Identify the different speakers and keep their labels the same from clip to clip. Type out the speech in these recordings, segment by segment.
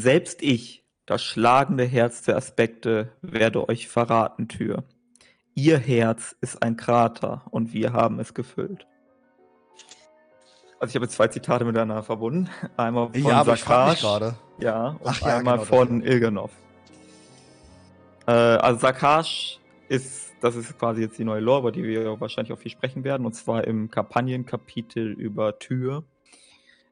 Speaker 1: Selbst ich, das schlagende Herz der Aspekte, werde euch verraten, Tür. Ihr Herz ist ein Krater und wir haben es gefüllt. Also ich habe jetzt zwei Zitate miteinander verbunden. Einmal von
Speaker 2: Ja, gerade.
Speaker 1: ja, und
Speaker 2: Ach ja,
Speaker 1: einmal
Speaker 2: genau,
Speaker 1: von Ilgenov. Äh, also Sakash ist, das ist quasi jetzt die neue Lore, über die wir wahrscheinlich auch viel sprechen werden, und zwar im Kampagnenkapitel über Tür.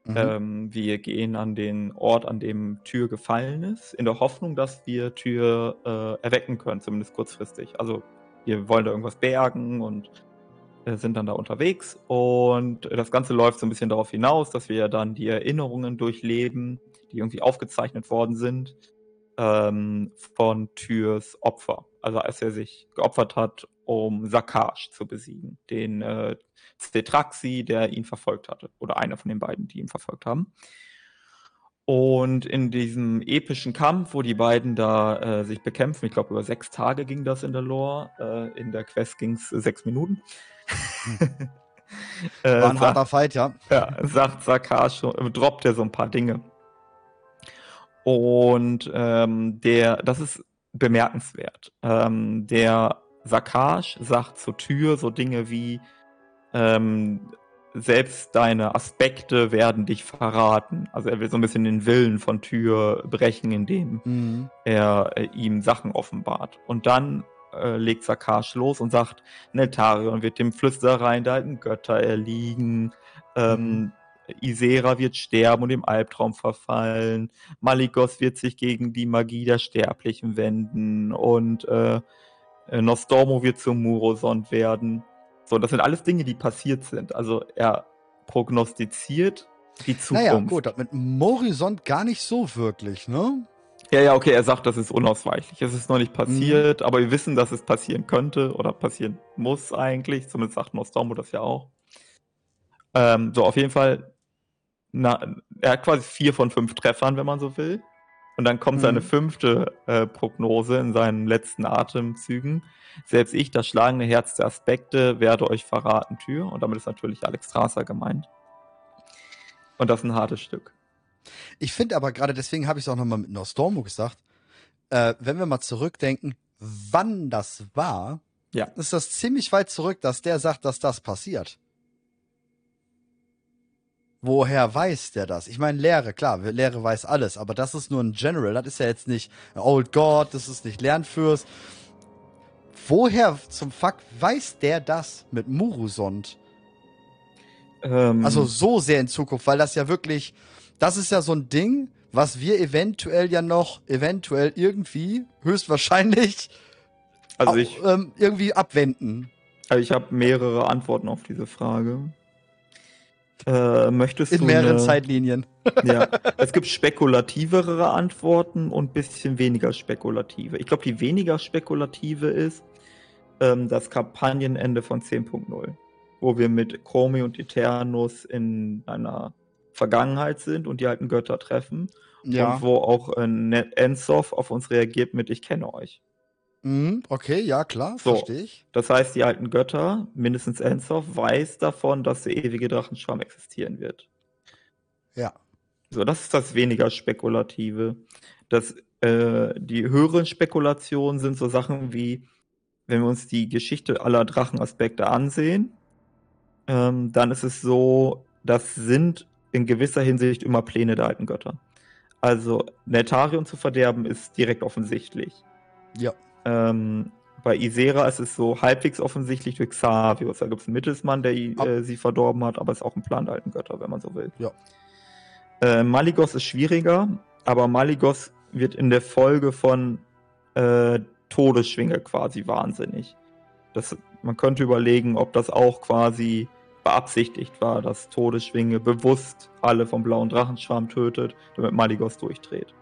Speaker 2: Mhm.
Speaker 1: Ähm, wir gehen an den Ort, an dem Tür gefallen ist, in der Hoffnung, dass wir Tür äh, erwecken können, zumindest kurzfristig. Also wir wollen da irgendwas bergen und äh, sind dann da unterwegs. Und das Ganze läuft so ein bisschen darauf hinaus, dass wir dann die Erinnerungen durchleben, die irgendwie aufgezeichnet worden sind, ähm, von Türs Opfer. Also als er sich geopfert hat, um Sakash zu besiegen, den äh, Cetraxi, der ihn verfolgt hatte. Oder einer von den beiden, die ihn verfolgt haben. Und in diesem epischen Kampf, wo die beiden da äh, sich bekämpfen, ich glaube über sechs Tage ging das in der Lore, äh, in der Quest ging es sechs Minuten. äh,
Speaker 2: War ein
Speaker 1: sa-
Speaker 2: harter Fight, ja.
Speaker 1: ja, sagt Sakash, äh, droppt er so ein paar Dinge. Und ähm, der, das ist bemerkenswert. Ähm, der Sakash sagt zur Tür so Dinge wie, ähm, selbst deine Aspekte werden dich verraten. Also er will so ein bisschen den Willen von Tür brechen, indem
Speaker 2: Mhm.
Speaker 1: er äh, ihm Sachen offenbart. Und dann äh, legt Sakash los und sagt, Netarion wird dem Flüstereien der alten Götter erliegen, ähm, Isera wird sterben und im Albtraum verfallen, Maligos wird sich gegen die Magie der Sterblichen wenden und äh, äh, Nostormo wird zum Murosond werden. So, das sind alles Dinge, die passiert sind. Also er prognostiziert die Zukunft.
Speaker 2: Naja, gut, das mit Morisont gar nicht so wirklich, ne?
Speaker 1: Ja, ja, okay, er sagt, das ist unausweichlich. Es ist noch nicht passiert,
Speaker 2: Mhm.
Speaker 1: aber wir wissen, dass es passieren könnte oder passieren muss eigentlich. Zumindest sagt Nostromo das ja auch. Ähm, so, auf jeden Fall, na, er hat quasi vier von fünf Treffern, wenn man so will. Und dann kommt seine
Speaker 2: Mhm.
Speaker 1: fünfte äh, Prognose in seinen letzten Atemzügen. Selbst ich, das schlagende Herz der Aspekte, werde euch verraten, Tür. Und damit ist natürlich Alex Strasser gemeint. Und das ist ein hartes Stück.
Speaker 2: Ich finde aber gerade, deswegen habe ich es auch nochmal mit Nostormo gesagt, äh, wenn wir mal zurückdenken, wann das war,
Speaker 1: Ja.
Speaker 2: ist das ziemlich weit zurück, dass der sagt, dass das passiert. Woher weiß der das? Ich meine, Lehre, klar, Lehre weiß alles, aber das ist nur ein General, das ist ja jetzt nicht Old God, das ist nicht Lernfürst. Woher zum Fuck weiß der das mit Murusond?
Speaker 1: Ähm,
Speaker 2: Also so sehr in Zukunft, weil das ja wirklich, das ist ja so ein Ding, was wir eventuell ja noch, eventuell irgendwie, höchstwahrscheinlich,
Speaker 1: also
Speaker 2: auch,
Speaker 1: ich,
Speaker 2: ähm, irgendwie abwenden.
Speaker 1: Also ich habe mehrere Antworten auf diese Frage. Äh, möchtest
Speaker 2: In
Speaker 1: du
Speaker 2: mehreren
Speaker 1: eine,
Speaker 2: Zeitlinien.
Speaker 1: Ja, es gibt spekulativere Antworten und ein bisschen weniger spekulative. Ich glaube, die weniger spekulative ist ähm, das Kampagnenende von 10.0, wo wir mit Chromie und Eternus in einer Vergangenheit sind und die alten Götter treffen
Speaker 2: Ja.
Speaker 1: und wo auch äh, Ensof auf uns reagiert mit Ich kenne euch.
Speaker 2: Mhm, okay, ja, klar,
Speaker 1: So.
Speaker 2: verstehe ich.
Speaker 1: Das heißt, die alten Götter, mindestens Ensof, weiß davon, dass der ewige Drachenschwarm existieren wird.
Speaker 2: Ja.
Speaker 1: So, das ist das weniger Spekulative. Das, äh, die höheren Spekulationen sind so Sachen wie, wenn wir uns die Geschichte aller Drachenaspekte ansehen, ähm, dann ist es so, das sind in gewisser Hinsicht immer Pläne der alten Götter. Also, Netarion zu verderben ist direkt offensichtlich.
Speaker 2: Ja.
Speaker 1: Ähm, bei Isera ist es so halbwegs offensichtlich durch Xavius. Da gibt es einen Mittelsmann, der äh, sie verdorben hat, aber ist auch ein Plan der alten Götter, wenn man so will.
Speaker 2: Ja.
Speaker 1: Äh, Maligos ist schwieriger, aber Maligos wird in der Folge von äh, Todesschwinge quasi wahnsinnig. Das, man könnte überlegen, ob das auch quasi beabsichtigt war, dass Todesschwinge bewusst alle vom blauen Drachenschwarm tötet, damit Maligos durchdreht.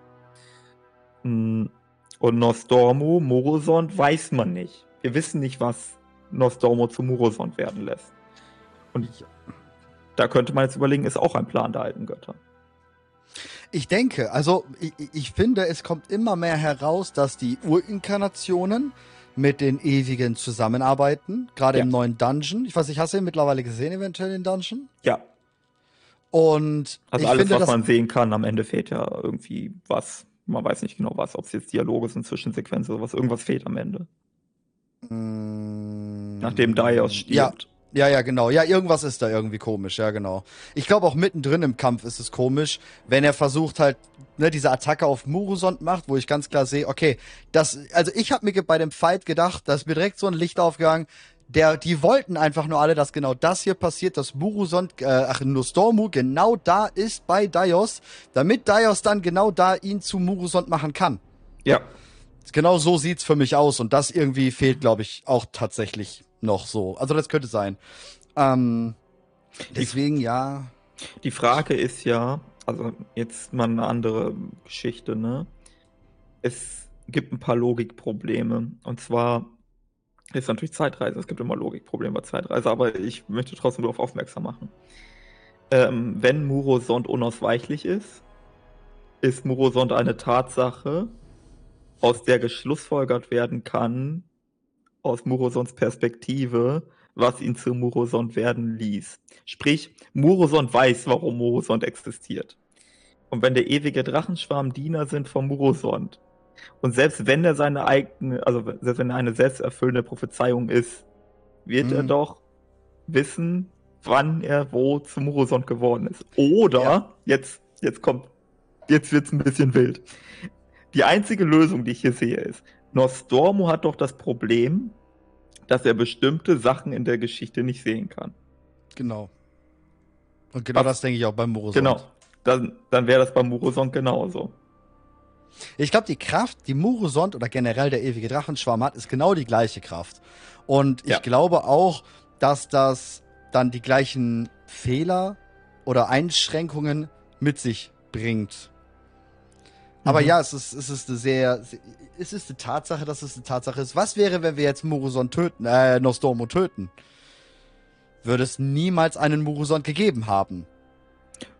Speaker 1: Mm, Und Nostormo, Morosond weiß man nicht. Wir wissen nicht, was Nostormo zu Morosond werden lässt. Und ich, da könnte man jetzt überlegen, ist auch ein Plan der alten Götter.
Speaker 2: Ich denke, also ich, ich finde, es kommt immer mehr heraus, dass die Urinkarnationen mit den Ewigen zusammenarbeiten, gerade
Speaker 1: Ja.
Speaker 2: im neuen Dungeon. Ich weiß nicht, hast du ihn mittlerweile gesehen, eventuell den Dungeon?
Speaker 1: Ja,
Speaker 2: Und
Speaker 1: also
Speaker 2: ich
Speaker 1: alles,
Speaker 2: finde,
Speaker 1: was man sehen kann, am Ende fehlt ja irgendwie was. Man weiß nicht genau was, ob es jetzt Dialoge sind, Zwischensequenzen oder was. Irgendwas fehlt am Ende.
Speaker 2: Mm,
Speaker 1: Nachdem Daios
Speaker 2: Ja,
Speaker 1: stirbt.
Speaker 2: ja, ja, genau. Ja, irgendwas ist da irgendwie komisch, ja, genau. Ich glaube auch mittendrin im Kampf ist es komisch, wenn er versucht halt, ne, diese Attacke auf Murusond macht, wo ich ganz klar sehe, okay, das, also ich habe mir bei dem Fight gedacht, da ist mir direkt so ein Licht aufgegangen, der, die wollten einfach nur alle, dass genau das hier passiert, dass Murusond, äh, ach, Nostormu genau da ist bei Daios, damit Daios dann genau da ihn zu Murusond machen kann.
Speaker 1: Ja.
Speaker 2: Genau so sieht's für mich aus und das irgendwie fehlt, glaube ich, auch tatsächlich noch so. Also das könnte sein. Ähm, deswegen ja.
Speaker 1: Die Frage ist ja, also jetzt mal eine andere Geschichte, ne? Es gibt ein paar Logikprobleme. Und zwar ist natürlich Zeitreise. Es gibt immer Logikprobleme bei Zeitreise, aber ich möchte trotzdem darauf aufmerksam machen. Ähm, wenn Murosond unausweichlich ist, ist Murosond eine Tatsache, aus der geschlussfolgert werden kann, aus Murosonds Perspektive, was ihn zu Murosond werden ließ. Sprich, Murosond weiß, warum Murosond existiert. Und wenn der ewige Drachenschwarm Diener sind von Murosond, und selbst wenn er seine eigene, also selbst wenn er eine selbsterfüllende Prophezeiung ist, wird er
Speaker 2: Mhm.
Speaker 1: doch wissen, wann er wo zu Murosond geworden ist. Oder,
Speaker 2: Ja.
Speaker 1: jetzt, jetzt kommt, jetzt wird's ein bisschen wild. Die einzige Lösung, die ich hier sehe, ist, Nostormo hat doch das Problem, dass er bestimmte Sachen in der Geschichte nicht sehen kann.
Speaker 2: Genau. Und genau
Speaker 1: Was-
Speaker 2: das denke ich auch beim Murosond.
Speaker 1: Genau. Dann, dann wäre das bei Murosond genauso.
Speaker 2: Ich glaube, die Kraft, die Murusond oder generell der ewige Drachenschwarm hat, ist genau die gleiche Kraft. Und ich
Speaker 1: Ja.
Speaker 2: glaube auch, dass das dann die gleichen Fehler oder Einschränkungen mit sich bringt. Aber
Speaker 1: Mhm.
Speaker 2: ja, es ist, es ist eine sehr, es ist eine Tatsache, dass es eine Tatsache ist. Was wäre, wenn wir jetzt Murusond töten, äh, Nostormo töten? Würde es niemals einen Murusond gegeben haben.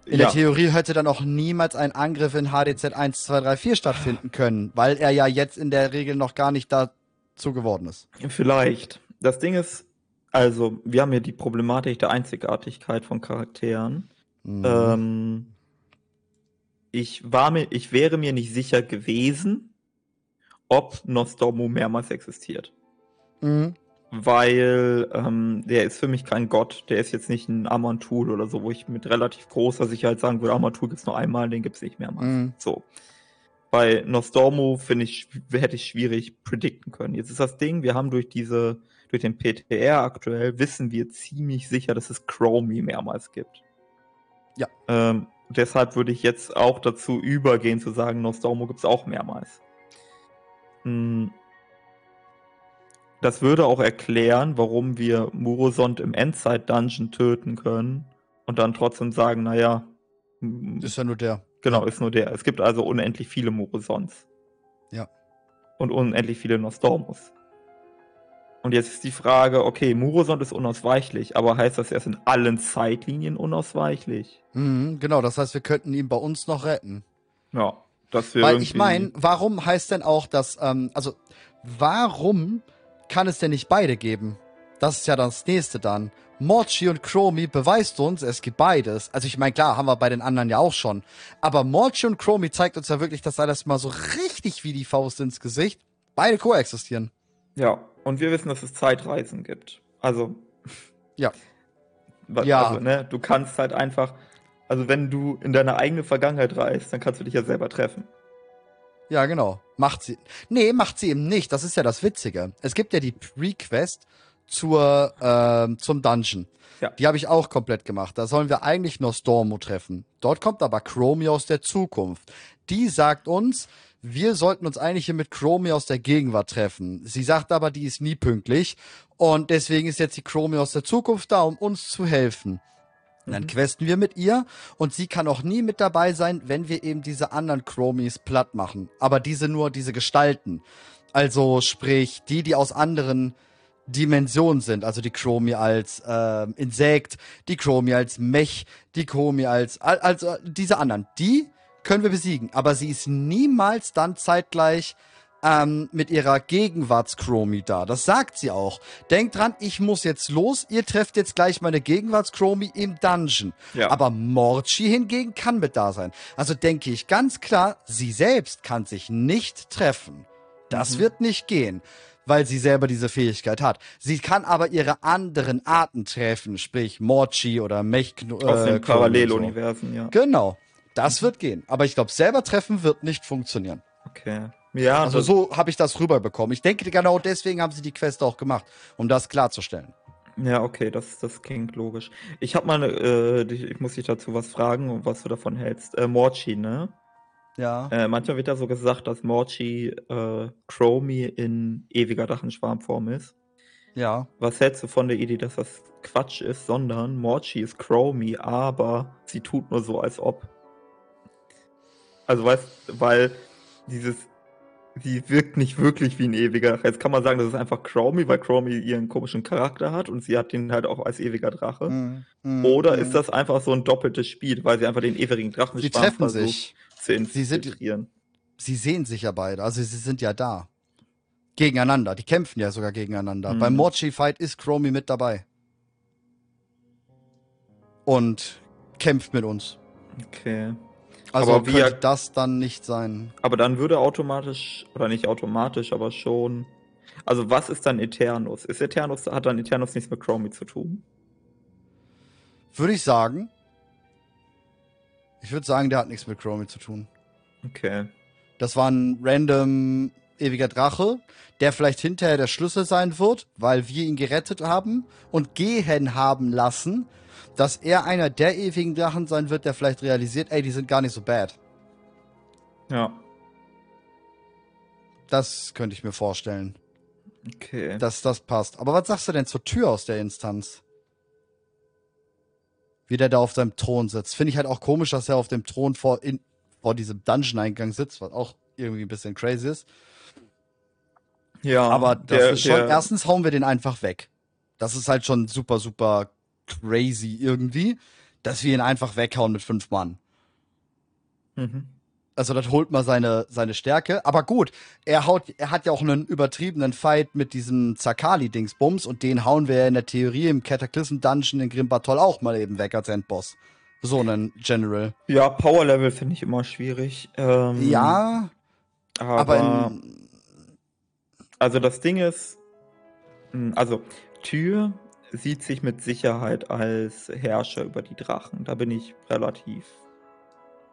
Speaker 2: In
Speaker 1: ja,
Speaker 2: der Theorie hätte dann auch niemals ein Angriff in HDZ 1, 2, 3, 4 stattfinden können, weil er ja jetzt in der Regel noch gar nicht dazu geworden ist.
Speaker 1: vielleicht. Das Ding ist, also, wir haben hier die Problematik der Einzigartigkeit von Charakteren.
Speaker 2: Mhm.
Speaker 1: Ähm, ich war mir, ich wäre mir nicht sicher gewesen, ob Nostormo mehrmals existiert.
Speaker 2: Mhm.
Speaker 1: Weil ähm, der ist für mich kein Gott. Der ist jetzt nicht ein Amantul oder so, wo ich mit relativ großer Sicherheit sagen würde, Amantul gibt's nur einmal, den gibt's nicht mehrmals.
Speaker 2: Mhm.
Speaker 1: So. Bei Nostormo finde ich, hätte ich schwierig predikten können. Jetzt ist das Ding, wir haben durch diese, durch den PTR aktuell, wissen wir ziemlich sicher, dass es Chromie mehrmals gibt.
Speaker 2: Ja.
Speaker 1: Ähm, deshalb würde ich jetzt auch dazu übergehen zu sagen, Nostormo gibt's auch mehrmals. Hm. Das würde auch erklären, warum wir Murosond im Endzeit-Dungeon töten können und dann trotzdem sagen, naja,
Speaker 2: Ist ja nur der.
Speaker 1: Genau, ist nur der. Es gibt also unendlich viele Murosons.
Speaker 2: Ja.
Speaker 1: Und unendlich viele Nostormus. Und jetzt ist die Frage, okay, Murosond ist unausweichlich, aber heißt das, er ist in allen Zeitlinien unausweichlich?
Speaker 2: Mhm, genau, das heißt, wir könnten ihn bei uns noch retten.
Speaker 1: Ja, das wäre
Speaker 2: Weil ich meine, warum heißt denn auch, dass, ähm, also, warum kann es denn nicht beide geben? Das ist ja das nächste dann. Morchi und Chromie beweist uns, es gibt beides. Also ich meine, klar, haben wir bei den anderen ja auch schon. Aber Morchi und Chromie zeigt uns ja wirklich, dass alles mal so richtig wie die Faust ins Gesicht beide koexistieren.
Speaker 1: Ja, und wir wissen, dass es Zeitreisen gibt. Also...
Speaker 2: Ja.
Speaker 1: Wa-
Speaker 2: Ja.
Speaker 1: Also, ne, du kannst halt einfach... Also wenn du in deine eigene Vergangenheit reist, dann kannst du dich ja selber treffen.
Speaker 2: Ja, genau. Macht sie. Nee, macht sie eben nicht. Das ist ja das Witzige. Es gibt ja die Pre-Quest zur, ähm, zum Dungeon.
Speaker 1: Ja.
Speaker 2: Die habe ich auch komplett gemacht. Da sollen wir eigentlich Nostormo treffen. Dort kommt aber Chromie aus der Zukunft. Die sagt uns, wir sollten uns eigentlich hier mit Chromie aus der Gegenwart treffen. Sie sagt aber, die ist nie pünktlich. Und deswegen ist jetzt die Chromie aus der Zukunft da, um uns zu helfen. Und Dann
Speaker 1: Mhm.
Speaker 2: questen wir mit ihr und sie kann auch nie mit dabei sein, wenn wir eben diese anderen Chromies platt machen. Aber diese nur diese Gestalten. Also sprich, die, die aus anderen Dimensionen sind. Also die Chromie als ähm, Insekt, die Chromie als Mech, die Chromie als al- also diese anderen. Die können wir besiegen. Aber sie ist niemals dann zeitgleich ähm, mit ihrer Gegenwartschromi da. Das sagt sie auch. Denkt dran, ich muss jetzt los. Ihr trefft jetzt gleich meine Gegenwartschromi im Dungeon.
Speaker 1: Ja.
Speaker 2: Aber Morchi hingegen kann mit da sein. Also denke ich ganz klar, sie selbst kann sich nicht treffen. Das
Speaker 1: Mhm.
Speaker 2: wird nicht gehen, weil sie selber diese Fähigkeit hat. Sie kann aber ihre anderen Arten treffen, sprich Morchi oder Mech.
Speaker 1: Aus
Speaker 2: äh,
Speaker 1: den
Speaker 2: Clone und so.
Speaker 1: Paralleluniversen, ja.
Speaker 2: Genau. Das wird gehen. Aber ich glaube, selber treffen wird nicht funktionieren.
Speaker 1: Okay. Ja,
Speaker 2: Also so habe ich das rüberbekommen. Ich denke, genau deswegen haben sie die Quest auch gemacht, um das klarzustellen.
Speaker 1: Ja, okay, das, das klingt logisch. Ich habe mal, ne, äh, ich muss dich dazu was fragen was du davon hältst. Äh, Morchi, ne?
Speaker 2: Ja.
Speaker 1: Äh, manchmal wird ja so gesagt, dass Morchi äh, Chromie in ewiger Drachenschwarmform ist.
Speaker 2: Ja.
Speaker 1: Was hältst du von der Idee, dass das Quatsch ist, sondern Morchi ist Chromie, aber sie tut nur so, als ob. Also weißt, weil dieses, sie wirkt nicht wirklich wie ein ewiger Drache. Jetzt kann man sagen, das ist einfach Chromie, weil Chromie ihren komischen Charakter hat und sie hat den halt auch als ewiger Drache.
Speaker 2: Mhm. Mhm.
Speaker 1: Oder
Speaker 2: Mhm.
Speaker 1: ist das einfach so ein doppeltes Spiel, weil sie einfach den ewigen Drachen
Speaker 2: Sie treffen sich.
Speaker 1: zu
Speaker 2: Sie sind-? Sie sehen sich ja beide. Also sie sind ja da. Gegeneinander. Die kämpfen ja sogar gegeneinander.
Speaker 1: Mhm.
Speaker 2: Beim Morchi-Fight ist Chromie mit dabei. Und kämpft mit uns.
Speaker 1: Okay.
Speaker 2: Also
Speaker 1: Aber wie
Speaker 2: könnte
Speaker 1: er-
Speaker 2: das dann nicht sein.
Speaker 1: Aber dann würde automatisch, oder nicht automatisch, aber schon. Also was ist dann Eternus? Ist Eternus, hat dann Eternus nichts mit Chromie zu tun?
Speaker 2: Würde ich sagen. Ich würde sagen, der hat nichts mit Chromie zu tun.
Speaker 1: Okay.
Speaker 2: Das war ein random ewiger Drache, der vielleicht hinterher der Schlüssel sein wird, weil wir ihn gerettet haben und gehen haben lassen, dass er einer der ewigen Drachen sein wird, der vielleicht realisiert, ey, die sind gar nicht so bad.
Speaker 1: Ja.
Speaker 2: Das könnte ich mir vorstellen,
Speaker 1: Okay.
Speaker 2: dass das passt. Aber was sagst du denn zur Tür aus der Instanz? Wie der da auf seinem Thron sitzt. Finde ich halt auch komisch, dass er auf dem Thron vor, in, vor diesem Dungeon-Eingang sitzt, was auch irgendwie ein bisschen crazy ist.
Speaker 1: ja,
Speaker 2: Aber das
Speaker 1: der-
Speaker 2: ist schon,
Speaker 1: der-
Speaker 2: erstens hauen wir den einfach weg. Das ist halt schon super, super crazy irgendwie, dass wir ihn einfach weghauen mit fünf Mann.
Speaker 1: Mhm.
Speaker 2: Also das holt mal seine, seine Stärke. Aber gut, er haut, er hat ja auch einen übertriebenen Fight mit diesem Zakali-Dingsbums und den hauen wir ja in der Theorie im Cataclysm-Dungeon in Grimbatol auch mal eben weg als Endboss. So einen General.
Speaker 1: Ja, Power Level finde ich immer schwierig. Ähm,
Speaker 2: Ja,
Speaker 1: aber,
Speaker 2: aber in,
Speaker 1: also das Ding ist, mh, also Tür sieht sich mit Sicherheit als Herrscher über die Drachen. Da bin ich relativ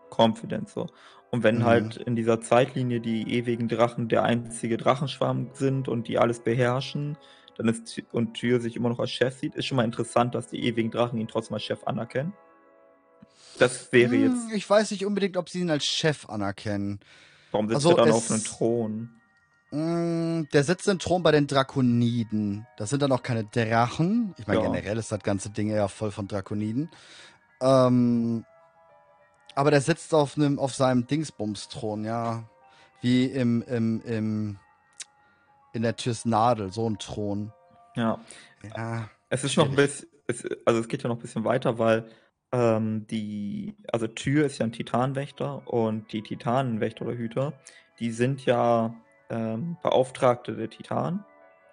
Speaker 1: confident so. Und wenn
Speaker 2: Mhm.
Speaker 1: halt in dieser Zeitlinie die ewigen Drachen der einzige Drachenschwarm sind und die alles beherrschen, dann ist und Tür sich immer noch als Chef sieht, ist schon mal interessant, dass die ewigen Drachen ihn trotzdem als Chef anerkennen. Das wäre
Speaker 2: Hm,
Speaker 1: jetzt,
Speaker 2: ich weiß nicht unbedingt, ob sie ihn als Chef anerkennen.
Speaker 1: warum sitzt
Speaker 2: also
Speaker 1: er dann auf einem Thron?
Speaker 2: Mm, Der sitzt im Thron bei den Drakoniden. Das sind dann auch keine Drachen. Ich meine,
Speaker 1: Ja.
Speaker 2: generell ist das ganze Ding eher voll von Drakoniden. Ähm, aber der sitzt auf einem, auf seinem Dingsbums-Thron, ja. Wie im, im, im, in der Tysnadel, so ein Thron.
Speaker 1: Ja.
Speaker 2: Ja.
Speaker 1: Es ist noch ein bisschen, es, also es geht ja noch ein bisschen weiter, weil ähm, die, also Tür ist ja ein Titanwächter und die Titanenwächter oder Hüter, die sind ja ähm, Beauftragte der Titanen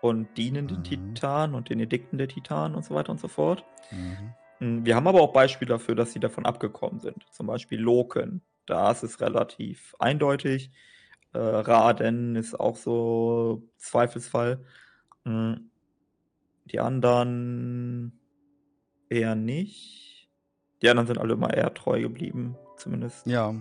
Speaker 1: und dienen den
Speaker 2: Mhm.
Speaker 1: Titanen und den Edikten der Titanen und so weiter und so fort.
Speaker 2: Mhm.
Speaker 1: Mm, Wir haben aber auch Beispiele dafür, dass sie davon abgekommen sind. Zum Beispiel Loken. Da ist es relativ eindeutig. Äh, Raden ist auch so Zweifelsfall. Mm, Die anderen eher nicht. Die anderen sind alle immer eher treu geblieben, zumindest.
Speaker 2: Ja.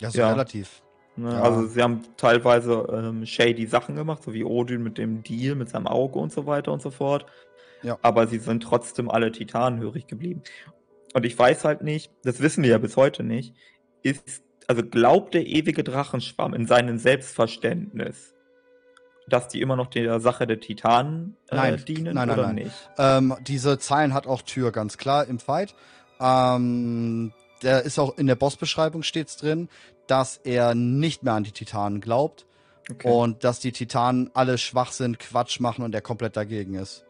Speaker 2: Ja, so
Speaker 1: Ja.
Speaker 2: relativ.
Speaker 1: Ne?
Speaker 2: Ja.
Speaker 1: Also sie haben teilweise ähm, shady Sachen gemacht, so wie Odin mit dem Deal, mit seinem Auge und so weiter und so fort.
Speaker 2: Ja.
Speaker 1: Aber sie sind trotzdem alle titanenhörig geblieben. Und ich weiß halt nicht, das wissen wir ja bis heute nicht, ist, also glaubt der ewige Drachenschwarm in seinem Selbstverständnis, dass die immer noch der Sache der Titanen äh,
Speaker 2: Nein.
Speaker 1: dienen
Speaker 2: Nein, nein,
Speaker 1: oder
Speaker 2: nein.
Speaker 1: nicht?
Speaker 2: Ähm, diese Zeilen hat auch Tür ganz klar im Fight. Ähm, der ist auch in der Bossbeschreibung stets drin, dass er nicht mehr an die Titanen glaubt
Speaker 1: Okay.
Speaker 2: und dass die Titanen alle schwach sind, Quatsch machen und er komplett dagegen ist.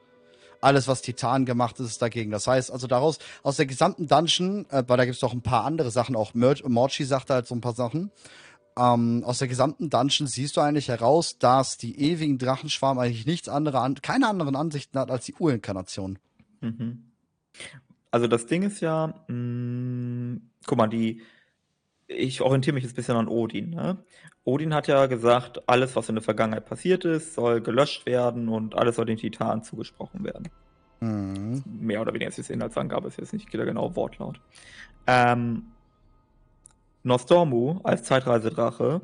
Speaker 2: Alles, was Titan gemacht ist, ist dagegen. Das heißt, also daraus, aus der gesamten Dungeon, äh, weil da gibt es doch ein paar andere Sachen, auch Mer Morchi sagt halt so ein paar Sachen, ähm, aus der gesamten Dungeon siehst du eigentlich heraus, dass die ewigen Drachenschwarm eigentlich nichts andere an, keine anderen Ansichten hat als die Urinkarnation.
Speaker 1: Mhm. Also das Ding ist ja, mh, guck mal, die, ich orientiere mich jetzt ein bisschen an Odin. Ne? Odin hat ja gesagt, alles, was in der Vergangenheit passiert ist, soll gelöscht werden und alles soll den Titanen zugesprochen werden.
Speaker 2: Mhm.
Speaker 1: Mehr oder weniger ist jetzt Inhaltsangabe, ist jetzt nicht der genaue Wortlaut. Ähm, Nostormu als Zeitreisedrache,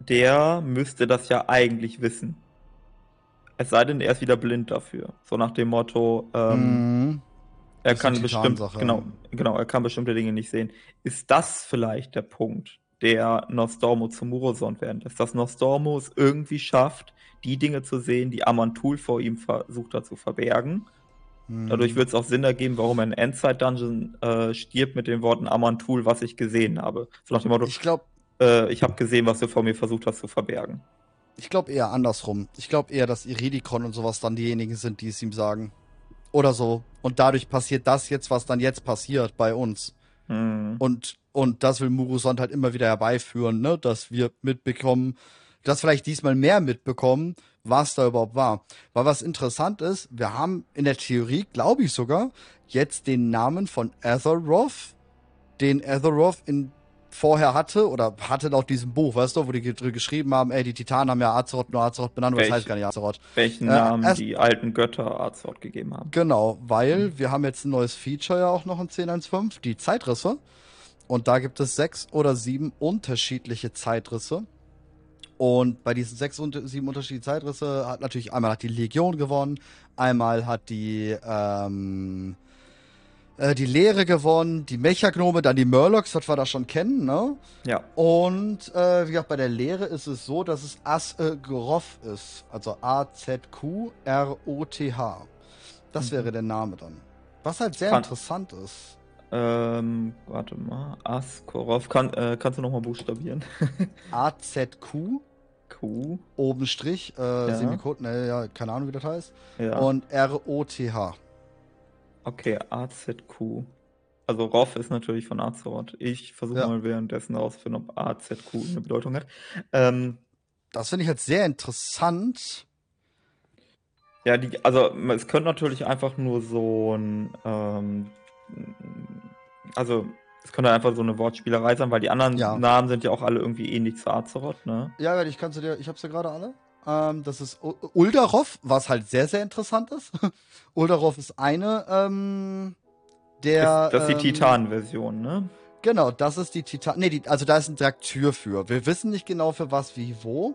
Speaker 1: der müsste das ja eigentlich wissen. Es sei denn, er ist wieder blind dafür. So nach dem Motto, ähm,
Speaker 2: Mhm.
Speaker 1: Er kann bestimmt, genau, genau, er kann bestimmte Dinge nicht sehen. Ist das vielleicht der Punkt, der Nostormo zum Murosond werden lässt? Dass Nostormo es irgendwie schafft, die Dinge zu sehen, die Amantul vor ihm versucht hat zu verbergen.
Speaker 2: Mhm.
Speaker 1: Dadurch wird es auch Sinn ergeben, warum er in Endzeit-Dungeon äh, stirbt mit den Worten Amantul, was ich gesehen habe. So nach dem Motto,
Speaker 2: Ich glaube
Speaker 1: äh, ich habe gesehen, was du vor mir versucht hast zu verbergen.
Speaker 2: ich glaub eher andersrum. Ich glaube eher, dass Iridikon und sowas dann diejenigen sind, die es ihm sagen. Oder so. Und dadurch passiert das jetzt, was dann jetzt passiert bei uns.
Speaker 1: Hm.
Speaker 2: Und, und das will Murusond halt immer wieder herbeiführen, ne? Dass wir mitbekommen, dass vielleicht diesmal mehr mitbekommen, was da überhaupt war. Weil was interessant ist, wir haben in der Theorie, glaube ich sogar, jetzt den Namen von Azeroth, den Azeroth in vorher hatte oder hatte laut diesem Buch, weißt du, wo die ge- geschrieben haben, ey, die Titanen haben ja Azeroth nur Azeroth benannt, aber das
Speaker 1: Welch-
Speaker 2: heißt gar nicht Azeroth.
Speaker 1: Welchen
Speaker 2: Äh,
Speaker 1: Namen
Speaker 2: erst-
Speaker 1: die alten Götter Azeroth gegeben haben.
Speaker 2: Genau, weil wir haben jetzt ein neues Feature ja auch noch in 10.1.5, die Zeitrisse. Und da gibt es sechs oder sieben unterschiedliche Zeitrisse. Und bei diesen sechs und sieben unterschiedlichen Zeitrisse hat natürlich einmal hat die Legion gewonnen, einmal hat die ähm, äh, die Lehre gewonnen, die Mechagnome, dann die Murlocs, was wir da schon kennen, ne?
Speaker 1: Ja.
Speaker 2: Und äh, wie gesagt, bei der Lehre ist es so, dass es Asgroth ist. Also A-Z-Q-R-O-T-H. Das
Speaker 1: Mhm.
Speaker 2: wäre der Name dann. Was halt sehr
Speaker 1: Kann-
Speaker 2: interessant ist.
Speaker 1: Ähm, warte mal. Askorov. Kann, äh, kannst du nochmal buchstabieren?
Speaker 2: A-Z-Q,
Speaker 1: Q.
Speaker 2: oben Strich, äh,
Speaker 1: Ja.
Speaker 2: Semikolon, ne, ja, keine Ahnung, wie das heißt.
Speaker 1: Ja.
Speaker 2: Und R-O-T-H.
Speaker 1: Okay, AZQ. Also Roff ist natürlich von Azeroth. Ich versuche
Speaker 2: Ja.
Speaker 1: mal währenddessen herauszufinden, ob AZQ eine Bedeutung hat. Ähm,
Speaker 2: Das finde ich halt sehr interessant.
Speaker 1: ja, die, also es könnte natürlich einfach nur so ein, ähm, also es könnte einfach so eine Wortspielerei sein, weil die anderen
Speaker 2: Ja.
Speaker 1: Namen sind ja auch alle irgendwie ähnlich zu Azeroth, ne?
Speaker 2: Ja, ich kann sie dir, ich habe sie gerade alle. Ähm, das ist U- Uldarov, was halt sehr, sehr interessant ist. Uldarov ist eine ähm, der.
Speaker 1: ist, das ist die
Speaker 2: ähm,
Speaker 1: Titan-Version, ne?
Speaker 2: Genau, das ist die Titan. Die, also da ist ein Traktür für. Wir wissen nicht genau für was, wie, wo.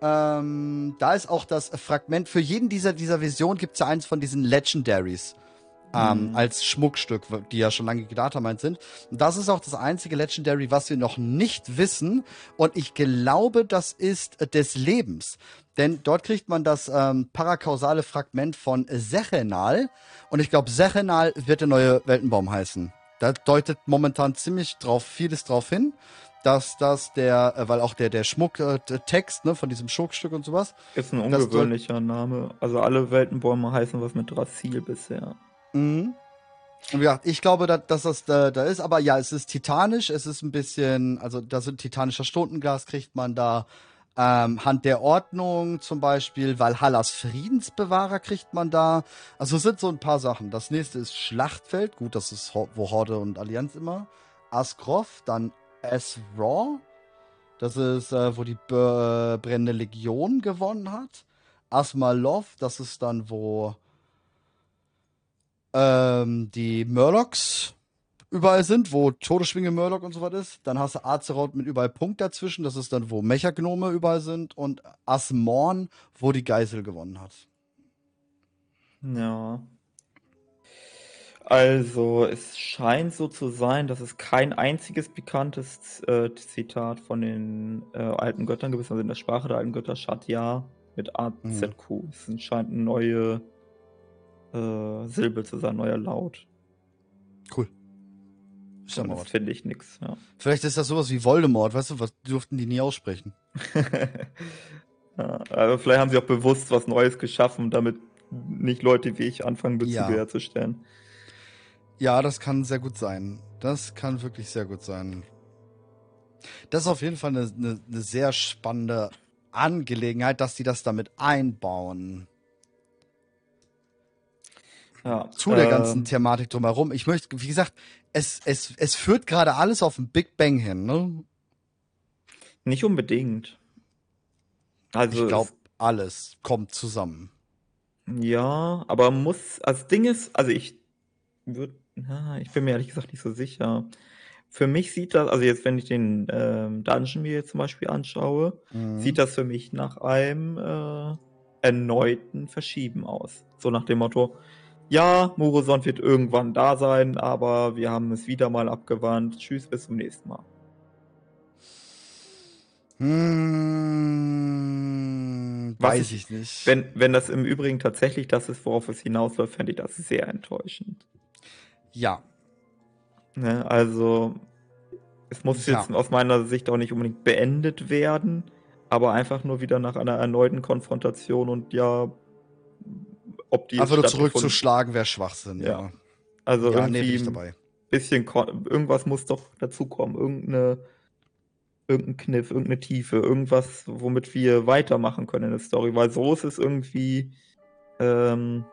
Speaker 2: Ähm, da ist auch das Fragment. Für jeden dieser, dieser Vision gibt es ja eins von diesen Legendaries. Ähm,
Speaker 1: Mhm.
Speaker 2: Als Schmuckstück, die ja schon lange gedatameint sind. Und das ist auch das einzige Legendary, was wir noch nicht wissen. Und ich glaube, das ist äh, des Lebens. Denn dort kriegt man das ähm, parakausale Fragment von Sechenal. Und ich glaube, Sechenal wird der neue Weltenbaum heißen. Da deutet momentan ziemlich drauf, vieles drauf hin, dass das der, äh, weil auch der, der Schmucktext, ne, von diesem Schmuckstück und sowas.
Speaker 1: Ist ein ungewöhnlicher Name. Also alle Weltenbäume heißen was mit Drasil bisher.
Speaker 2: Mhm. Und ja, ich glaube, da, dass das da, da ist, aber ja, es ist titanisch, es ist ein bisschen, also da sind titanischer Stundenglas, kriegt man da. Ähm, Hand der Ordnung zum Beispiel, Valhallas Friedensbewahrer kriegt man da. Also sind so ein paar Sachen. Das nächste ist Schlachtfeld, gut, das ist Ho wo Horde und Allianz immer. Askrov, dann Esraw, das ist, äh, wo die B Brennende Legion gewonnen hat. Asmalov, das ist dann, wo ähm, die Murlocs überall sind, wo Todesschwinge Murloc und so was ist. Dann hast du Azeroth mit überall Punkt dazwischen, das ist dann, wo Mechagnome überall sind. Und Asmorn, wo die Geisel gewonnen hat.
Speaker 1: Ja. Also, es scheint so zu sein, dass es kein einziges bekanntes äh, Zitat von den äh, alten Göttern gibt, also in der Sprache der alten Götter Shatya mit AZQ. Es scheint eine neue äh, Silbe zu sein, neuer Laut.
Speaker 2: Cool. Ist ja mal was.
Speaker 1: finde ich nix, ja.
Speaker 2: Vielleicht ist das sowas wie Voldemort, weißt du, was durften die nie aussprechen.
Speaker 1: ja, aber vielleicht haben sie auch bewusst was Neues geschaffen, damit nicht Leute wie ich anfangen, Bezüge
Speaker 2: Ja.
Speaker 1: herzustellen.
Speaker 2: Ja, das kann sehr gut sein. Das kann wirklich sehr gut sein. Das ist auf jeden Fall eine, eine, eine sehr spannende Angelegenheit, dass die das damit einbauen. Ja, zu der ganzen ähm, Thematik drumherum. Ich möchte, wie gesagt, es, es, es führt gerade alles auf den Big Bang hin, ne?
Speaker 1: Nicht unbedingt.
Speaker 2: Also ich glaube, alles kommt zusammen.
Speaker 1: Ja, aber muss, also Ding ist, also ich würde, ich bin mir ehrlich gesagt nicht so sicher. Für mich sieht das, also jetzt, wenn ich den ähm, Dungeon mir zum Beispiel anschaue, mhm. sieht das für mich nach einem äh, erneuten Verschieben aus. So nach dem Motto, ja, Murosond wird irgendwann da sein, aber wir haben es wieder mal abgewandt. Tschüss, bis zum nächsten Mal.
Speaker 2: Hm, weiß ich, ich, nicht.
Speaker 1: Wenn, wenn das im Übrigen tatsächlich das ist, worauf es hinausläuft, fände ich das sehr enttäuschend.
Speaker 2: Ja.
Speaker 1: Ne, also, es muss ja. jetzt aus meiner Sicht auch nicht unbedingt beendet werden, aber einfach nur wieder nach einer erneuten Konfrontation und ja,
Speaker 2: ob die. Einfach nur zurückzuschlagen wäre Schwachsinn, ja. ja.
Speaker 1: Also ja, irgendwie nee, ein bisschen, irgendwas muss doch dazukommen. Irgendeine, irgendein Kniff, irgendeine Tiefe, irgendwas, womit wir weitermachen können in der Story, weil so ist es irgendwie, ähm,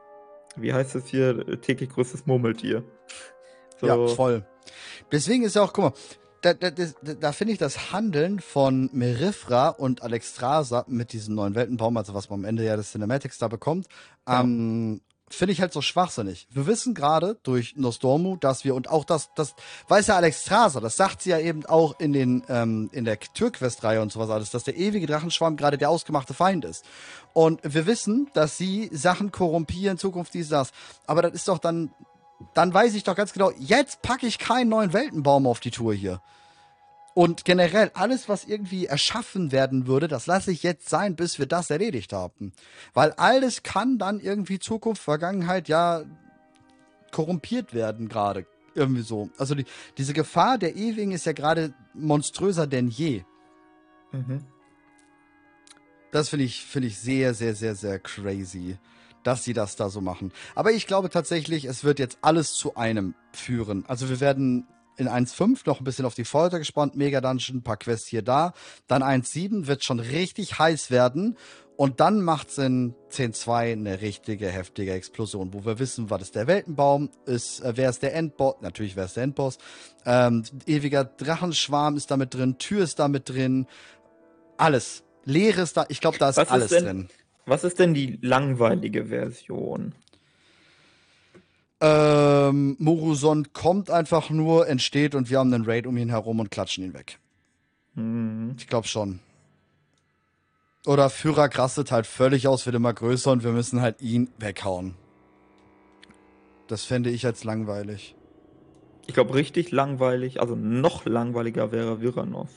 Speaker 1: wie heißt es hier, täglich größtes Murmeltier.
Speaker 2: So. Ja, voll. Deswegen ist ja auch, guck mal, da, da, da, da finde ich das Handeln von Merifra und Alexstrasza mit diesem neuen Weltenbaum, also was man am Ende ja des Cinematics da bekommt, ja. ähm, finde ich halt so schwachsinnig. Wir wissen gerade durch Nostormu, dass wir und auch das, das weiß ja Alexstrasza, das sagt sie ja eben auch in den ähm, in der Türquest-Reihe und sowas alles, dass der ewige Drachenschwarm gerade der ausgemachte Feind ist. Und wir wissen, dass sie Sachen korrumpieren, Zukunft dies das. Aber das ist doch dann dann weiß ich doch ganz genau, jetzt packe ich keinen neuen Weltenbaum auf die Tour hier. Und generell, alles, was irgendwie erschaffen werden würde, das lasse ich jetzt sein, bis wir das erledigt haben. Weil alles kann dann irgendwie Zukunft, Vergangenheit, ja, korrumpiert werden gerade. Irgendwie so. Also die, diese Gefahr der Ewigen ist ja gerade monströser denn je. Mhm. Das finde ich, finde ich sehr, sehr, sehr, sehr crazy dass sie das da so machen. Aber ich glaube tatsächlich, es wird jetzt alles zu einem führen. Also wir werden in 1.5 noch ein bisschen auf die Folter gespannt, Mega Dungeon, ein paar Quests hier da. Dann 1.7 wird schon richtig heiß werden. Und dann macht es in 10.2 eine richtige, heftige Explosion, wo wir wissen, was ist der Weltenbaum, ist, äh, wer ist der Endboss, natürlich wer ist der Endboss, ähm, ewiger Drachenschwarm ist damit drin, Tür ist damit drin, alles. Leere ist da, ich glaube, da ist was alles ist denn, drin.
Speaker 1: Was ist denn die langweilige Version?
Speaker 2: Ähm, Moruson kommt einfach nur, entsteht und wir haben einen Raid um ihn herum und klatschen ihn weg. Mhm. Ich glaube schon. Oder Führer krastet halt völlig aus, wird immer größer und wir müssen halt ihn weghauen. Das fände ich als langweilig.
Speaker 1: Ich glaube, richtig langweilig, also noch langweiliger wäre Viranov.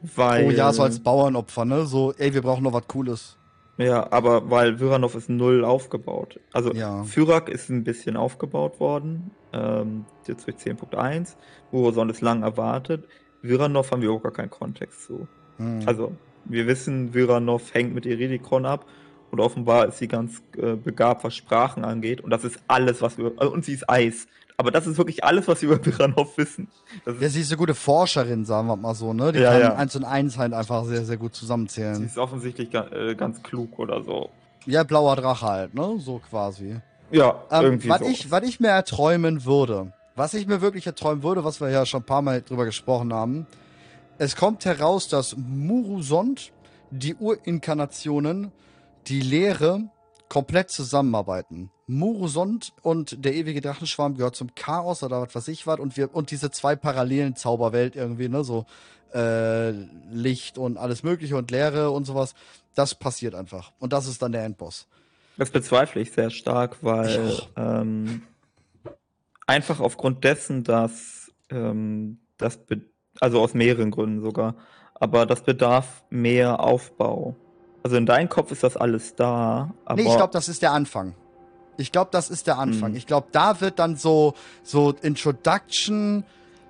Speaker 1: Weil.
Speaker 2: Oh ja, so als Bauernopfer, ne? So, ey, wir brauchen noch was Cooles.
Speaker 1: Ja, aber weil Vyranov ist null aufgebaut. Also ja. Fyrak ist ein bisschen aufgebaut worden, ähm, jetzt durch 10.1, Murozon ist lang erwartet. Vyranov haben wir auch gar keinen Kontext zu. Hm. Also, wir wissen, Vyranov hängt mit Iridikron ab und offenbar ist sie ganz äh, begabt, was Sprachen angeht. Und das ist alles, was wir. Also, und sie ist Eis. Aber das ist wirklich alles, was wir über Piranov wissen.
Speaker 2: Das ja, sie ist eine gute Forscherin, sagen wir mal so, ne? Die ja, kann ja. eins und eins halt einfach sehr, sehr gut zusammenzählen. Sie
Speaker 1: ist offensichtlich äh, ganz klug oder so.
Speaker 2: Ja, blauer Drache halt, ne? So quasi.
Speaker 1: Ja,
Speaker 2: ähm, irgendwie was so. Ich, was ich mir erträumen würde, was ich mir wirklich erträumen würde, was wir ja schon ein paar Mal drüber gesprochen haben, es kommt heraus, dass Murusond, die Urinkarnationen, die Lehre komplett zusammenarbeiten. Murusond und der ewige Drachenschwarm gehört zum Chaos oder was weiß ich was und wir und diese zwei parallelen Zauberwelt irgendwie, ne, so äh, Licht und alles mögliche und Leere und sowas, das passiert einfach und das ist dann der Endboss.
Speaker 1: Das bezweifle ich sehr stark, weil ähm, einfach aufgrund dessen, dass ähm, das also aus mehreren Gründen sogar, aber das bedarf mehr Aufbau. Also in deinem Kopf ist das alles da.
Speaker 2: Aber nee, ich glaube, das ist der Anfang. Ich glaube, das ist der Anfang. Mhm. Ich glaube, da wird dann so, so Introduction.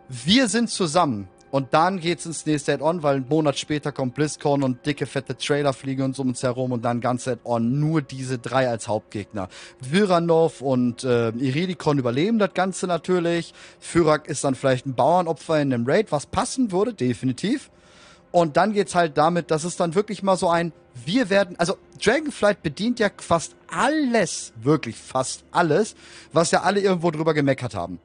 Speaker 2: Wir sind zusammen. Und dann geht's ins nächste Add-on, weil einen Monat später kommt BlizzCon und dicke, fette Trailer fliegen uns um uns herum und dann ganz Add-on. Nur diese drei als Hauptgegner. Viranov und äh, Iridikon überleben das Ganze natürlich. Fyrak ist dann vielleicht ein Bauernopfer in einem Raid, was passen würde, definitiv. Und dann geht's halt damit, dass es dann wirklich mal so ein, wir werden, also Dragonflight bedient ja fast alles, wirklich fast alles, was ja alle irgendwo drüber gemeckert haben.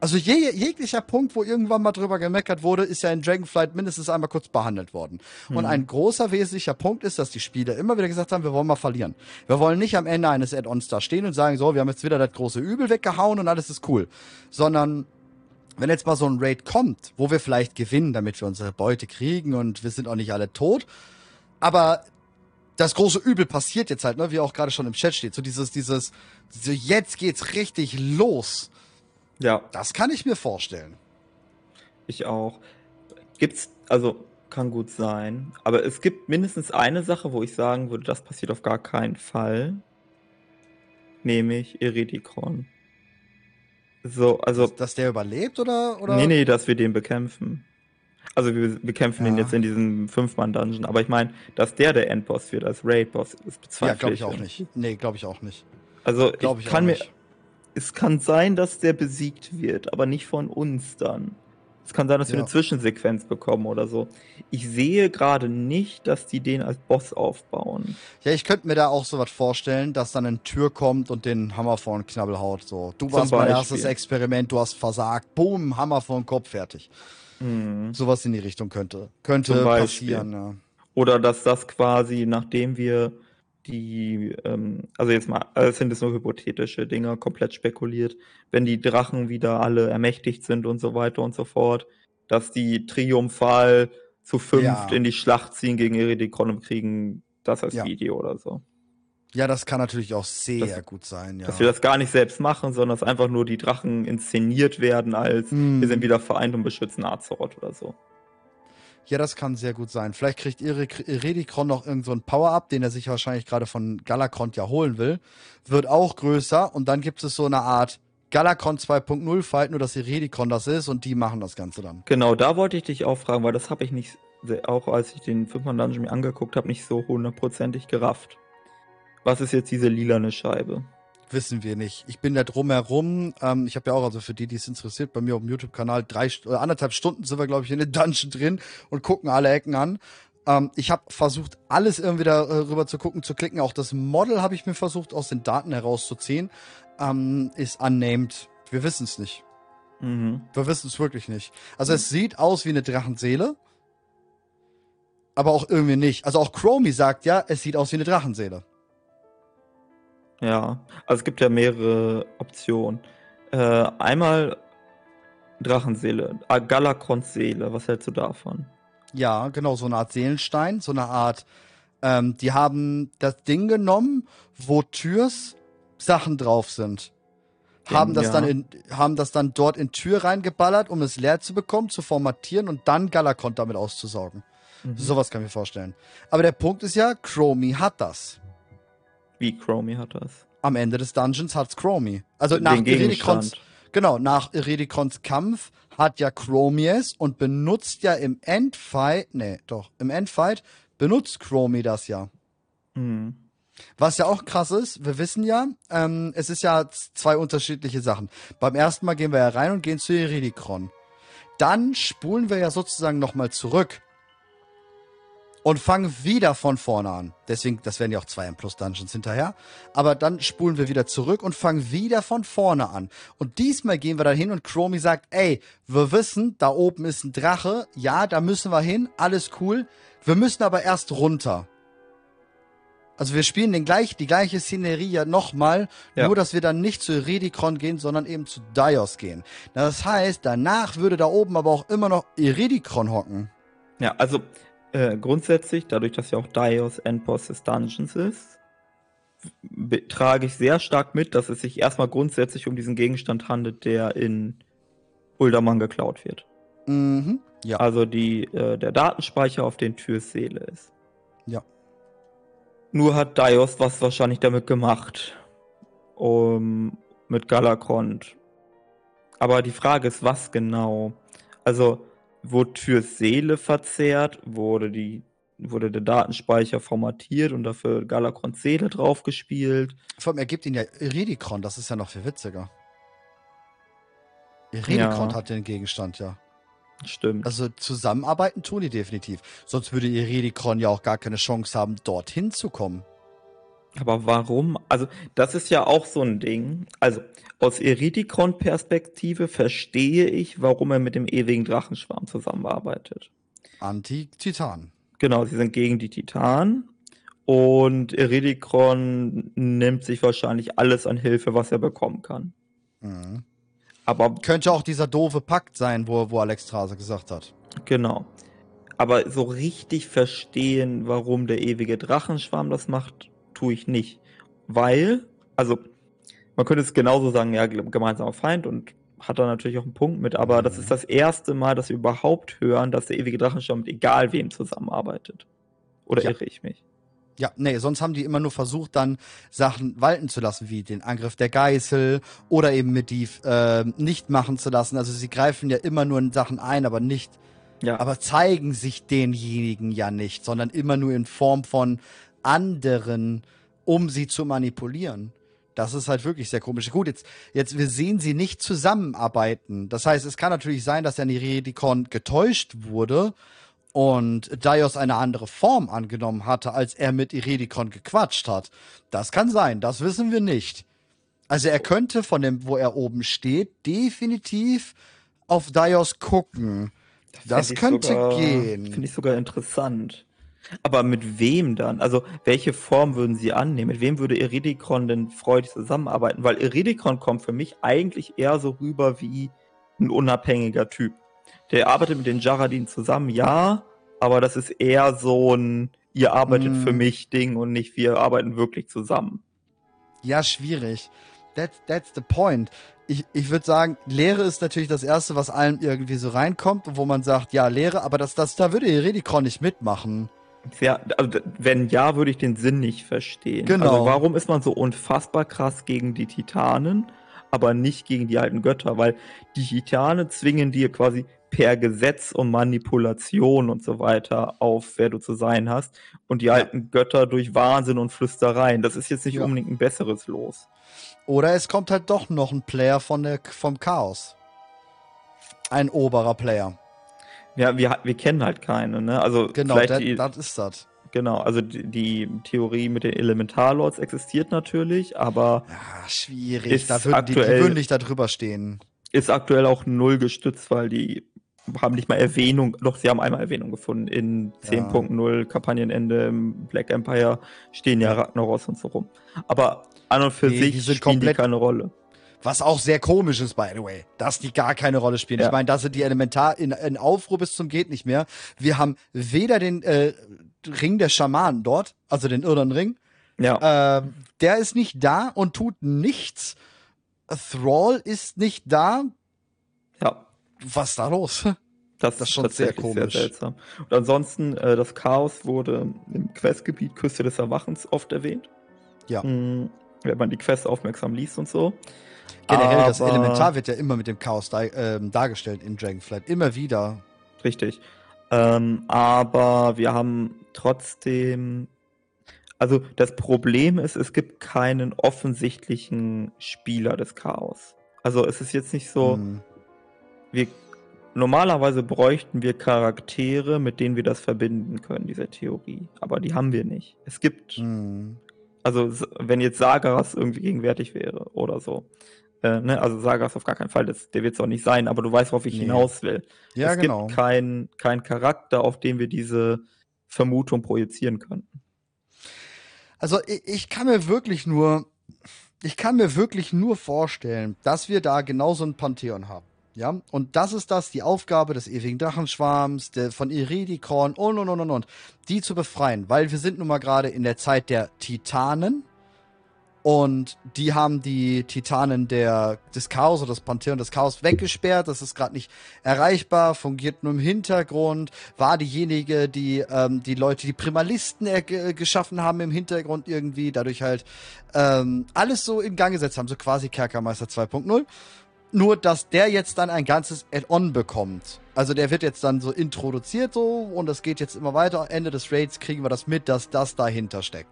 Speaker 2: Also je, jeglicher Punkt, wo irgendwann mal drüber gemeckert wurde, ist ja in Dragonflight mindestens einmal kurz behandelt worden. Mhm. Und ein großer wesentlicher Punkt ist, dass die Spieler immer wieder gesagt haben, wir wollen mal verlieren. Wir wollen nicht am Ende eines Add-ons da stehen und sagen, so, wir haben jetzt wieder das große Übel weggehauen und alles ist cool. Sondern wenn jetzt mal so ein Raid kommt, wo wir vielleicht gewinnen, damit wir unsere Beute kriegen und wir sind auch nicht alle tot, aber das große Übel passiert jetzt halt, ne, wie auch gerade schon im Chat steht, so dieses, dieses, so jetzt geht's richtig los
Speaker 1: ja.
Speaker 2: Das kann ich mir vorstellen.
Speaker 1: Ich auch. Gibt's, also kann gut sein. Aber es gibt mindestens eine Sache, wo ich sagen würde, das passiert auf gar keinen Fall. Nämlich Eridikron. So, also.
Speaker 2: Dass, dass, der überlebt oder, oder?
Speaker 1: Nee, nee, dass wir den bekämpfen. Also wir bekämpfen ja. ihn jetzt in diesem Fünf-Mann-Dungeon. Aber ich meine, dass der der Endboss wird als Raid-Boss, ist
Speaker 2: bezweifle Ja, glaube ich auch nicht. Nee, glaube ich auch nicht.
Speaker 1: Also ich, ich kann mir es kann sein, dass der besiegt wird, aber nicht von uns dann. Es kann sein, dass ja. wir eine Zwischensequenz bekommen oder so. Ich sehe gerade nicht, dass die den als Boss aufbauen.
Speaker 2: Ja, ich könnte mir da auch so was vorstellen, dass dann eine Tür kommt und den Hammer vor den Knabbel haut. So, du warst mein erstes Experiment, du hast versagt. Boom, Hammer vor den Kopf, fertig. Mhm. Sowas in die Richtung könnte, könnte passieren. Ja.
Speaker 1: Oder dass das quasi, nachdem wir die, ähm, also jetzt mal, also sind es nur hypothetische Dinge, komplett spekuliert, wenn die Drachen wieder alle ermächtigt sind und so weiter und so fort, dass die triumphal zu fünft ja. in die Schlacht ziehen gegen Eridikon und kriegen das als ja. Video oder so.
Speaker 2: Ja, das kann natürlich auch sehr das, gut sein, ja.
Speaker 1: Dass wir das gar nicht selbst machen, sondern dass einfach nur die Drachen inszeniert werden als mm. wir sind wieder vereint und beschützen Azeroth oder so.
Speaker 2: Ja, das kann sehr gut sein. Vielleicht kriegt Redikron noch irgendeinen so Power-Up, den er sich wahrscheinlich gerade von Galakrond ja holen will. Wird auch größer und dann gibt es so eine Art Galakron 2.0 Fight, nur dass Redikron das ist und die machen das Ganze dann.
Speaker 1: Genau, da wollte ich dich auch fragen, weil das habe ich nicht, auch als ich den 5 Dungeon mir angeguckt habe, nicht so hundertprozentig gerafft. Was ist jetzt diese lilane Scheibe?
Speaker 2: Wissen wir nicht. Ich bin da drumherum. Ähm, ich habe ja auch, also für die, die es interessiert, bei mir auf dem YouTube-Kanal drei oder anderthalb Stunden sind wir, glaube ich, in den Dungeon drin und gucken alle Ecken an. Ähm, ich habe versucht, alles irgendwie darüber zu gucken, zu klicken. Auch das Model habe ich mir versucht, aus den Daten herauszuziehen. Ähm, ist unnamed. Wir wissen es nicht. Mhm. Wir wissen es wirklich nicht. Also mhm. es sieht aus wie eine Drachenseele. Aber auch irgendwie nicht. Also auch Chromie sagt ja, es sieht aus wie eine Drachenseele.
Speaker 1: Ja, also es gibt ja mehrere Optionen. Äh, einmal Drachenseele, äh, Galakrons Seele, was hältst du davon?
Speaker 2: Ja, genau, so eine Art Seelenstein, so eine Art, ähm, die haben das Ding genommen, wo Türs Sachen drauf sind. haben das, ja. dann in, haben das dann dort in Tür reingeballert, um es leer zu bekommen, zu formatieren und dann Galakron damit auszusaugen. Mhm. Sowas kann ich mir vorstellen. Aber der Punkt ist ja, Chromie hat das.
Speaker 1: Wie Chromie hat das?
Speaker 2: Am Ende des Dungeons hat's Chromie. Also Den nach Iridikons, genau, nach Iridikons Kampf hat ja Chromie es und benutzt ja im Endfight, nee, doch, im Endfight benutzt Chromie das ja. Mhm. Was ja auch krass ist, wir wissen ja, ähm, es ist ja zwei unterschiedliche Sachen. Beim ersten Mal gehen wir ja rein und gehen zu Iridikron. Dann spulen wir ja sozusagen nochmal zurück und fangen wieder von vorne an. Deswegen, das werden ja auch zwei M Plus Dungeons hinterher. Aber dann spulen wir wieder zurück und fangen wieder von vorne an. Und diesmal gehen wir da hin und Chromie sagt, ey, wir wissen, da oben ist ein Drache. Ja, da müssen wir hin. Alles cool. Wir müssen aber erst runter. Also wir spielen den gleich, die gleiche Szenerie ja nochmal, ja. nur dass wir dann nicht zu Iridikron gehen, sondern eben zu Dios gehen. Das heißt, danach würde da oben aber auch immer noch Iridikron hocken.
Speaker 1: Ja, also äh, grundsätzlich, dadurch, dass ja auch Dios Endboss des Dungeons ist, trage ich sehr stark mit, dass es sich erstmal grundsätzlich um diesen Gegenstand handelt, der in Uldaman geklaut wird. Mhm. Ja. Also die, äh, der Datenspeicher auf den Türs Seele ist.
Speaker 2: Ja.
Speaker 1: Nur hat Dios was wahrscheinlich damit gemacht. Um, mit Galakrond. Aber die Frage ist, was genau? Also, wurde Türs Seele verzehrt, wurde die wurde der Datenspeicher formatiert und dafür Galakrons Seele draufgespielt.
Speaker 2: Vor allem, er gibt ihn ja Iridikron, das ist ja noch viel witziger. Iridikron
Speaker 1: Ja.
Speaker 2: hat den Gegenstand, ja.
Speaker 1: Stimmt.
Speaker 2: Also zusammenarbeiten tun die definitiv. Sonst würde Iridikron ja auch gar keine Chance haben, dorthin zu kommen.
Speaker 1: Aber warum? Also, das ist ja auch so ein Ding. Also, aus Eridikron-Perspektive verstehe ich, warum er mit dem ewigen Drachenschwarm zusammenarbeitet.
Speaker 2: Anti-Titan.
Speaker 1: Genau, sie sind gegen die Titanen. Und Eridikron nimmt sich wahrscheinlich alles an Hilfe, was er bekommen kann.
Speaker 2: Mhm.
Speaker 1: Aber
Speaker 2: Könnte auch dieser doofe Pakt sein, wo, wo Alex Strase gesagt hat.
Speaker 1: Genau. Aber so richtig verstehen, warum der ewige Drachenschwarm das macht, tue ich nicht. Weil, also, man könnte es genauso sagen, ja, gemeinsamer Feind und hat da natürlich auch einen Punkt mit, aber das
Speaker 2: Mhm.
Speaker 1: ist das erste Mal, dass wir überhaupt hören, dass der ewige Drachenschwarm mit egal wem zusammenarbeitet. Oder
Speaker 2: Ja.
Speaker 1: irre ich mich?
Speaker 2: Ja, nee, sonst haben die immer nur versucht, dann Sachen walten zu lassen, wie den Angriff der Geißel oder eben mit die äh, nicht machen zu lassen. Also sie greifen ja immer nur in Sachen ein, aber nicht,
Speaker 1: Ja,
Speaker 2: aber zeigen sich denjenigen ja nicht, sondern immer nur in Form von anderen, um sie zu manipulieren. Das ist halt wirklich sehr komisch. Gut, jetzt, jetzt, wir sehen sie nicht zusammenarbeiten. Das heißt, es kann natürlich sein, dass der Niredikon getäuscht wurde und Daios eine andere Form angenommen hatte, als er mit Iredikon gequatscht hat. Das kann sein, das wissen wir nicht. Also er könnte von dem, wo er oben steht, definitiv auf Daios gucken. Das
Speaker 1: ich
Speaker 2: könnte
Speaker 1: sogar,
Speaker 2: gehen.
Speaker 1: Finde ich sogar interessant. Aber mit wem dann? Also, welche Form würden sie annehmen? Mit wem würde Iridikon denn freudig zusammenarbeiten? Weil Iridikon kommt für mich eigentlich eher so rüber wie ein unabhängiger Typ. Der arbeitet mit den Jaradin zusammen, ja, aber das ist eher so ein ihr arbeitet
Speaker 2: Mm.
Speaker 1: für mich Ding und nicht wir arbeiten wirklich zusammen.
Speaker 2: Ja, schwierig. That's, that's the point. Ich, ich würde sagen, Lehre ist natürlich das Erste, was allen irgendwie so reinkommt, wo man sagt, ja, Lehre, aber das, das, da würde Iredikron nicht mitmachen.
Speaker 1: Ja, also wenn ja, würde ich den Sinn nicht verstehen.
Speaker 2: Genau.
Speaker 1: Also warum ist man so unfassbar krass gegen die Titanen, aber nicht gegen die alten Götter? Weil die Titanen zwingen dir quasi per Gesetz und Manipulation und so weiter auf, wer du zu sein hast. Und die
Speaker 2: Ja.
Speaker 1: alten Götter durch Wahnsinn und Flüstereien. Das ist jetzt nicht
Speaker 2: Ja.
Speaker 1: unbedingt ein besseres Los.
Speaker 2: Oder es kommt halt doch noch ein Player von der, vom Chaos. Ein oberer Player.
Speaker 1: Ja, wir, wir kennen halt keine, ne? Also
Speaker 2: Genau, das
Speaker 1: die,
Speaker 2: ist das.
Speaker 1: genau, also die, die Theorie mit den Elementarlords existiert natürlich, aber
Speaker 2: Ja, schwierig.
Speaker 1: Ist
Speaker 2: Da würden die, die
Speaker 1: aktuell-
Speaker 2: würden nicht da drüber stehen.
Speaker 1: ist aktuell auch null gestützt, weil die haben nicht mal Erwähnung, doch sie haben einmal Erwähnung gefunden. In
Speaker 2: Ja.
Speaker 1: 10.0 Kampagnenende im Black Empire stehen ja Ragnaros und so rum. Aber an und für
Speaker 2: Nee,
Speaker 1: sich
Speaker 2: die
Speaker 1: spielen
Speaker 2: komplett-
Speaker 1: die keine Rolle.
Speaker 2: Was auch sehr komisch ist, by the way, dass die gar keine Rolle spielen.
Speaker 1: Ja.
Speaker 2: Ich meine, da sind die Elementar in, in Aufruhr bis zum geht nicht mehr. Wir haben weder den äh, Ring der Schamanen dort, also den Irren Ring,
Speaker 1: Ja,
Speaker 2: ähm, der ist nicht da und tut nichts. Thrall ist nicht da.
Speaker 1: ja.
Speaker 2: Was ist da los?
Speaker 1: Das,
Speaker 2: Das ist schon sehr komisch.
Speaker 1: seltsam. Und ansonsten, äh, das Chaos wurde im Questgebiet Küste des Erwachens oft erwähnt.
Speaker 2: Ja.
Speaker 1: Mm, wenn man die Quests aufmerksam liest und so.
Speaker 2: Generell, das Elementar wird ja immer mit dem Chaos da, ähm, dargestellt in Dragonflight. Immer wieder.
Speaker 1: Richtig. Ähm, aber wir haben trotzdem. Also das Problem ist, es gibt keinen offensichtlichen Spieler des Chaos. Also es ist jetzt nicht so,
Speaker 2: Hm.
Speaker 1: wir normalerweise bräuchten wir Charaktere, mit denen wir das verbinden können, diese Theorie. Aber die haben wir nicht. Es gibt,
Speaker 2: Hm.
Speaker 1: also wenn jetzt Sagaras irgendwie gegenwärtig wäre oder so. Äh, ne? Also Sagaras auf gar keinen Fall, das, der wird es auch nicht sein, aber du weißt, worauf ich
Speaker 2: Nee.
Speaker 1: hinaus will
Speaker 2: Ja,
Speaker 1: es
Speaker 2: genau.
Speaker 1: gibt keinen kein Charakter, auf den wir diese Vermutung projizieren könnten.
Speaker 2: Also ich, ich kann mir wirklich nur, ich kann mir wirklich nur vorstellen, dass wir da genauso ein Pantheon haben. Ja, und das ist das, die Aufgabe des ewigen Drachenschwarms, der, von Iridikon und und und und und, die zu befreien, weil wir sind nun mal gerade in der Zeit der Titanen und die haben die Titanen der, des Chaos oder das Pantheon des Chaos weggesperrt. Das ist gerade nicht erreichbar, fungiert nur im Hintergrund, war diejenige, die ähm, die Leute, die Primalisten ge- geschaffen haben im Hintergrund irgendwie, dadurch halt ähm, alles so in Gang gesetzt haben, so quasi Kerkermeister 2.0. Nur, dass der jetzt dann ein ganzes Add-on bekommt. Also der wird jetzt dann so introduziert so und das geht jetzt immer weiter. Ende des Raids kriegen wir das mit, dass das dahinter steckt.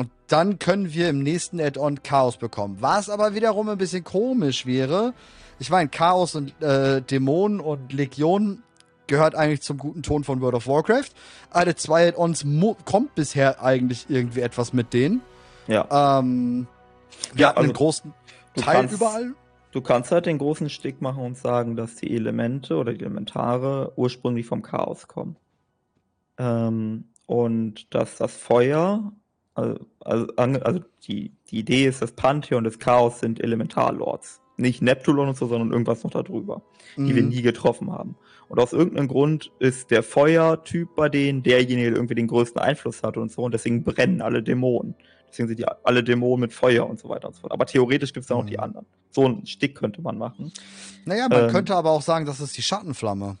Speaker 2: Und dann können wir im nächsten Add-on Chaos bekommen. Was aber wiederum ein bisschen komisch wäre. Ich meine, Chaos und äh, Dämonen und Legion gehört eigentlich zum guten Ton von World of Warcraft. Alle zwei Add-ons kommt bisher eigentlich irgendwie etwas mit denen.
Speaker 1: Ja.
Speaker 2: Ähm, wir ja, hatten also, einen großen Teil kannst, überall.
Speaker 1: Du kannst halt den großen Stick machen und sagen, dass die Elemente oder die Elementare ursprünglich vom Chaos kommen. Ähm, und dass das Feuer, also, also, also die, die Idee ist, das Pantheon des Chaos sind Elementarlords. Nicht Neptulon und so, sondern irgendwas noch darüber, mhm. die wir mhm. nie getroffen haben. Und aus irgendeinem Grund ist der Feuertyp bei denen derjenige, der irgendwie den größten Einfluss hat und so, und deswegen brennen alle Dämonen. Deswegen sind die alle Dämonen mit Feuer und so weiter und so fort. Aber theoretisch gibt es da noch mhm. die anderen. So ein Stick könnte man machen.
Speaker 2: Naja, man ähm, könnte aber auch sagen, das ist die Schattenflamme.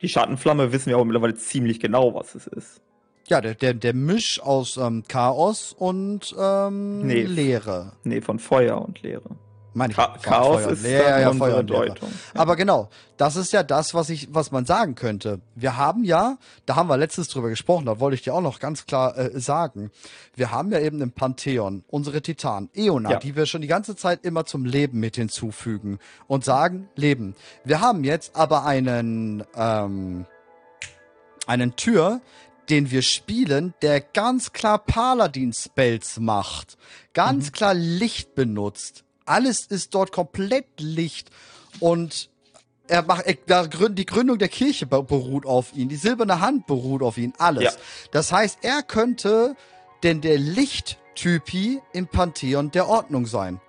Speaker 1: Die Schattenflamme wissen wir auch mittlerweile ziemlich genau, was es ist.
Speaker 2: Ja, der, der, der Misch aus ähm, Chaos und ähm, nee, Leere.
Speaker 1: Nee, von Feuer und Leere.
Speaker 2: Meine ich,
Speaker 1: Cha Chaos Feuer ist ja, ja, Feuer und.
Speaker 2: Ja. Aber genau, das ist ja das, was ich, was man sagen könnte. Wir haben ja, da haben wir letztens drüber gesprochen, da wollte ich dir auch noch ganz klar äh, sagen. Wir haben ja eben im Pantheon unsere Titanen, Eona, ja. die wir schon die ganze Zeit immer zum Leben mit hinzufügen und sagen, Leben. Wir haben jetzt aber einen, ähm, einen Tür, den wir spielen, der ganz klar Paladin-Spells macht, ganz mhm. klar Licht benutzt alles ist dort komplett Licht und er macht er, die Gründung der Kirche beruht auf ihn, die silberne Hand beruht auf ihn, alles. Ja. Das heißt, er könnte denn der Lichttypi im Pantheon der Ordnung sein.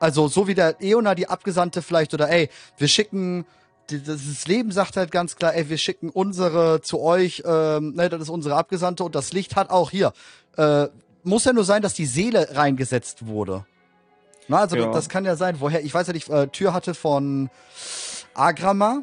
Speaker 2: Also so wie der Eona die Abgesandte vielleicht oder ey, wir schicken das Leben sagt halt ganz klar, ey, wir schicken unsere zu euch, ähm, ne, das ist unsere Abgesandte und das Licht hat auch hier. Äh, muss ja nur sein, dass die Seele reingesetzt wurde. Na, also ja. das kann ja sein, woher, ich weiß ja nicht, äh, Tür hatte von Agrama,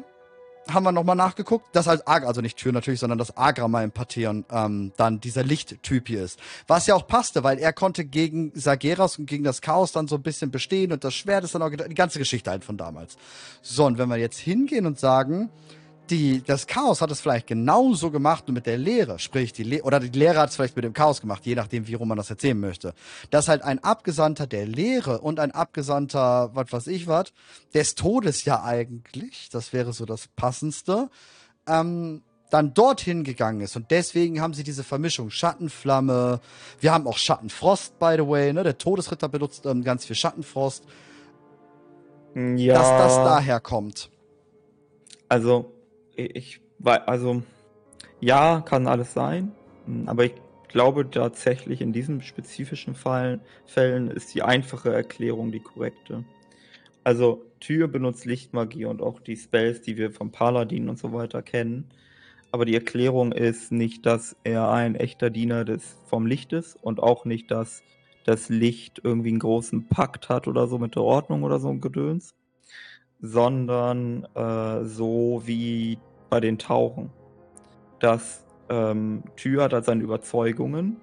Speaker 2: haben wir nochmal nachgeguckt, das als Ag, also nicht Tür natürlich, sondern das Agrama im Pantheon ähm, dann dieser Lichttyp hier ist. Was ja auch passte, weil er konnte gegen Sageras und gegen das Chaos dann so ein bisschen bestehen und das Schwert ist dann auch die ganze Geschichte halt von damals. So, und wenn wir jetzt hingehen und sagen, die, das Chaos hat es vielleicht genauso gemacht und mit der Lehre, sprich die Le oder die Lehre hat es vielleicht mit dem Chaos gemacht, je nachdem, wie rum man das erzählen möchte. Dass halt ein Abgesandter der Lehre und ein Abgesandter, was weiß ich was, des Todes ja eigentlich, das wäre so das Passendste, ähm, dann dorthin gegangen ist. Und deswegen haben sie diese Vermischung Schattenflamme. Wir haben auch Schattenfrost, by the way. Ne? Der Todesritter benutzt ähm, ganz viel Schattenfrost.
Speaker 1: Ja.
Speaker 2: Dass das daher kommt.
Speaker 1: Also, ich weil also ja, kann alles sein, hm, aber ich glaube tatsächlich in diesen spezifischen Fall, Fällen ist die einfache Erklärung die korrekte. Also Tür benutzt Lichtmagie und auch die Spells, die wir vom Paladin und so weiter kennen. Aber die Erklärung ist nicht, dass er ein echter Diener des vom Licht ist und auch nicht, dass das Licht irgendwie einen großen Pakt hat oder so mit der Ordnung oder so ein Gedöns, sondern äh, so wie bei den Tauchen, dass ähm, Tür hat halt seine Überzeugungen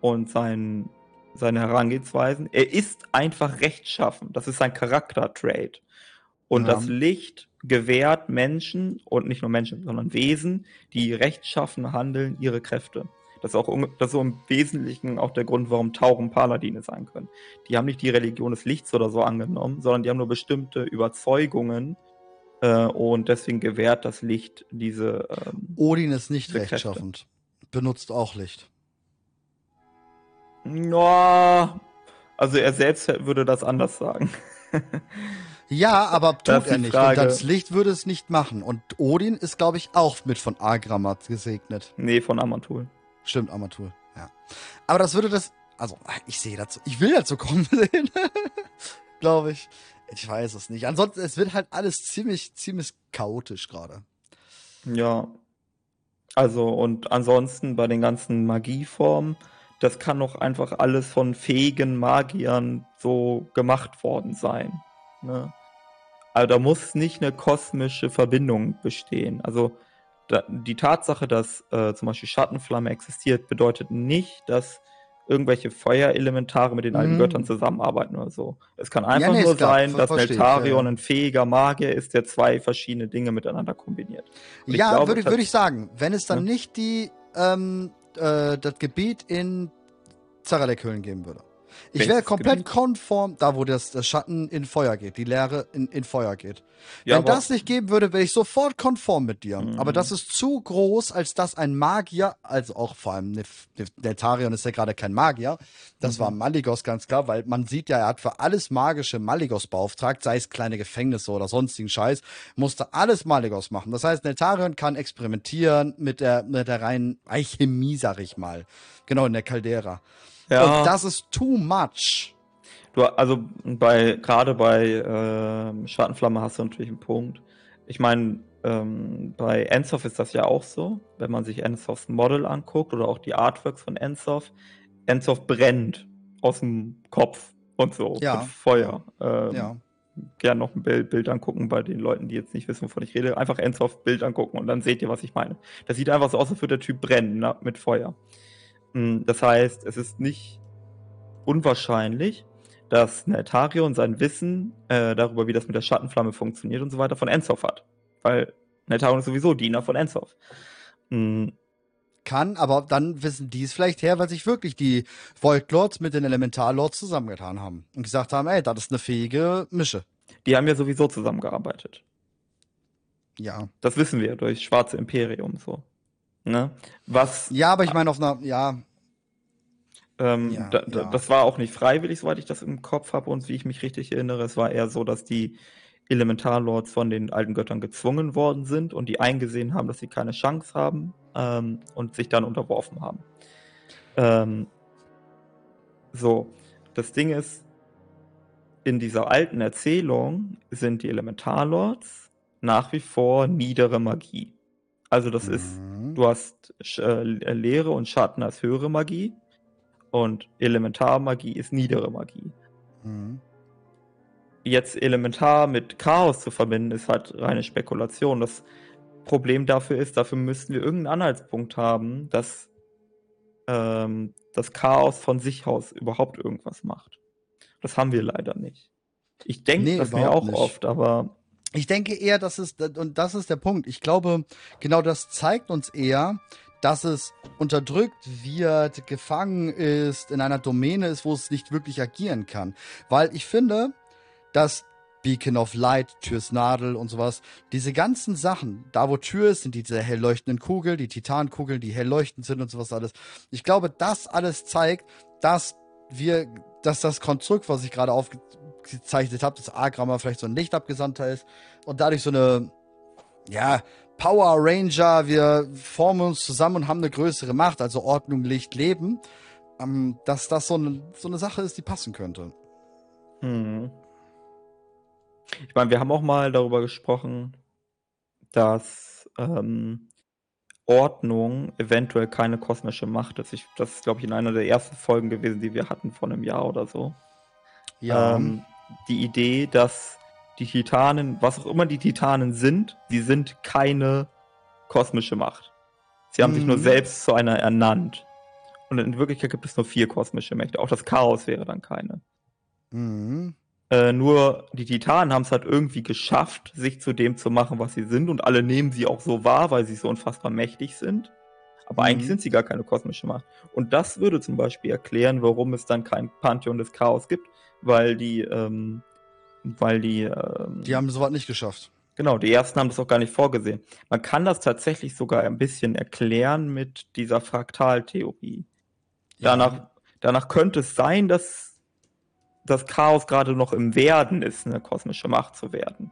Speaker 1: und sein, seine Herangehensweisen. Er ist einfach rechtschaffen. Das ist sein Charaktertrade. Und ja. das Licht gewährt Menschen und nicht nur Menschen, sondern Wesen, die rechtschaffen handeln, ihre Kräfte. Das ist auch das ist so im Wesentlichen auch der Grund, warum Tauchen Paladine sein können. Die haben nicht die Religion des Lichts oder so angenommen, sondern die haben nur bestimmte Überzeugungen, äh, und deswegen gewährt das Licht diese.
Speaker 2: Ähm, Odin ist nicht rechtschaffend. Benutzt auch Licht.
Speaker 1: Ja, also er selbst würde das anders sagen.
Speaker 2: ja, aber tut er nicht. Frage. Und das Licht würde es nicht machen. Und Odin ist, glaube ich, auch mit von Agramat gesegnet.
Speaker 1: Nee, von Amatul.
Speaker 2: Stimmt, Amatul, ja. Aber das würde das, also ich sehe dazu, ich will dazu kommen sehen, glaube ich. Ich weiß es nicht. Ansonsten, es wird halt alles ziemlich, ziemlich chaotisch gerade.
Speaker 1: Ja. Also, und ansonsten bei den ganzen Magieformen, das kann doch einfach alles von fähigen Magiern so gemacht worden sein. Ne? Also da muss nicht eine kosmische Verbindung bestehen. Also die Tatsache, dass äh, zum Beispiel Schattenflamme existiert, bedeutet nicht, dass irgendwelche Feuerelementare mit den alten
Speaker 2: Mhm.
Speaker 1: Göttern zusammenarbeiten oder so. Es kann einfach
Speaker 2: nee,
Speaker 1: nur
Speaker 2: klar,
Speaker 1: sein, dass Neltarion
Speaker 2: ja.
Speaker 1: ein fähiger Magier ist, der zwei verschiedene Dinge miteinander kombiniert. Und
Speaker 2: Ja,
Speaker 1: glaube
Speaker 2: würde
Speaker 1: tats-
Speaker 2: würd ich sagen, wenn es dann
Speaker 1: Ja.
Speaker 2: nicht die, ähm, äh, das Gebiet in Zaralek-Höhlen geben würde. Ich wäre komplett konform, da wo das, das Schatten in Feuer geht, die Leere in, in Feuer geht.
Speaker 1: Ja,
Speaker 2: Wenn das nicht geben würde, wäre ich sofort konform mit dir.
Speaker 1: Mhm.
Speaker 2: Aber das ist zu groß, als dass ein Magier, also auch vor allem Neltarion ist ja gerade kein Magier. Das
Speaker 1: Mhm.
Speaker 2: war Maligos ganz klar, weil man sieht ja, er hat für alles Magische Maligos beauftragt, sei es kleine Gefängnisse oder sonstigen Scheiß, musste alles Maligos machen. Das heißt, Neltarion kann experimentieren mit der, mit der reinen Alchemie, sag ich mal. Genau, in der Caldera.
Speaker 1: Ja.
Speaker 2: Und das ist too much.
Speaker 1: Du, also bei gerade bei ähm, Schattenflamme hast du natürlich einen Punkt. Ich meine, ähm, bei Ensoff ist das ja auch so, wenn man sich Ensoffs Model anguckt oder auch die Artworks von Ensoff. Ensoff brennt aus dem Kopf und so
Speaker 2: Ja.
Speaker 1: mit Feuer. Ähm,
Speaker 2: Ja.
Speaker 1: Gerne noch ein Bild, Bild angucken bei den Leuten, die jetzt nicht wissen, wovon ich rede. Einfach Ensoff Bild angucken und dann seht ihr, was ich meine. Das sieht einfach so aus, als würde der Typ brennen ne, mit Feuer. Mm, Das heißt, es ist nicht unwahrscheinlich, dass Neltarion sein Wissen äh, darüber, wie das mit der Schattenflamme funktioniert und so weiter, von Ensoff hat. Weil Neltarion ist sowieso Diener von Ensoff. Mm,
Speaker 2: kann, aber dann wissen die es vielleicht her, weil sich wirklich die Voidlords mit den Elementarlords zusammengetan haben und gesagt haben, ey, das ist eine fähige Mische.
Speaker 1: Die haben ja sowieso zusammengearbeitet.
Speaker 2: Ja.
Speaker 1: Das wissen wir durch Schwarze Imperium so. Ne? Was
Speaker 2: Ja, aber ich meine auf einer, ja,
Speaker 1: Ähm,
Speaker 2: Ja,
Speaker 1: da, da,
Speaker 2: ja.
Speaker 1: Das war auch nicht freiwillig, soweit ich das im Kopf habe und wie ich mich richtig erinnere. Es war eher so, dass die Elementarlords von den alten Göttern gezwungen worden sind und die eingesehen haben, dass sie keine Chance haben ähm, und sich dann unterworfen haben. Ähm, so, das Ding ist, in dieser alten Erzählung sind die Elementarlords nach wie vor niedere Magie. Also das ist
Speaker 2: Mhm.
Speaker 1: Du hast Sch- äh, Leere und Schatten als höhere Magie und Elementarmagie ist niedere Magie.
Speaker 2: Mhm.
Speaker 1: Jetzt Elementar mit Chaos zu verbinden, ist halt reine Spekulation. Das Problem dafür ist, dafür müssten wir irgendeinen Anhaltspunkt haben, dass ähm, das Chaos von sich aus überhaupt irgendwas macht. Das haben wir leider nicht. Ich denke
Speaker 2: Nee,
Speaker 1: das mir auch
Speaker 2: nicht.
Speaker 1: oft, aber
Speaker 2: Ich denke eher, dass es, und das ist der Punkt. Ich glaube, genau das zeigt uns eher, dass es unterdrückt wird, gefangen ist, in einer Domäne ist, wo es nicht wirklich agieren kann. Weil ich finde, dass Beacon of Light, Türs Nadel und sowas, diese ganzen Sachen, da wo Tür ist, sind diese hell leuchtenden Kugeln, die Titankugeln, die hell leuchtend sind und sowas alles. Ich glaube, das alles zeigt, dass wir, dass das Konstrukt, was ich gerade aufgezeichnet habe, das A-Gramma vielleicht so ein Lichtabgesandter ist und dadurch so eine, ja, Power Ranger, wir formen uns zusammen und haben eine größere Macht, also Ordnung, Licht, Leben, ähm, dass das so eine, so eine Sache ist, die passen könnte.
Speaker 1: Hm. Ich meine, wir haben auch mal darüber gesprochen, dass ähm, Ordnung eventuell keine kosmische Macht ist. Ich, das ist, glaube ich, in einer der ersten Folgen gewesen, die wir hatten vor einem Jahr oder so.
Speaker 2: Ja,
Speaker 1: Ähm, die Idee, dass die Titanen, was auch immer die Titanen sind, sie sind keine kosmische Macht. Sie haben sich nur
Speaker 2: Mhm.
Speaker 1: selbst zu einer ernannt. Und in Wirklichkeit gibt es nur vier kosmische Mächte. Auch das Chaos wäre dann keine.
Speaker 2: mhm.
Speaker 1: Äh, nur die Titanen haben es halt irgendwie geschafft, sich zu dem zu machen, was sie sind. Und alle nehmen sie auch so wahr, weil sie so unfassbar mächtig sind. Aber
Speaker 2: Mhm.
Speaker 1: eigentlich sind sie gar keine kosmische Macht. Und das würde zum Beispiel erklären, warum es dann kein Pantheon des Chaos gibt. Weil die, ähm, weil die, ähm,
Speaker 2: die haben sowas nicht geschafft.
Speaker 1: genau, die ersten haben das auch gar nicht vorgesehen. Man kann das tatsächlich sogar ein bisschen erklären mit dieser Fraktaltheorie. Danach, danach könnte es sein, dass das Chaos gerade noch im Werden ist, eine kosmische Macht zu werden.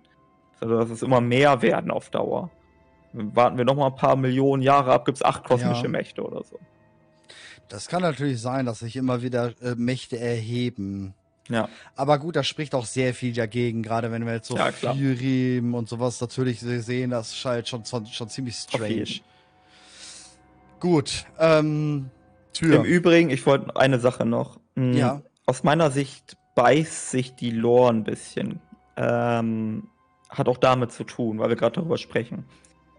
Speaker 1: Also, dass es immer mehr werden auf Dauer. Warten wir noch mal ein paar Millionen Jahre ab, gibt es acht kosmische
Speaker 2: Ja.
Speaker 1: Mächte oder so.
Speaker 2: Das kann natürlich sein, dass sich immer wieder äh, Mächte erheben.
Speaker 1: Ja.
Speaker 2: Aber gut, das spricht auch sehr viel dagegen, gerade wenn wir jetzt so
Speaker 1: Ja.
Speaker 2: Fury und sowas natürlich sehen, das ist halt schon, schon, schon ziemlich strange. Gut, ähm, Tür.
Speaker 1: Im Übrigen, ich wollte eine Sache noch. Hm,
Speaker 2: Ja.
Speaker 1: Aus meiner Sicht beißt sich die Lore ein bisschen. Ähm, hat auch damit zu tun, weil wir gerade darüber sprechen.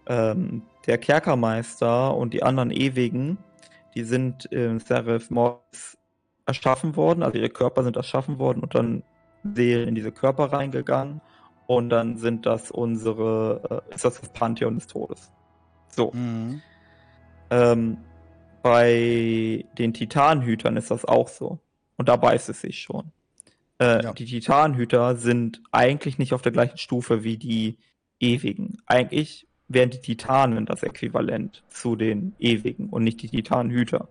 Speaker 1: Ähm, der Kerkermeister und die anderen Ewigen, die sind in Seraph Mortis erschaffen worden, also ihre Körper sind erschaffen worden und dann Seelen in diese Körper reingegangen und dann sind das unsere, äh, ist das das Pantheon des Todes. So.
Speaker 2: Mhm.
Speaker 1: Ähm, bei den Titanhütern ist das auch so. Und da beißt es sich schon. Äh,
Speaker 2: Ja.
Speaker 1: Die Titanhüter sind eigentlich nicht auf der gleichen Stufe wie die Ewigen. Eigentlich wären die Titanen das Äquivalent zu den Ewigen und nicht die Titanhüter.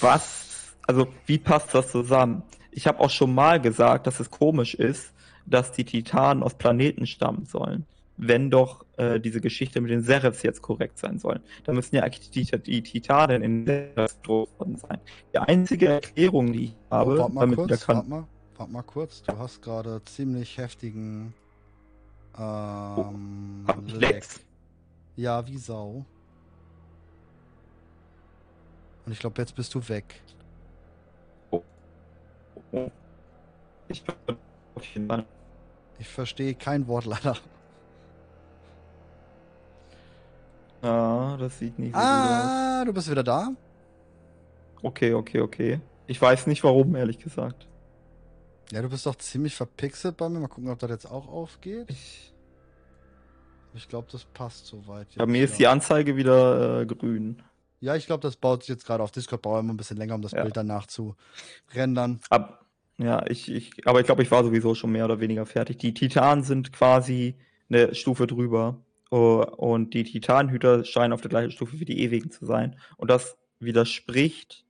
Speaker 1: Was, also wie passt das zusammen? Ich habe auch schon mal gesagt, dass es komisch ist, dass die Titanen aus Planeten stammen sollen. Wenn doch äh, diese Geschichte mit den Serifs jetzt korrekt sein sollen. Da müssen ja eigentlich die, die Titanen in Serifs worden sein. Die einzige Erklärung, die ich habe,
Speaker 2: Oh, warte mal
Speaker 1: damit wieder
Speaker 2: kurz,
Speaker 1: kann,
Speaker 2: warte mal, warte mal kurz. Du hast gerade ziemlich heftigen ähm,
Speaker 1: hab ich
Speaker 2: Lag.
Speaker 1: Lex.
Speaker 2: Ja, wie Sau. Und ich glaube, jetzt bist du weg.
Speaker 1: Ich jeden Fall.
Speaker 2: Ich verstehe kein Wort leider.
Speaker 1: Ja, das sieht nicht so gut aus.
Speaker 2: Ah, du bist wieder da?
Speaker 1: Okay, okay, okay. Ich weiß nicht warum, ehrlich gesagt.
Speaker 2: Ja, du bist doch ziemlich verpixelt bei mir. Mal gucken, ob das jetzt auch aufgeht.
Speaker 1: Ich,
Speaker 2: Ich glaube, das passt soweit.
Speaker 1: bei
Speaker 2: jetzt,
Speaker 1: mir ist die. Anzeige wieder äh, grün.
Speaker 2: Ja, ich glaube, das baut sich jetzt gerade auf Discord. Brauche immer ein bisschen länger, um das
Speaker 1: Ja.
Speaker 2: Bild danach zu rendern.
Speaker 1: Ab, ja, ich, ich, aber ich glaube, ich war sowieso schon mehr oder weniger fertig. Die Titanen sind quasi eine Stufe drüber. Oh, Und die Titanhüter scheinen auf der gleichen Stufe wie die Ewigen zu sein. Und das widerspricht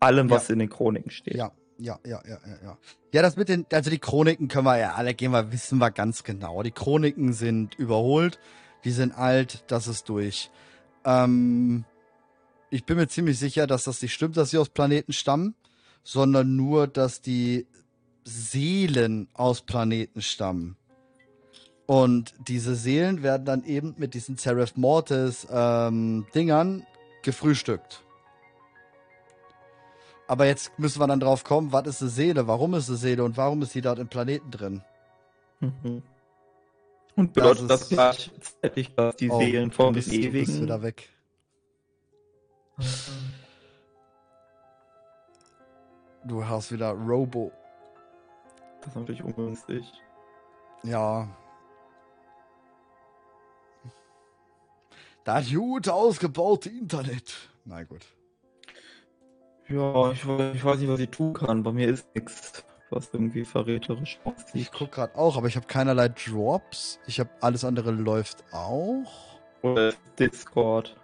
Speaker 1: allem, was in den Chroniken steht.
Speaker 2: Ja, ja, ja, ja, ja, ja. Ja, das mit den, also die Chroniken können wir ja alle gehen, wir wissen wir ganz genau. Die Chroniken sind überholt, die sind alt, das ist durch. Ähm, ich bin mir ziemlich sicher, dass das nicht stimmt, dass sie aus Planeten stammen, sondern nur, dass die Seelen aus Planeten stammen. Und diese Seelen werden dann eben mit diesen Seraph Mortis ähm, Dingern gefrühstückt. Aber jetzt müssen wir dann drauf kommen, was ist eine Seele, warum ist eine Seele und warum ist sie dort im Planeten drin?
Speaker 1: Mhm. Und bedeutet
Speaker 2: Das
Speaker 1: das,
Speaker 2: ist-
Speaker 1: gleichzeitig, dass die
Speaker 2: Oh,
Speaker 1: Seelen
Speaker 2: du bist
Speaker 1: Ewigen.
Speaker 2: wieder weg. Du hast wieder Robo.
Speaker 1: Das ist natürlich ungünstig.
Speaker 2: Ja. Das gut ausgebaute Internet. Na gut.
Speaker 1: Ja, ich, ich weiß nicht, was ich tun kann. Bei mir ist nichts, was irgendwie verräterisch
Speaker 2: Ich
Speaker 1: aussieht.
Speaker 2: guck gerade auch, aber ich habe keinerlei Drops. Ich habe alles andere läuft auch.
Speaker 1: Oder Discord.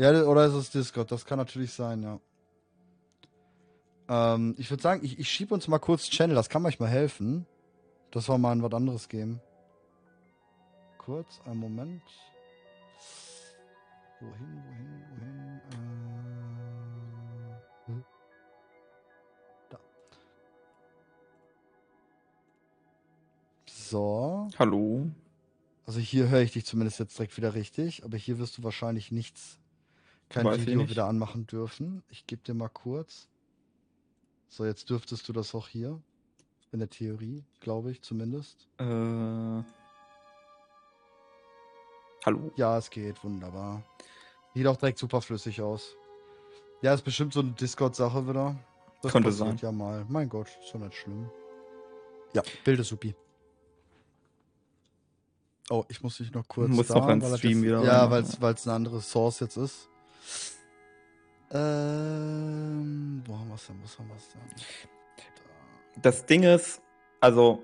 Speaker 2: Ja, oder ist es Discord? Das kann natürlich sein, ja. Ähm, ich würde sagen, ich, ich schiebe uns mal kurz Channel, das kann manchmal helfen. Das soll mal in was anderes geben. Kurz, einen Moment. Wohin, wohin, wohin? Äh, hm? da. So.
Speaker 1: Hallo?
Speaker 2: Also hier höre ich dich zumindest jetzt direkt wieder richtig, aber hier wirst du wahrscheinlich nichts, kein
Speaker 1: Weiß
Speaker 2: Video wieder anmachen dürfen. Ich gebe dir mal kurz. So, jetzt dürftest du das auch hier. In der Theorie, glaube ich zumindest.
Speaker 1: Äh. Hallo?
Speaker 2: Ja, es geht, wunderbar. Sieht auch direkt super flüssig aus. Ja, ist bestimmt so eine Discord-Sache wieder. Das
Speaker 1: Könnte sein.
Speaker 2: ja mal. Mein Gott, ist doch nicht schlimm. Ja, Bild ist supi. Oh, ich muss dich noch kurz.
Speaker 1: Muss
Speaker 2: da,
Speaker 1: noch
Speaker 2: das
Speaker 1: Stream wieder
Speaker 2: Ja, weil es eine andere Source jetzt ist. Ähm, wo haben wir es denn? Wo haben wir es denn? Da.
Speaker 1: Das Ding ist, also,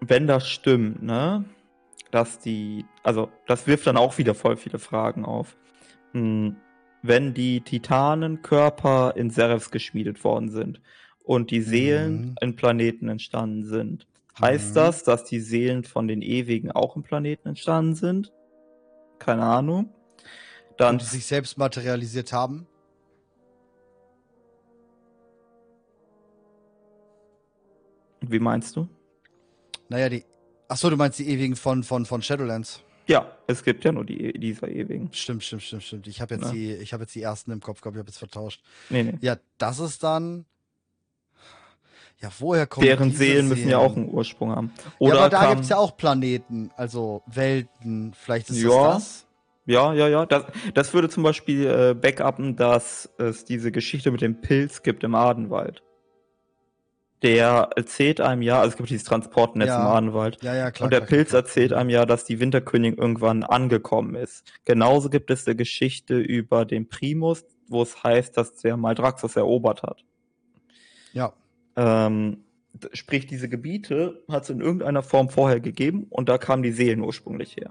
Speaker 1: wenn das stimmt, ne, dass die, also, das wirft dann auch wieder voll viele Fragen auf. Hm, wenn die Titanenkörper in Serifs geschmiedet worden sind und die Seelen
Speaker 2: Mhm.
Speaker 1: in Planeten entstanden sind, heißt
Speaker 2: Mhm.
Speaker 1: das, dass die Seelen von den Ewigen auch im Planeten entstanden sind? Keine Ahnung. Dann
Speaker 2: Und die sich selbst materialisiert haben.
Speaker 1: Wie meinst du?
Speaker 2: Naja, die. Achso, du meinst die ewigen von, von, von Shadowlands.
Speaker 1: Ja, es gibt ja nur die dieser Ewigen.
Speaker 2: Stimmt, stimmt, stimmt, stimmt. Ich habe jetzt,
Speaker 1: Ja.
Speaker 2: die, ich hab jetzt die ersten im Kopf gehabt, ich habe jetzt vertauscht.
Speaker 1: Nee, nee.
Speaker 2: Ja, das ist dann. Ja, woher kommen
Speaker 1: Deren
Speaker 2: diese
Speaker 1: Seelen müssen ja
Speaker 2: Seelen?
Speaker 1: auch einen Ursprung haben.
Speaker 2: ja,
Speaker 1: Oder
Speaker 2: aber da
Speaker 1: kam,
Speaker 2: gibt's ja auch Planeten, also Welten. Vielleicht ist
Speaker 1: Ja.
Speaker 2: das das.
Speaker 1: Ja, ja, ja. Das, das würde zum Beispiel äh, backuppen, dass es diese Geschichte mit dem Pilz gibt im Adenwald. Der erzählt einem ja, also es gibt dieses Transportnetz
Speaker 2: Ja.
Speaker 1: im Adenwald.
Speaker 2: Ja, ja, klar.
Speaker 1: Und der
Speaker 2: klar,
Speaker 1: Pilz
Speaker 2: klar.
Speaker 1: erzählt einem ja, dass die Winterkönigin irgendwann angekommen ist. Genauso gibt es eine Geschichte über den Primus, wo es heißt, dass der mal Draxus erobert hat.
Speaker 2: Ja.
Speaker 1: Ähm, sprich, diese Gebiete hat es in irgendeiner Form vorher gegeben und da kamen die Seelen ursprünglich her.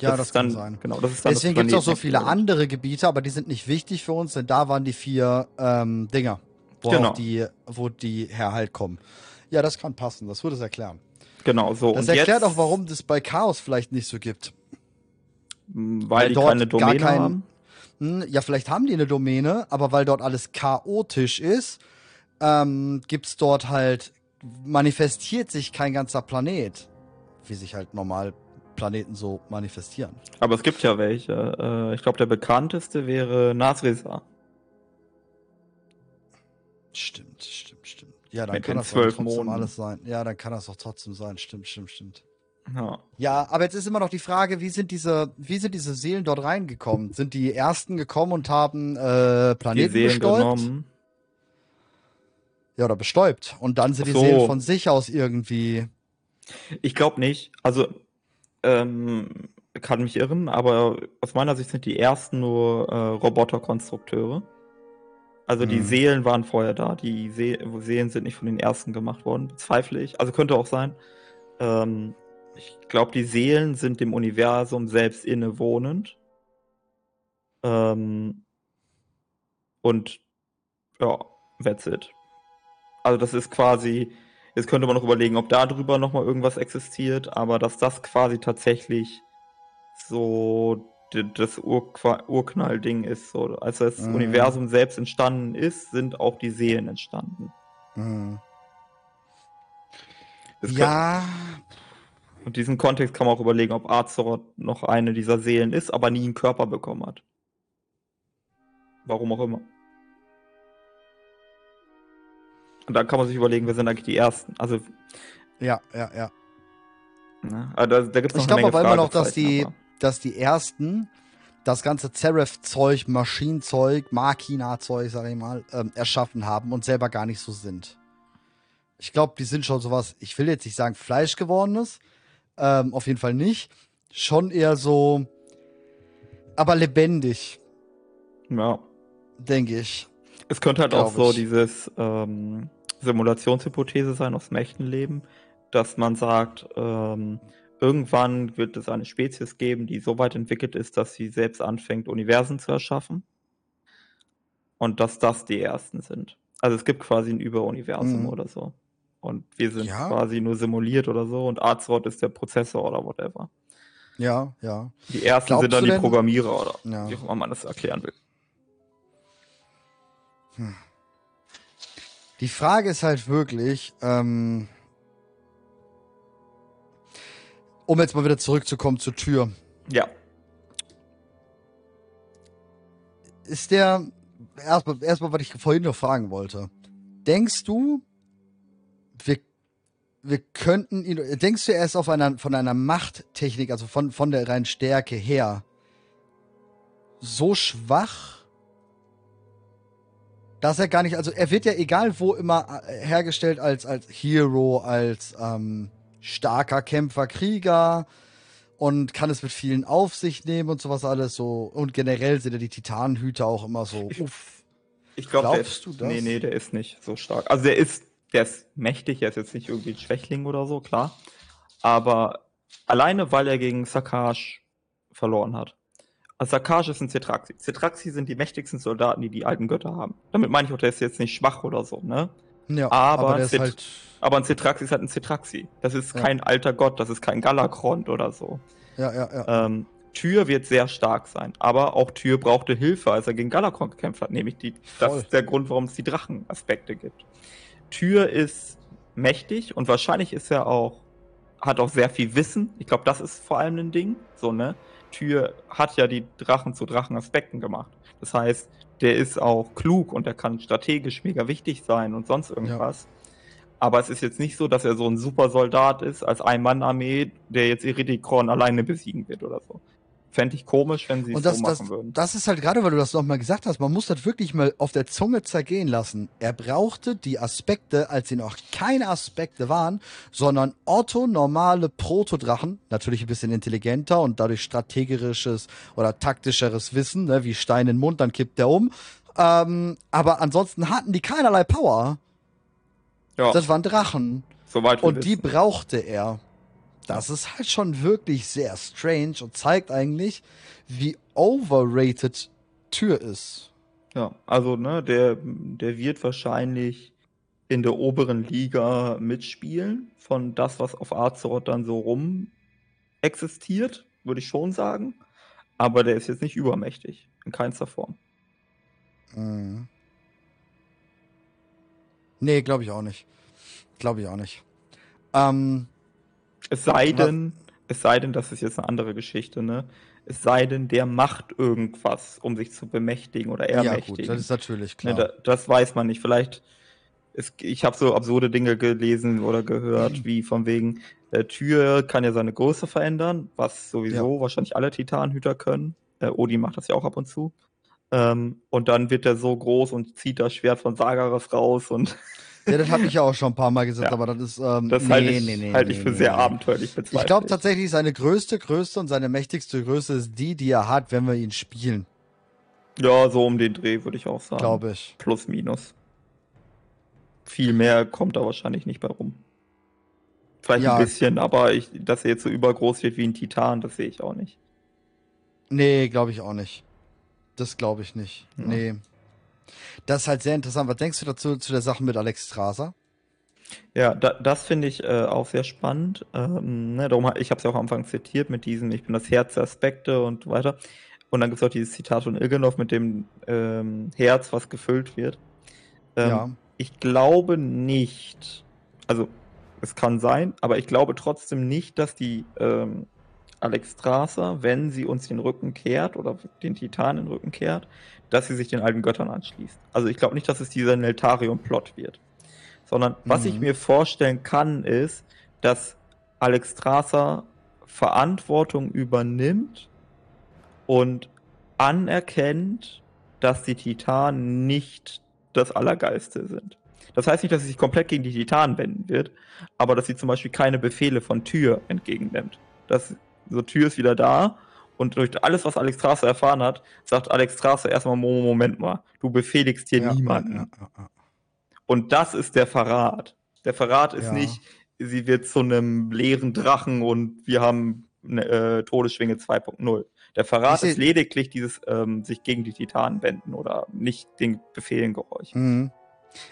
Speaker 2: Ja, das,
Speaker 1: ist
Speaker 2: kann
Speaker 1: dann,
Speaker 2: sein.
Speaker 1: Genau, das ist dann
Speaker 2: Deswegen
Speaker 1: das
Speaker 2: gibt es auch so viele andere Gebiete, aber die sind nicht wichtig für uns, denn da waren die vier ähm, Dinger, wo
Speaker 1: Genau.
Speaker 2: die, wo die her halt kommen. Ja, das kann passen, das würde es erklären.
Speaker 1: Genau, so.
Speaker 2: Das
Speaker 1: und
Speaker 2: erklärt
Speaker 1: jetzt,
Speaker 2: auch, warum das bei Chaos vielleicht nicht so gibt.
Speaker 1: mh, Weil,
Speaker 2: weil
Speaker 1: die
Speaker 2: dort
Speaker 1: keine
Speaker 2: gar
Speaker 1: Domäne
Speaker 2: kein-
Speaker 1: haben.
Speaker 2: Hm, ja, vielleicht haben die eine Domäne, aber weil dort alles chaotisch ist, ähm, gibt's dort halt, manifestiert sich kein ganzer Planet, wie sich halt normal Planeten so manifestieren.
Speaker 1: Aber es gibt ja welche. Äh, ich glaube, der bekannteste wäre Nasrisa.
Speaker 2: Stimmt, stimmt, stimmt. Ja, dann
Speaker 1: Mit
Speaker 2: kann das trotzdem
Speaker 1: Monden.
Speaker 2: alles sein. Ja, dann kann das auch trotzdem sein. Stimmt, stimmt, stimmt.
Speaker 1: Ja.
Speaker 2: Ja, aber jetzt ist immer noch die Frage, wie sind diese, wie sind diese Seelen dort reingekommen? Sind die ersten gekommen und haben äh,
Speaker 1: Die
Speaker 2: Planeten
Speaker 1: Seelen
Speaker 2: bestäubt?
Speaker 1: genommen.
Speaker 2: Ja, oder bestäubt. Und dann sind die
Speaker 1: so.
Speaker 2: Seelen von sich aus irgendwie.
Speaker 1: Ich glaube nicht. Also, ähm, kann mich irren, aber aus meiner Sicht sind die ersten nur äh, Roboterkonstrukteure. Also die
Speaker 2: Mhm.
Speaker 1: Seelen waren vorher da. Die See Seelen sind nicht von den ersten gemacht worden. Bezweifle ich. Also könnte auch sein. Ähm, ich glaube, die Seelen sind dem Universum selbst innewohnend. Ähm, und ja, that's it. Also das ist quasi, jetzt könnte man noch überlegen, ob da drüber nochmal irgendwas existiert, aber dass das quasi tatsächlich so das Urqua- Urknall-Ding ist. So. Als das
Speaker 2: Mhm.
Speaker 1: Universum selbst entstanden ist, sind auch die Seelen entstanden.
Speaker 2: Hm.
Speaker 1: Das
Speaker 2: Ja,
Speaker 1: Kann, und diesen Kontext kann man auch überlegen, ob Azeroth noch eine dieser Seelen ist, aber nie einen Körper bekommen hat. Warum auch immer. Und dann kann man sich überlegen, wer sind eigentlich die Ersten. Also,
Speaker 2: ja, ja, ja.
Speaker 1: ne, also da, da gibt es noch
Speaker 2: Ich glaube aber immer noch, dass die,
Speaker 1: aber-
Speaker 2: dass die ersten das ganze Zeref-Zeug, Maschinenzeug, Machina-Zeug, sag ich mal, ähm, erschaffen haben und selber gar nicht so sind. Ich glaube, die sind schon sowas, ich will jetzt nicht sagen Fleisch gewordenes, ähm, auf jeden Fall nicht. Schon eher so, aber lebendig,
Speaker 1: Ja.
Speaker 2: denke ich.
Speaker 1: Es könnte halt auch so
Speaker 2: ich.
Speaker 1: dieses ähm, Simulationshypothese sein aus dem echten Leben, dass man sagt, ähm, irgendwann wird es eine Spezies geben, die so weit entwickelt ist, dass sie selbst anfängt, Universen zu erschaffen. Und dass das die ersten sind. Also es gibt quasi ein Überuniversum
Speaker 2: Mhm.
Speaker 1: oder so. Und wir sind
Speaker 2: Ja.
Speaker 1: quasi nur simuliert oder so und Azeroth ist der Prozessor oder whatever.
Speaker 2: Ja, ja.
Speaker 1: Die ersten
Speaker 2: Glaubst
Speaker 1: sind dann die Programmierer oder
Speaker 2: Ja.
Speaker 1: wie auch immer man das erklären will.
Speaker 2: Die Frage ist halt wirklich, ähm, um jetzt mal wieder zurückzukommen zur Tür.
Speaker 1: Ja.
Speaker 2: Ist der, erstmal, erstmal, was ich vorhin noch fragen wollte. Denkst du, wir, wir könnten ihn, denkst du, er ist auf einer, von einer Machttechnik, also von, von der reinen Stärke her, so schwach, dass er gar nicht, also er wird ja egal wo immer äh, hergestellt als, als Hero, als ähm, starker Kämpfer, Krieger und kann es mit vielen auf sich nehmen und sowas alles so. Und generell sind ja die Titanenhüter auch immer so.
Speaker 1: Ich-. Ich glaube, der
Speaker 2: Glaubst
Speaker 1: ist,
Speaker 2: du das?
Speaker 1: Nee, nee, der ist nicht so stark. Also der ist, der ist mächtig, er ist jetzt nicht irgendwie ein Schwächling oder so, klar. Aber alleine, weil er gegen Sakash verloren hat. Also Sakash ist ein Cetraxi. Cetraxi sind die mächtigsten Soldaten, die die alten Götter haben. Damit meine ich auch, der ist jetzt nicht schwach oder so, ne?
Speaker 2: Ja,
Speaker 1: Aber Zit-
Speaker 2: halt.
Speaker 1: Aber ein Cetraxi ist halt ein Cetraxi. Das ist
Speaker 2: Ja.
Speaker 1: kein alter Gott, das ist kein Galakrond oder so.
Speaker 2: Ja, ja, ja.
Speaker 1: Ähm, Tyr wird sehr stark sein, aber auch Tyr brauchte Hilfe, als er gegen Galakon gekämpft hat, nämlich die, das ist der Grund, warum es die Drachenaspekte gibt. Tyr ist mächtig und wahrscheinlich ist er auch, hat auch sehr viel Wissen. Ich glaube, das ist vor allem ein Ding, so, ne? Tyr hat ja die Drachen zu Drachenaspekten gemacht. Das heißt, der ist auch klug und der kann strategisch mega wichtig sein und sonst irgendwas. Aber es ist jetzt nicht so, dass er so ein super Soldat ist, als Ein-Mann-Armee, der jetzt Iridikron alleine besiegen wird oder so. Fände ich komisch, wenn sie es
Speaker 2: das,
Speaker 1: so
Speaker 2: das,
Speaker 1: machen würden.
Speaker 2: das ist halt gerade, weil du das nochmal gesagt hast, man muss das wirklich mal auf der Zunge zergehen lassen. Er brauchte die Aspekte, als sie noch keine Aspekte waren, sondern orthonormale Protodrachen, natürlich ein bisschen intelligenter und dadurch strategisches oder taktischeres Wissen, ne, wie Stein in den Mund, dann kippt der um. Ähm, aber ansonsten hatten die keinerlei Power.
Speaker 1: ja,
Speaker 2: Das waren Drachen.
Speaker 1: soweit
Speaker 2: Und die
Speaker 1: wissen.
Speaker 2: brauchte er. Das ist halt schon wirklich sehr strange und zeigt eigentlich, wie overrated Tür ist.
Speaker 1: Ja, also ne, der, der wird wahrscheinlich in der oberen Liga mitspielen, von das, was auf Azeroth dann so rum existiert, würde ich schon sagen. Aber der ist jetzt nicht übermächtig, in keinster Form.
Speaker 2: Mhm. Nee, glaube ich auch nicht. Glaube ich auch nicht. Ähm,
Speaker 1: Es sei denn, es sei denn, das ist jetzt eine andere Geschichte, ne? Es sei denn, der macht irgendwas, um sich zu bemächtigen oder
Speaker 2: ja, gut,
Speaker 1: ermächtigen.
Speaker 2: das ist natürlich
Speaker 1: Ne,
Speaker 2: klar.
Speaker 1: da, das weiß man nicht. Vielleicht, es, ich habe so absurde Dinge gelesen oder gehört, wie von wegen, äh, Tür kann ja seine Größe verändern, was sowieso wahrscheinlich alle Titanhüter können. Äh, Odin macht das ja auch ab und zu. Ähm, und dann wird er so groß und zieht das Schwert von Sagaras raus und
Speaker 2: ja, das habe ich ja auch schon ein paar Mal gesagt,
Speaker 1: Ja.
Speaker 2: aber das ist. Ähm,
Speaker 1: das
Speaker 2: nee,
Speaker 1: halte ich,
Speaker 2: nee, nee,
Speaker 1: halte
Speaker 2: nee,
Speaker 1: ich für sehr abenteuerlich bezweifelt.
Speaker 2: Ich glaube tatsächlich, seine größte Größe und seine mächtigste Größe ist die, die er hat, wenn wir ihn spielen,
Speaker 1: Ja, so um den Dreh würde ich auch sagen.
Speaker 2: glaube ich.
Speaker 1: Plus, minus. Viel mehr kommt da wahrscheinlich nicht bei rum. Vielleicht
Speaker 2: Ja.
Speaker 1: ein bisschen, aber ich, dass er jetzt so übergroß wird wie ein Titan, das sehe ich auch nicht.
Speaker 2: Nee, glaube ich auch nicht. Das glaube ich nicht.
Speaker 1: Ja.
Speaker 2: Nee. Das ist halt sehr interessant. Was denkst du dazu zu der Sache mit Alex Strasser?
Speaker 1: Ja, da, das finde ich äh, auch sehr spannend. Ähm, ne, darum, ich habe es ja auch am Anfang zitiert mit diesem, ich bin das Herz der Aspekte und weiter. Und dann gibt es auch dieses Zitat von Ilgenov mit dem ähm, Herz, was gefüllt wird. Ähm,
Speaker 2: ja.
Speaker 1: Ich glaube nicht, also es kann sein, aber ich glaube trotzdem nicht, dass die ähm, Alex Strasser, wenn sie uns den Rücken kehrt oder den Titan den Rücken kehrt, dass sie sich den alten Göttern anschließt. Also ich glaube nicht, dass es dieser Neltarion-Plot wird. Sondern was ich
Speaker 2: Mhm.
Speaker 1: mir vorstellen kann, ist, dass Alex Strasser Verantwortung übernimmt und anerkennt, dass die Titanen nicht das Allergeiste sind. Das heißt nicht, dass sie sich komplett gegen die Titanen wenden wird, aber dass sie zum Beispiel keine Befehle von Tür entgegennimmt. Das, so Tür ist wieder da und durch alles, was Alex Strasser erfahren hat, sagt Alex Strasser erstmal, Mo- Moment mal, du befehligst hier
Speaker 2: ja,
Speaker 1: niemanden.
Speaker 2: Ja, ja.
Speaker 1: Und das ist der Verrat. Der Verrat ist nicht, sie wird zu einem leeren Drachen und wir haben eine äh, Todesschwinge 2.0. Der Verrat ist lediglich dieses ähm, sich gegen die Titanen wenden oder nicht den Befehlen gehorchen.
Speaker 2: Mhm.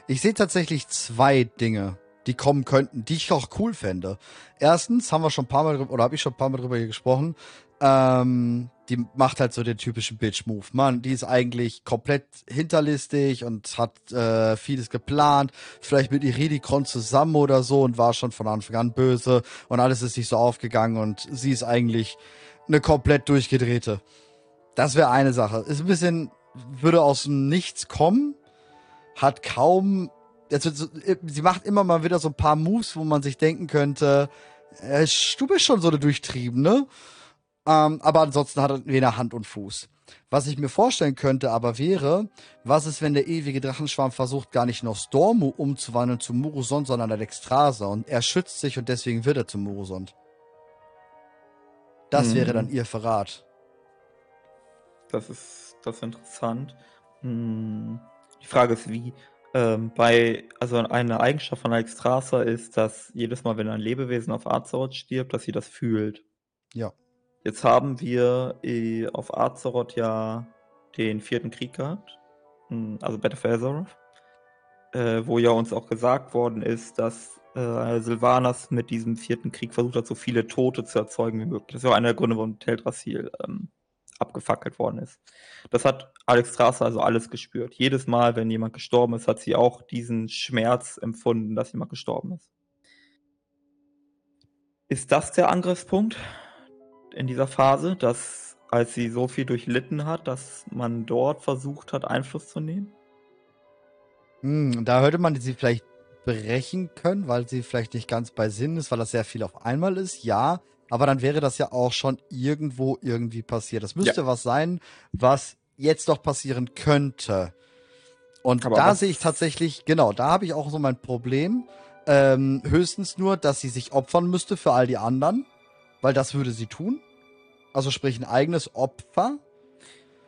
Speaker 2: Ich sehe tatsächlich zwei Dinge, die kommen könnten, die ich auch cool fände. Erstens haben wir schon ein paar Mal oder habe ich schon ein paar Mal drüber hier gesprochen, ähm, die macht halt so den typischen Bitch-Move. Mann, die ist eigentlich komplett hinterlistig und hat äh, vieles geplant, vielleicht mit Iridikron zusammen oder so und war schon von Anfang an böse und alles ist nicht so aufgegangen und sie ist eigentlich eine komplett durchgedrehte. Das wäre eine Sache. Ist ein bisschen, würde aus dem Nichts kommen, hat kaum, also, so- sie macht immer mal wieder so ein paar Moves, wo man sich denken könnte, äh, du bist schon so eine Durchtriebene. Ähm, aber ansonsten hat er weder Hand und Fuß. Was ich mir vorstellen könnte aber wäre, was ist, wenn der ewige Drachenschwarm versucht, gar nicht Nostormu umzuwandeln zu Murusond, sondern Alexstrasza und er schützt sich und deswegen wird er zum Murusond. Das
Speaker 1: Mhm.
Speaker 2: wäre dann ihr Verrat.
Speaker 1: Das ist, das ist interessant. Hm. Die Frage ist, wie. Ähm, bei, also eine Eigenschaft von Alex Strasser ist, dass jedes Mal, wenn ein Lebewesen auf Azeroth stirbt, dass sie das fühlt.
Speaker 2: Ja.
Speaker 1: Jetzt haben wir äh, auf Azeroth ja den vierten Krieg gehabt, hm, also Battle for Azeroth, äh, wo ja uns auch gesagt worden ist, dass äh, Sylvanas mit diesem vierten Krieg versucht hat, so viele Tote zu erzeugen wie möglich. Das ist ja auch einer der Gründe, warum Teldrassil ähm, abgefackelt worden ist. Das hat Alex Strasser also alles gespürt. Jedes Mal, wenn jemand gestorben ist, hat sie auch diesen Schmerz empfunden, dass jemand gestorben ist. Ist das der Angriffspunkt in dieser Phase, dass als sie so viel durchlitten hat, dass man dort versucht hat, Einfluss zu nehmen?
Speaker 2: Hm, da hätte man sie vielleicht brechen können, weil sie vielleicht nicht ganz bei Sinn ist, weil das sehr viel auf einmal ist, ja. Aber dann wäre das ja auch schon irgendwo irgendwie passiert. Das müsste ja. was sein, was jetzt doch passieren könnte. Und aber da sehe ich tatsächlich, genau, da habe ich auch so mein Problem. Ähm, höchstens nur, dass sie sich opfern müsste für all die anderen, weil das würde sie tun. Also sprich ein eigenes Opfer.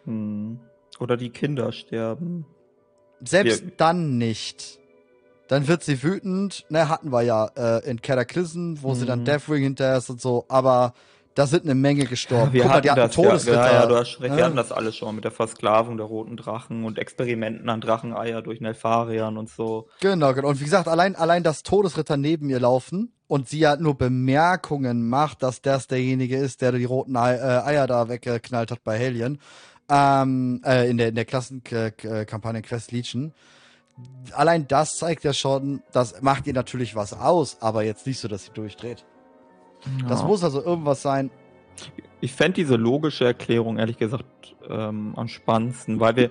Speaker 1: Hm. Oder die Kinder sterben.
Speaker 2: Selbst wir dann nicht. Dann wird sie wütend. Ne, hatten wir ja äh, in Cataclysm, wo mhm. sie dann mhm. Deathwing hinterher ist und so. Aber da sind eine Menge gestorben.
Speaker 1: Wir Guck mal, die hatten das, Todesritter. Ja, ja, du hast recht. Wir hatten das alles schon mit der Versklavung der roten Drachen und Experimenten an Dracheneier durch Nelfarian und so.
Speaker 2: Genau, genau. Und wie gesagt, allein, allein das Todesritter neben ihr laufen und sie ja nur Bemerkungen macht, dass das derjenige ist, der die roten Eier da weggeknallt hat bei Helien. Ähm, äh, in der, in der Klassenkampagne Quest Legion allein das zeigt ja schon, das macht ihr natürlich was aus, aber jetzt nicht so, dass sie durchdreht. Ja. Das muss also irgendwas sein.
Speaker 1: Ich fände diese logische Erklärung ehrlich gesagt ähm, am spannendsten, weil wir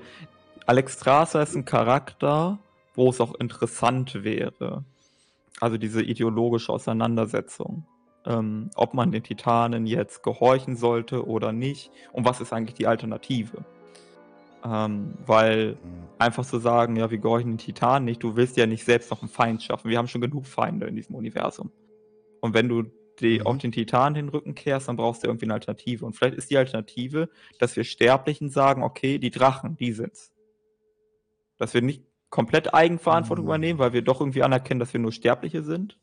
Speaker 1: Alex Strasser ist ein Charakter, wo es auch interessant wäre. Also diese ideologische Auseinandersetzung. Ähm, ob man den Titanen jetzt gehorchen sollte oder nicht und was ist eigentlich die Alternative. Ähm, weil einfach zu sagen, ja, wir gehorchen den Titanen nicht, du willst ja nicht selbst noch einen Feind schaffen. Wir haben schon genug Feinde in diesem Universum. Und wenn du die mhm. auf den Titan den Rücken kehrst, dann brauchst du irgendwie eine Alternative. Und vielleicht ist die Alternative, dass wir Sterblichen sagen, okay, die Drachen, die sind's. Dass wir nicht komplett Eigenverantwortung mhm. übernehmen, weil wir doch irgendwie anerkennen, dass wir nur Sterbliche sind.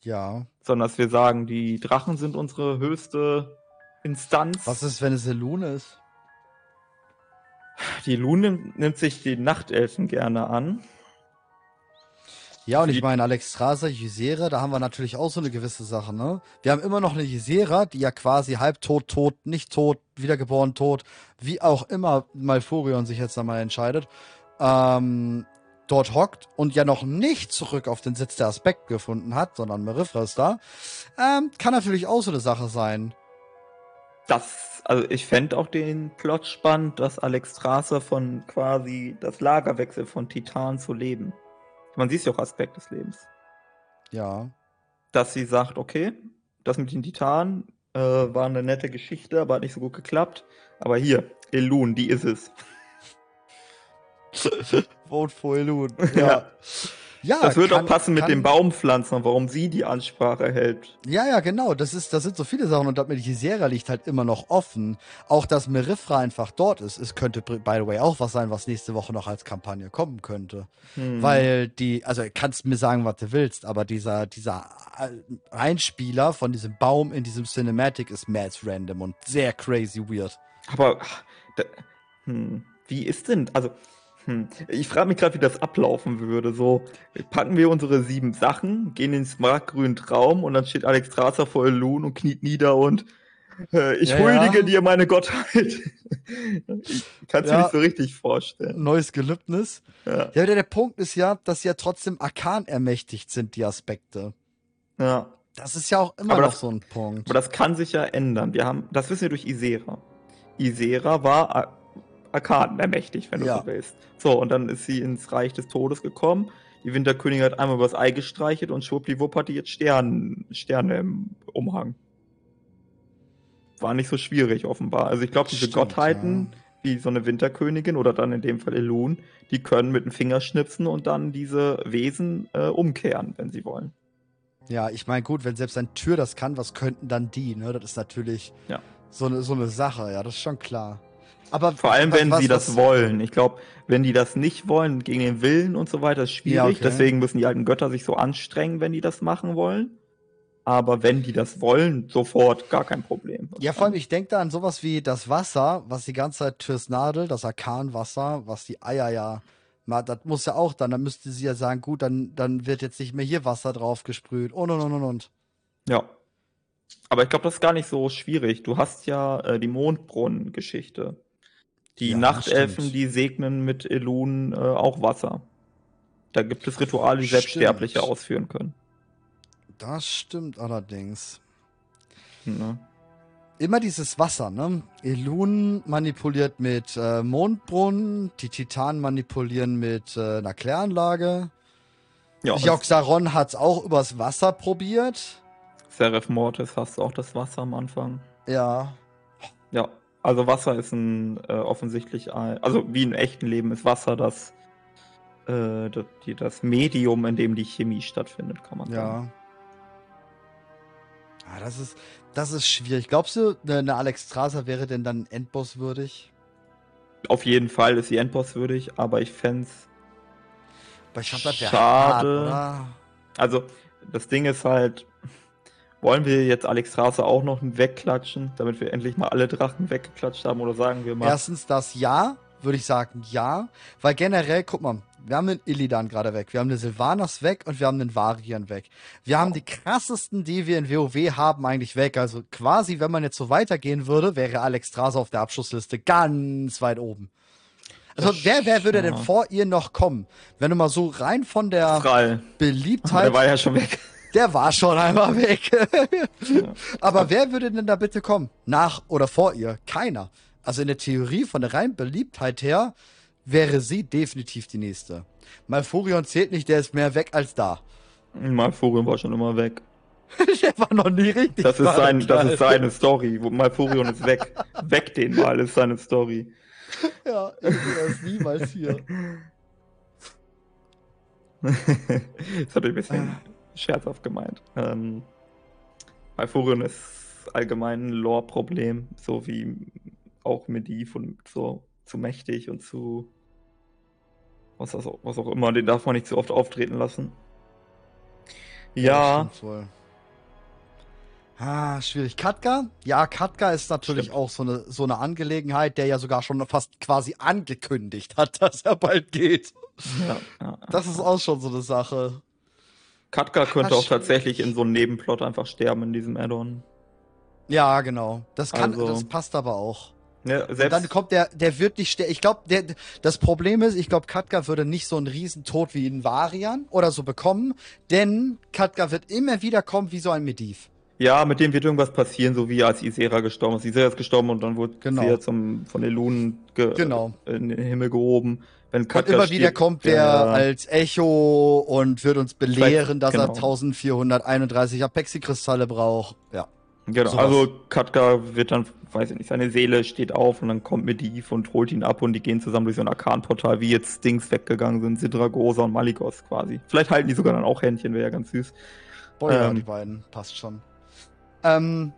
Speaker 2: Ja.
Speaker 1: Sondern dass wir sagen, die Drachen sind unsere höchste Instanz.
Speaker 2: Was ist, wenn es eine Lune ist?
Speaker 1: Die Lune nimmt sich die Nachtelfen gerne an.
Speaker 2: Ja, und ich meine, Alex Ysera, da haben wir natürlich auch so eine gewisse Sache, ne? Wir haben immer noch eine Ysera, die ja quasi halbtot, tot, nicht tot, wiedergeboren, tot, wie auch immer Malfurion sich jetzt einmal entscheidet, ähm, dort hockt und ja noch nicht zurück auf den Sitz der Aspekt gefunden hat, sondern Merifra ist da, ähm, kann natürlich auch so eine Sache sein.
Speaker 1: Das, also ich fände auch den Plot spannend, dass Alex Strasser von quasi das Lagerwechsel von Titan zu leben. Man sieht ja auch Aspekt des Lebens.
Speaker 2: Ja.
Speaker 1: Dass sie sagt, okay, das mit den Titanen äh, war eine nette Geschichte, aber hat nicht so gut geklappt. Aber hier, Elun, die ist es.
Speaker 2: Vote for Elun.
Speaker 1: Ja. ja. Ja, das würde auch passen mit den Baumpflanzen, warum sie die Ansprache hält.
Speaker 2: Ja, ja, genau. Das ist, das sind so viele Sachen und damit die Serie liegt halt immer noch offen. Auch dass Merifra einfach dort ist. Es könnte, by the way, auch was sein, was nächste Woche noch als Kampagne kommen könnte. Hm. Weil die, also kannst mir sagen, was du willst, aber dieser, dieser Einspieler von diesem Baum in diesem Cinematic ist mad random und sehr crazy weird.
Speaker 1: Aber, da, hm, wie ist denn, also, hm. Ich frage mich gerade, wie das ablaufen würde. So, packen wir unsere sieben Sachen, gehen in den smaragdgrünen Traum und dann steht Alex Strasser vor Elun und kniet nieder und äh, ich ja, huldige ja. dir meine Gottheit. ich kann es ja. nicht so richtig vorstellen.
Speaker 2: Neues Gelübnis. Ja. ja, der, der Punkt ist ja, dass ja trotzdem Arkan ermächtigt sind, die Aspekte.
Speaker 1: Ja.
Speaker 2: Das ist ja auch immer aber noch das, so ein Punkt.
Speaker 1: Aber das kann sich ja ändern. Wir haben, das wissen wir durch Isera. Isera war Arkaden ermächtigt, wenn du ja. so willst. So, und dann ist sie ins Reich des Todes gekommen. Die Winterkönigin hat einmal übers Ei gestreichelt und schwuppdiwupp hat die jetzt Stern, Sterne im Umhang. War nicht so schwierig, offenbar. Also ich glaube, diese Stimmt, Gottheiten, ja. wie so eine Winterkönigin oder dann in dem Fall Elun, die können mit dem Finger schnipsen und dann diese Wesen äh, umkehren, wenn sie wollen.
Speaker 2: Ja, ich meine, gut, wenn selbst ein Tür das kann, was könnten dann die? Ne? Das ist natürlich ja. so, eine, so eine Sache, ja, das ist schon klar.
Speaker 1: Aber Vor allem, wenn was, sie das wollen. Ich glaube, wenn die das nicht wollen, gegen den Willen und so weiter, ist schwierig. Ja, okay. Deswegen müssen die alten Götter sich so anstrengen, wenn die das machen wollen. Aber wenn die das wollen, sofort gar kein Problem.
Speaker 2: Ja, vor allem, ich denke da an sowas wie das Wasser, was die ganze Zeit fürs Nadel, das Arkanwasser, was die Eier ja, das muss ja auch dann, dann müsste sie ja sagen, gut, dann, dann wird jetzt nicht mehr hier Wasser drauf gesprüht und und und und und.
Speaker 1: Ja. Aber ich glaube, das ist gar nicht so schwierig. Du hast ja äh, die Mondbrunnen-Geschichte. Die ja, Nachtelfen, die segnen mit Elun äh, auch Wasser. Da gibt es Rituale, die selbst Sterbliche ausführen können.
Speaker 2: Das stimmt allerdings. Ne? Immer dieses Wasser, ne? Elun manipuliert mit äh, Mondbrunnen, die Titanen manipulieren mit äh, einer Kläranlage. Ja, Joxaron hat es auch übers Wasser probiert.
Speaker 1: Seraph Mortis hast du auch das Wasser am Anfang.
Speaker 2: Ja.
Speaker 1: Ja, also Wasser ist ein äh, offensichtlich, ein, also wie im echten Leben ist Wasser das, äh, das, die, das Medium, in dem die Chemie stattfindet, kann man sagen.
Speaker 2: Ja. Ah, das ist, das ist schwierig. Glaubst du, eine Alex Strasser wäre denn dann Endboss würdig?
Speaker 1: Auf jeden Fall ist sie Endboss würdig, aber ich fände
Speaker 2: wäre
Speaker 1: Schade.
Speaker 2: hart?
Speaker 1: Also, das Ding ist halt, wollen wir jetzt Alex Strasser auch noch wegklatschen, damit wir endlich mal alle Drachen weggeklatscht haben, oder sagen wir mal,
Speaker 2: Erstens das Ja, würde ich sagen ja. Weil generell, guck mal, wir haben den Illidan gerade weg, wir haben den Sylvanas weg und wir haben den Varian weg. Wir haben die krassesten, die wir in WoW haben, eigentlich weg. Also quasi, wenn man jetzt so weitergehen würde, wäre Alex Strasser auf der Abschlussliste ganz weit oben. Also
Speaker 1: Das-
Speaker 2: wer, wer würde denn vor ihr noch kommen? Wenn du mal so rein von der
Speaker 1: Thrall.
Speaker 2: Beliebtheit
Speaker 1: Der war ja schon weg.
Speaker 2: Der war schon einmal weg. Aber wer würde denn da bitte kommen? Nach oder vor ihr? Keiner. Also in der Theorie von der reinen Beliebtheit her wäre sie definitiv die nächste. Malfurion zählt nicht, der ist mehr weg als da.
Speaker 1: Malfurion war schon immer weg.
Speaker 2: der war noch nie richtig.
Speaker 1: Das ist, sein, das ist
Speaker 2: sein.
Speaker 1: seine Story. Malfurion ist weg. weg den mal, ist seine Story.
Speaker 2: Ja, ich sehe das niemals hier.
Speaker 1: das hat ein bisschen scherzhaft gemeint. Ähm, Malfurion ist allgemein ein Lore-Problem, so wie auch Medivh und so zu mächtig und zu was, auch, was auch immer, den darf man nicht zu oft auftreten lassen. Ja,
Speaker 2: wohl. Ah, schwierig. Katka? Ja, Katka ist natürlich
Speaker 1: Stimmt.
Speaker 2: auch so eine, so eine Angelegenheit, der ja sogar schon fast quasi angekündigt hat, dass er bald geht.
Speaker 1: ja, ja.
Speaker 2: Das ist auch schon so eine Sache.
Speaker 1: Katka könnte auch tatsächlich in so einem Nebenplot einfach sterben in diesem Add-on.
Speaker 2: Ja, genau. Das kann,
Speaker 1: Also-
Speaker 2: das passt aber auch.
Speaker 1: Ja,
Speaker 2: Und dann kommt der, der wird nicht sterben. Ich glaube, der, das Problem ist, ich glaube, Katka würde nicht so einen Riesentod wie in Varian oder so bekommen, denn Katka wird immer wieder kommen wie so ein Medivh.
Speaker 1: Ja, mit dem wird irgendwas passieren, so wie als Isera gestorben ist. Isera ist gestorben und dann wurde
Speaker 2: Genau.
Speaker 1: sie ja zum, von den Lunen ge
Speaker 2: Genau.
Speaker 1: in den Himmel gehoben. Wenn
Speaker 2: Und
Speaker 1: Katka
Speaker 2: immer wieder
Speaker 1: stirbt,
Speaker 2: kommt der
Speaker 1: ja,
Speaker 2: als Echo und wird uns belehren, dass er
Speaker 1: genau.
Speaker 2: 1431 Apexi-Kristalle braucht. Ja.
Speaker 1: Genau,
Speaker 2: sowas.
Speaker 1: also Katka wird dann, weiß ich nicht, seine Seele steht auf und dann kommt Medivh und holt ihn ab und die gehen zusammen durch so ein Arkanportal, wie jetzt Dings weggegangen sind, Sidragosa und Malikos quasi. Vielleicht halten die sogar dann auch Händchen, wäre ja ganz süß.
Speaker 2: Boah, ja,
Speaker 1: Ähm.
Speaker 2: die beiden. Passt schon. Ähm,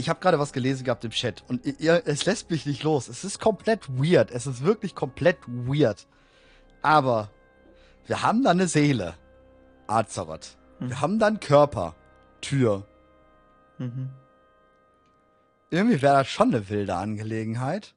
Speaker 2: ich habe gerade was gelesen gehabt im Chat und ihr, es lässt mich nicht los. Es ist komplett weird. Es ist wirklich komplett weird. Aber wir haben da eine Seele. Azeroth. Wir
Speaker 1: Mhm.
Speaker 2: haben da einen Körper. Tür.
Speaker 1: Mhm.
Speaker 2: Irgendwie wäre das schon eine wilde Angelegenheit.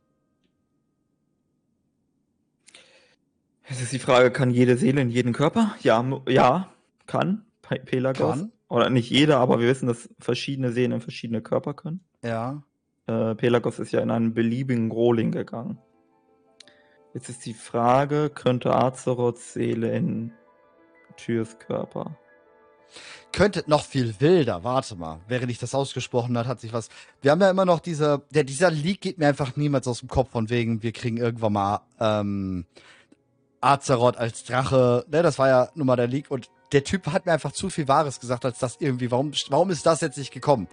Speaker 1: Es ist die Frage, kann jede Seele in jeden Körper? Ja, ja, kann. Pe Pelagos.
Speaker 2: Kann.
Speaker 1: Oder nicht jeder, aber wir wissen, dass verschiedene Seelen in verschiedene Körper können.
Speaker 2: Ja.
Speaker 1: Äh, Pelagos ist ja in einen beliebigen Rohling gegangen. Jetzt ist die Frage, könnte Azeroths Seele in Tyrs Körper?
Speaker 2: Könnte noch viel wilder. Warte mal. Während ich das ausgesprochen hat, hat sich was. Wir haben ja immer noch diese. Der, dieser Leak geht mir einfach niemals aus dem Kopf von wegen, wir kriegen irgendwann mal ähm, Azeroth als Drache. Ne, das war ja nun mal der Leak. Und der Typ hat mir einfach zu viel Wahres gesagt, als das irgendwie. Warum, warum ist das jetzt nicht gekommen?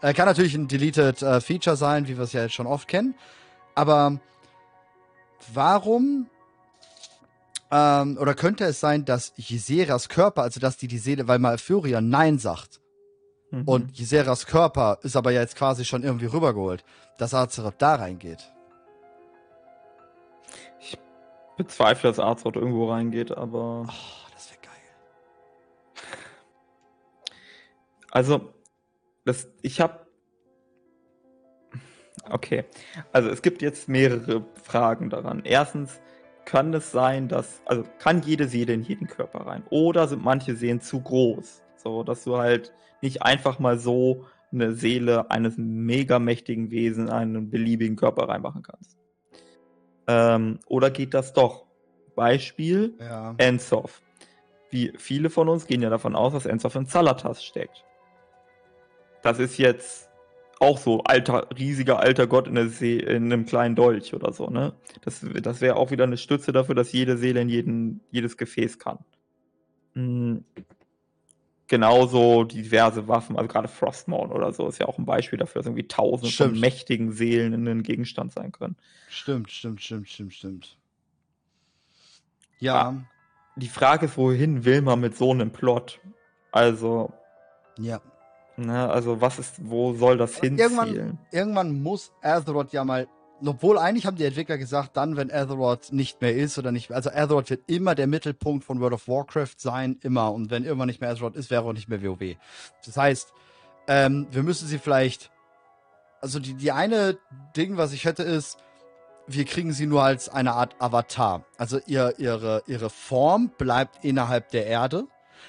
Speaker 2: Äh, kann natürlich ein Deleted äh, Feature sein, wie wir es ja jetzt schon oft kennen. Aber warum ähm, oder könnte es sein, dass Yseras Körper, also dass die die Seele, weil Malfurion Nein sagt
Speaker 1: Mhm.
Speaker 2: und Yseras Körper ist aber ja jetzt quasi schon irgendwie rübergeholt, dass Azeroth da reingeht.
Speaker 1: ich bezweifle, dass Azeroth irgendwo reingeht, aber.
Speaker 2: Oh,
Speaker 1: Also, das, ich habe. Okay, also es gibt jetzt mehrere Fragen daran. Erstens, kann es sein, dass, also kann jede Seele in jeden Körper rein? Oder sind manche Seelen zu groß? So, dass du halt nicht einfach mal so eine Seele eines mega mächtigen Wesens in einen beliebigen Körper reinmachen kannst. Ähm, oder geht das doch? Beispiel,
Speaker 2: Ja.
Speaker 1: Ensoff. Wie viele von uns gehen ja davon aus, dass Ensoff in Zalatas steckt. Das ist jetzt auch so alter, riesiger alter Gott in, der See, in einem kleinen Dolch oder so, ne? Das, das wäre auch wieder eine Stütze dafür, dass jede Seele in jeden, jedes Gefäß kann. Hm. genauso diverse Waffen, also gerade Frostmourne oder so ist ja auch ein Beispiel dafür, dass irgendwie tausende
Speaker 2: Stimmt.
Speaker 1: von mächtigen Seelen in einem Gegenstand sein können.
Speaker 2: Stimmt, stimmt, stimmt, stimmt, stimmt. Ja,
Speaker 1: Die Frage ist, wohin will man mit so einem Plot? Also,
Speaker 2: ja.
Speaker 1: Ne, also was ist, wo soll das
Speaker 2: Aber irgendwann-? Irgendwann muss Azeroth ja mal. Obwohl eigentlich haben die Entwickler gesagt, dann, wenn Azeroth nicht mehr ist oder nicht. Also Azeroth wird immer der Mittelpunkt von World of Warcraft sein, immer. Und wenn irgendwann nicht mehr Azeroth ist, wäre auch nicht mehr WoW. Das heißt, ähm, wir müssen sie vielleicht. Also die, die eine Ding, was ich hätte, ist, wir kriegen sie nur als eine Art Avatar. Also ihr, ihre, ihre Form bleibt innerhalb der Erde,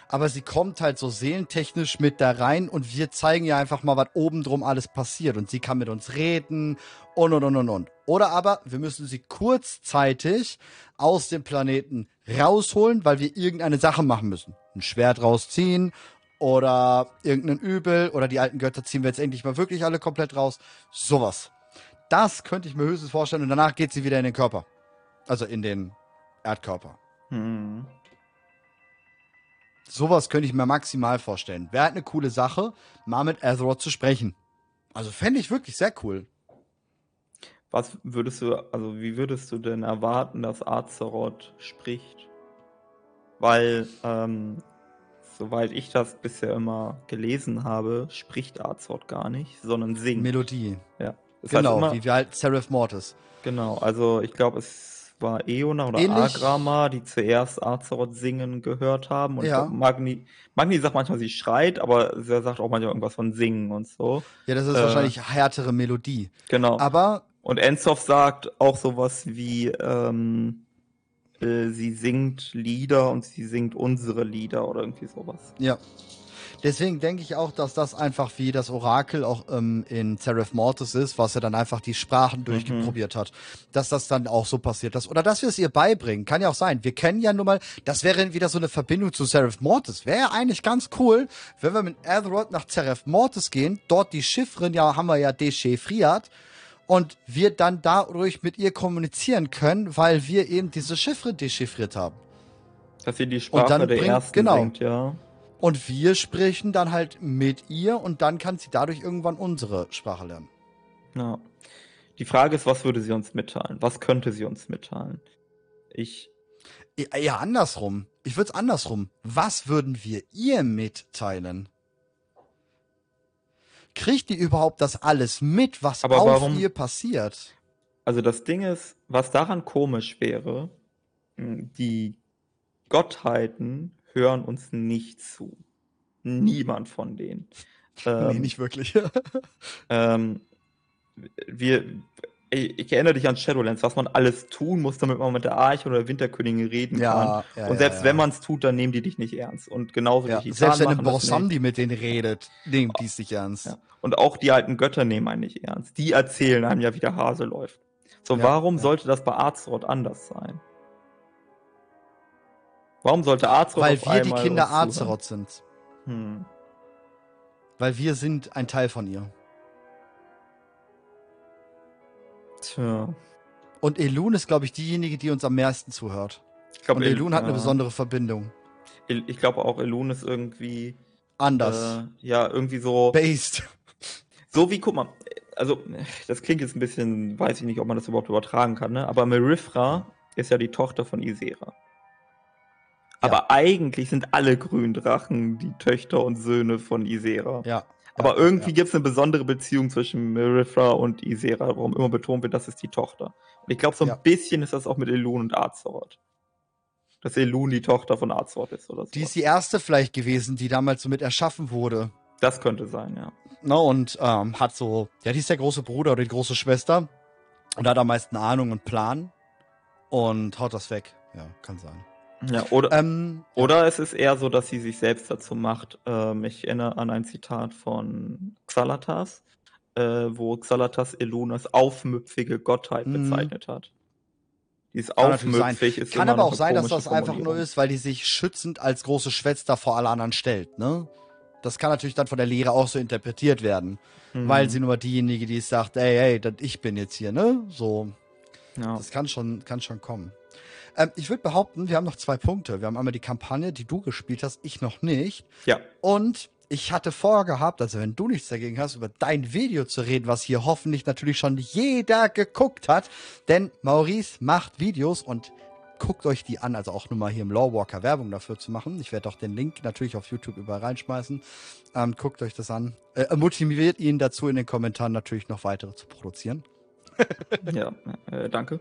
Speaker 2: aber sie kommt halt so seelentechnisch mit da rein und wir zeigen ihr einfach mal, was oben drum alles passiert. Und sie kann mit uns reden und und und und und. Oder aber wir müssen sie kurzzeitig aus dem Planeten rausholen, weil wir irgendeine Sache machen müssen. Ein Schwert rausziehen oder irgendein Übel oder die alten Götter ziehen wir jetzt endlich mal wirklich alle komplett raus. Sowas. Das könnte ich mir höchstens vorstellen und danach geht sie wieder in den Körper. Also in den Erdkörper.
Speaker 1: Hm.
Speaker 2: Sowas könnte ich mir maximal vorstellen. Wäre halt eine coole Sache, mal mit Azeroth zu sprechen. Also fände ich wirklich sehr cool.
Speaker 1: Was würdest du, also wie würdest du denn erwarten, dass Azeroth spricht? Weil, ähm, soweit ich das bisher immer gelesen habe, spricht Azeroth gar nicht, sondern singt.
Speaker 2: Melodie.
Speaker 1: ja. Das
Speaker 2: genau,
Speaker 1: heißt immer,
Speaker 2: wie, wie halt Seraph Mortis.
Speaker 1: genau, also ich glaube, es war Eona oder
Speaker 2: Ähnlich-
Speaker 1: Agrama, die zuerst Azeroth singen gehört haben. Und
Speaker 2: Ja.
Speaker 1: Magni, Magni sagt manchmal, sie schreit, aber sie sagt auch manchmal irgendwas von singen und so.
Speaker 2: Ja, das ist
Speaker 1: Äh.
Speaker 2: wahrscheinlich härtere Melodie.
Speaker 1: Genau.
Speaker 2: Aber
Speaker 1: Und Enzoff sagt auch sowas wie, ähm, äh, sie singt Lieder und sie singt unsere Lieder oder irgendwie sowas.
Speaker 2: ja. Deswegen denke ich auch, dass das einfach wie das Orakel auch ähm, in Seraph Mortis ist, was er dann einfach die Sprachen durchgeprobiert hat. Dass das dann auch so passiert ist. Oder dass wir es ihr beibringen. Kann ja auch sein. Wir kennen ja nun mal, das wäre wieder so eine Verbindung zu Seraph Mortis. Wäre ja eigentlich ganz cool, wenn wir mit Azeroth nach Seraph Mortis gehen, dort die Chiffren, ja, haben wir ja dechiffriert. Und wir dann dadurch mit ihr kommunizieren können, weil wir eben diese Chiffre dechiffriert haben.
Speaker 1: Dass sie die
Speaker 2: Und
Speaker 1: Sprache
Speaker 2: dann
Speaker 1: der
Speaker 2: bringt-
Speaker 1: ersten
Speaker 2: genau.
Speaker 1: singt, ja.
Speaker 2: Und wir sprechen dann halt mit ihr und dann kann sie dadurch irgendwann unsere Sprache lernen.
Speaker 1: ja. Die Frage ist, was würde sie uns mitteilen? Was könnte sie uns mitteilen? Ich,
Speaker 2: Ja, ja andersrum. Ich würde es andersrum. Was würden wir ihr mitteilen? Kriegt die überhaupt das alles mit, was
Speaker 1: Aber
Speaker 2: auf
Speaker 1: warum-
Speaker 2: ihr passiert?
Speaker 1: also das Ding ist, was daran komisch wäre, mh, die Gottheiten hören uns nicht zu. Niemand von denen. Ähm,
Speaker 2: wirklich.
Speaker 1: Ähm, wir, ich, erinnere dich an Shadowlands, was man alles tun muss, damit man mit der Arche oder der Winterkönigin reden kann.
Speaker 2: ja, ja,
Speaker 1: Und selbst
Speaker 2: ja,
Speaker 1: wenn man es tut, dann nehmen die dich nicht ernst. Und genauso
Speaker 2: ja.
Speaker 1: die
Speaker 2: Selbst wenn
Speaker 1: machen
Speaker 2: ein
Speaker 1: das
Speaker 2: Borsandi
Speaker 1: nicht.
Speaker 2: mit denen redet, nehmen die es nicht ernst.
Speaker 1: Ja. Und auch die alten Götter nehmen einen nicht ernst. Die erzählen einem ja, wie der Hase läuft. So,
Speaker 2: Ja,
Speaker 1: warum
Speaker 2: ja.
Speaker 1: sollte das bei Azeroth anders sein? Warum sollte Azeroth
Speaker 2: Weil wir die Kinder? Azeroth sind.
Speaker 1: Hm.
Speaker 2: Weil wir sind ein Teil von ihr.
Speaker 1: Tja.
Speaker 2: Und Elun ist, glaube ich, diejenige, die uns am meisten zuhört.
Speaker 1: Ich glaube,
Speaker 2: Und Elun hat eine
Speaker 1: ja.
Speaker 2: besondere Verbindung.
Speaker 1: El- Ich glaube auch, Elun ist irgendwie,
Speaker 2: Anders.
Speaker 1: äh, ja, irgendwie so,
Speaker 2: Based.
Speaker 1: so wie, guck mal, also, das klingt jetzt ein bisschen, weiß ich nicht, ob man das überhaupt übertragen kann, ne? aber Merithra ist ja die Tochter von Isera. Aber eigentlich sind alle Gründrachen die Töchter und Söhne von Isera.
Speaker 2: Ja.
Speaker 1: Aber
Speaker 2: ja,
Speaker 1: irgendwie
Speaker 2: ja.
Speaker 1: gibt es eine besondere Beziehung zwischen Merithra und Isera, warum immer betont wird, das ist die Tochter. Und ich glaube, so ein
Speaker 2: Ja.
Speaker 1: bisschen ist das auch mit Elun und Azeroth. Dass Elun die Tochter von Azeroth ist oder so.
Speaker 2: Die ist die erste vielleicht gewesen, die damals so mit erschaffen wurde.
Speaker 1: Das könnte sein, ja.
Speaker 2: Ne, und ähm, hat so, ja, die ist der große Bruder oder die große Schwester und hat am meisten Ahnung und Plan und haut das weg. Ja, kann sein.
Speaker 1: Ja oder,
Speaker 2: Ähm,
Speaker 1: oder es ist eher so, dass sie sich selbst dazu macht. Ähm, ich erinnere an ein Zitat von Xalatas, äh, wo Xalatas Elun als aufmüpfige Gottheit
Speaker 2: Mhm.
Speaker 1: bezeichnet hat. Dieses
Speaker 2: Kann natürlich sein.
Speaker 1: aufmüpfig ist
Speaker 2: kann aber auch sein, dass das einfach nur ist, weil die sich schützend als große Schwester vor alle anderen stellt, ne? Das kann natürlich dann von der Lehre auch so interpretiert werden,
Speaker 1: Mhm.
Speaker 2: weil sie nur diejenige, die sagt, ey, ey, ich bin jetzt hier, ne? So,
Speaker 1: ja.
Speaker 2: Das kann schon, kann schon kommen. Ähm, ich würde behaupten, wir haben noch zwei Punkte. Wir haben einmal die Kampagne, die du gespielt hast, ich noch nicht.
Speaker 1: Ja.
Speaker 2: Und ich hatte vorgehabt, also wenn du nichts dagegen hast, über dein Video zu reden, was hier hoffentlich natürlich schon jeder geguckt hat. Denn Maurice macht Videos und guckt euch die an, also auch nur mal hier im Lawwalker Werbung dafür zu machen. Ich werde auch den Link natürlich auf YouTube überall reinschmeißen. Ähm, guckt euch das an. Äh, motiviert ihn dazu, in den Kommentaren natürlich noch weitere zu produzieren.
Speaker 1: ja, äh, danke.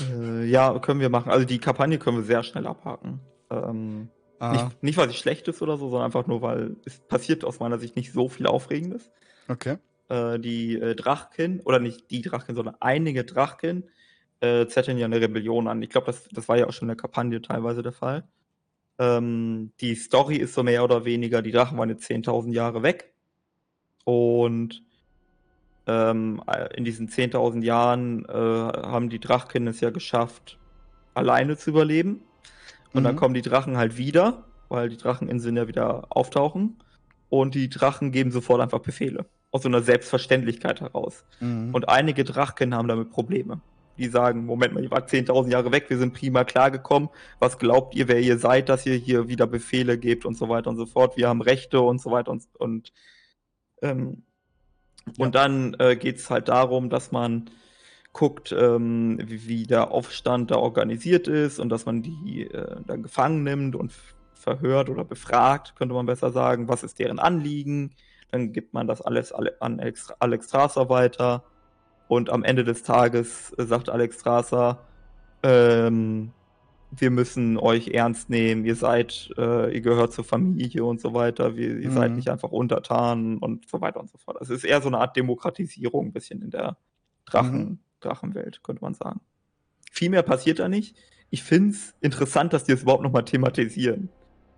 Speaker 1: Äh, ja, können wir machen. Also die Kampagne können wir sehr schnell abhaken. Ähm, nicht, nicht, weil sie schlecht ist oder so, sondern einfach nur, weil es passiert aus meiner Sicht nicht so viel Aufregendes.
Speaker 2: Okay.
Speaker 1: Äh, die äh, Drachkin, oder nicht die Drachkin, sondern einige Drachkin äh, zetteln ja eine Rebellion an. Ich glaube, das, das war ja auch schon in der Kampagne teilweise der Fall. Ähm, die Story ist so mehr oder weniger, die Drachen waren jetzt 10.000 Jahre weg. Und ähm, in diesen 10.000 Jahren äh, haben die Drachkin es ja geschafft, alleine zu überleben. Und mhm. dann kommen die Drachen halt wieder, weil die Dracheninseln ja wieder auftauchen. Und die Drachen geben sofort einfach Befehle. Aus so einer Selbstverständlichkeit heraus. Mhm. Und einige Drachen haben damit Probleme. Die sagen, Moment mal, ihr wart 10.000 Jahre weg, wir sind prima klargekommen. Was glaubt ihr, wer ihr seid, dass ihr hier wieder Befehle gebt und so weiter und so fort. Wir haben Rechte und so weiter und, und ähm, ja. Und dann äh, geht es halt darum, dass man guckt, ähm, wie, wie, der Aufstand da organisiert ist und dass man die äh, dann gefangen nimmt und verhört oder befragt, könnte man besser sagen, was ist deren Anliegen. Dann gibt man das alles an Alex Strasser weiter und am Ende des Tages äh, sagt Alex Strasser, ähm, wir müssen euch ernst nehmen, ihr seid, äh, ihr gehört zur Familie und so weiter, wir, ihr mhm. seid nicht einfach untertan und so weiter und so fort. Also es ist eher so eine Art Demokratisierung ein bisschen in der Drachen, mhm. Drachenwelt, könnte man sagen. Viel mehr passiert da nicht. Ich finde es interessant, dass die es überhaupt nochmal thematisieren.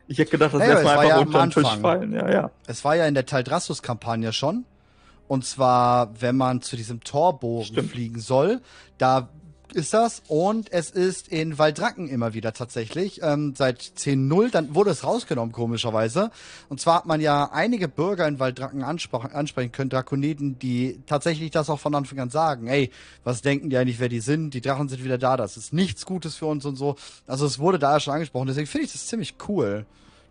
Speaker 1: Ich hätte gedacht, das
Speaker 2: naja,
Speaker 1: lässt mal einfach
Speaker 2: ja
Speaker 1: unter den Tisch fallen. Ja, ja.
Speaker 2: Es war ja in der Taldrassus-Kampagne schon. Und zwar, wenn man zu diesem Torbogen Stimmt. fliegen soll, da ist das. Und es ist in Waldranken immer wieder tatsächlich. Ähm, seit 10.0, dann wurde es rausgenommen, komischerweise. Und zwar hat man ja einige Bürger in Waldranken ansprechen können, Drakoniden, die tatsächlich das auch von Anfang an sagen. Ey, was denken die eigentlich, wer die sind? Die Drachen sind wieder da, das ist nichts Gutes für uns und so. Also es wurde da ja schon angesprochen. Deswegen finde ich das ziemlich cool,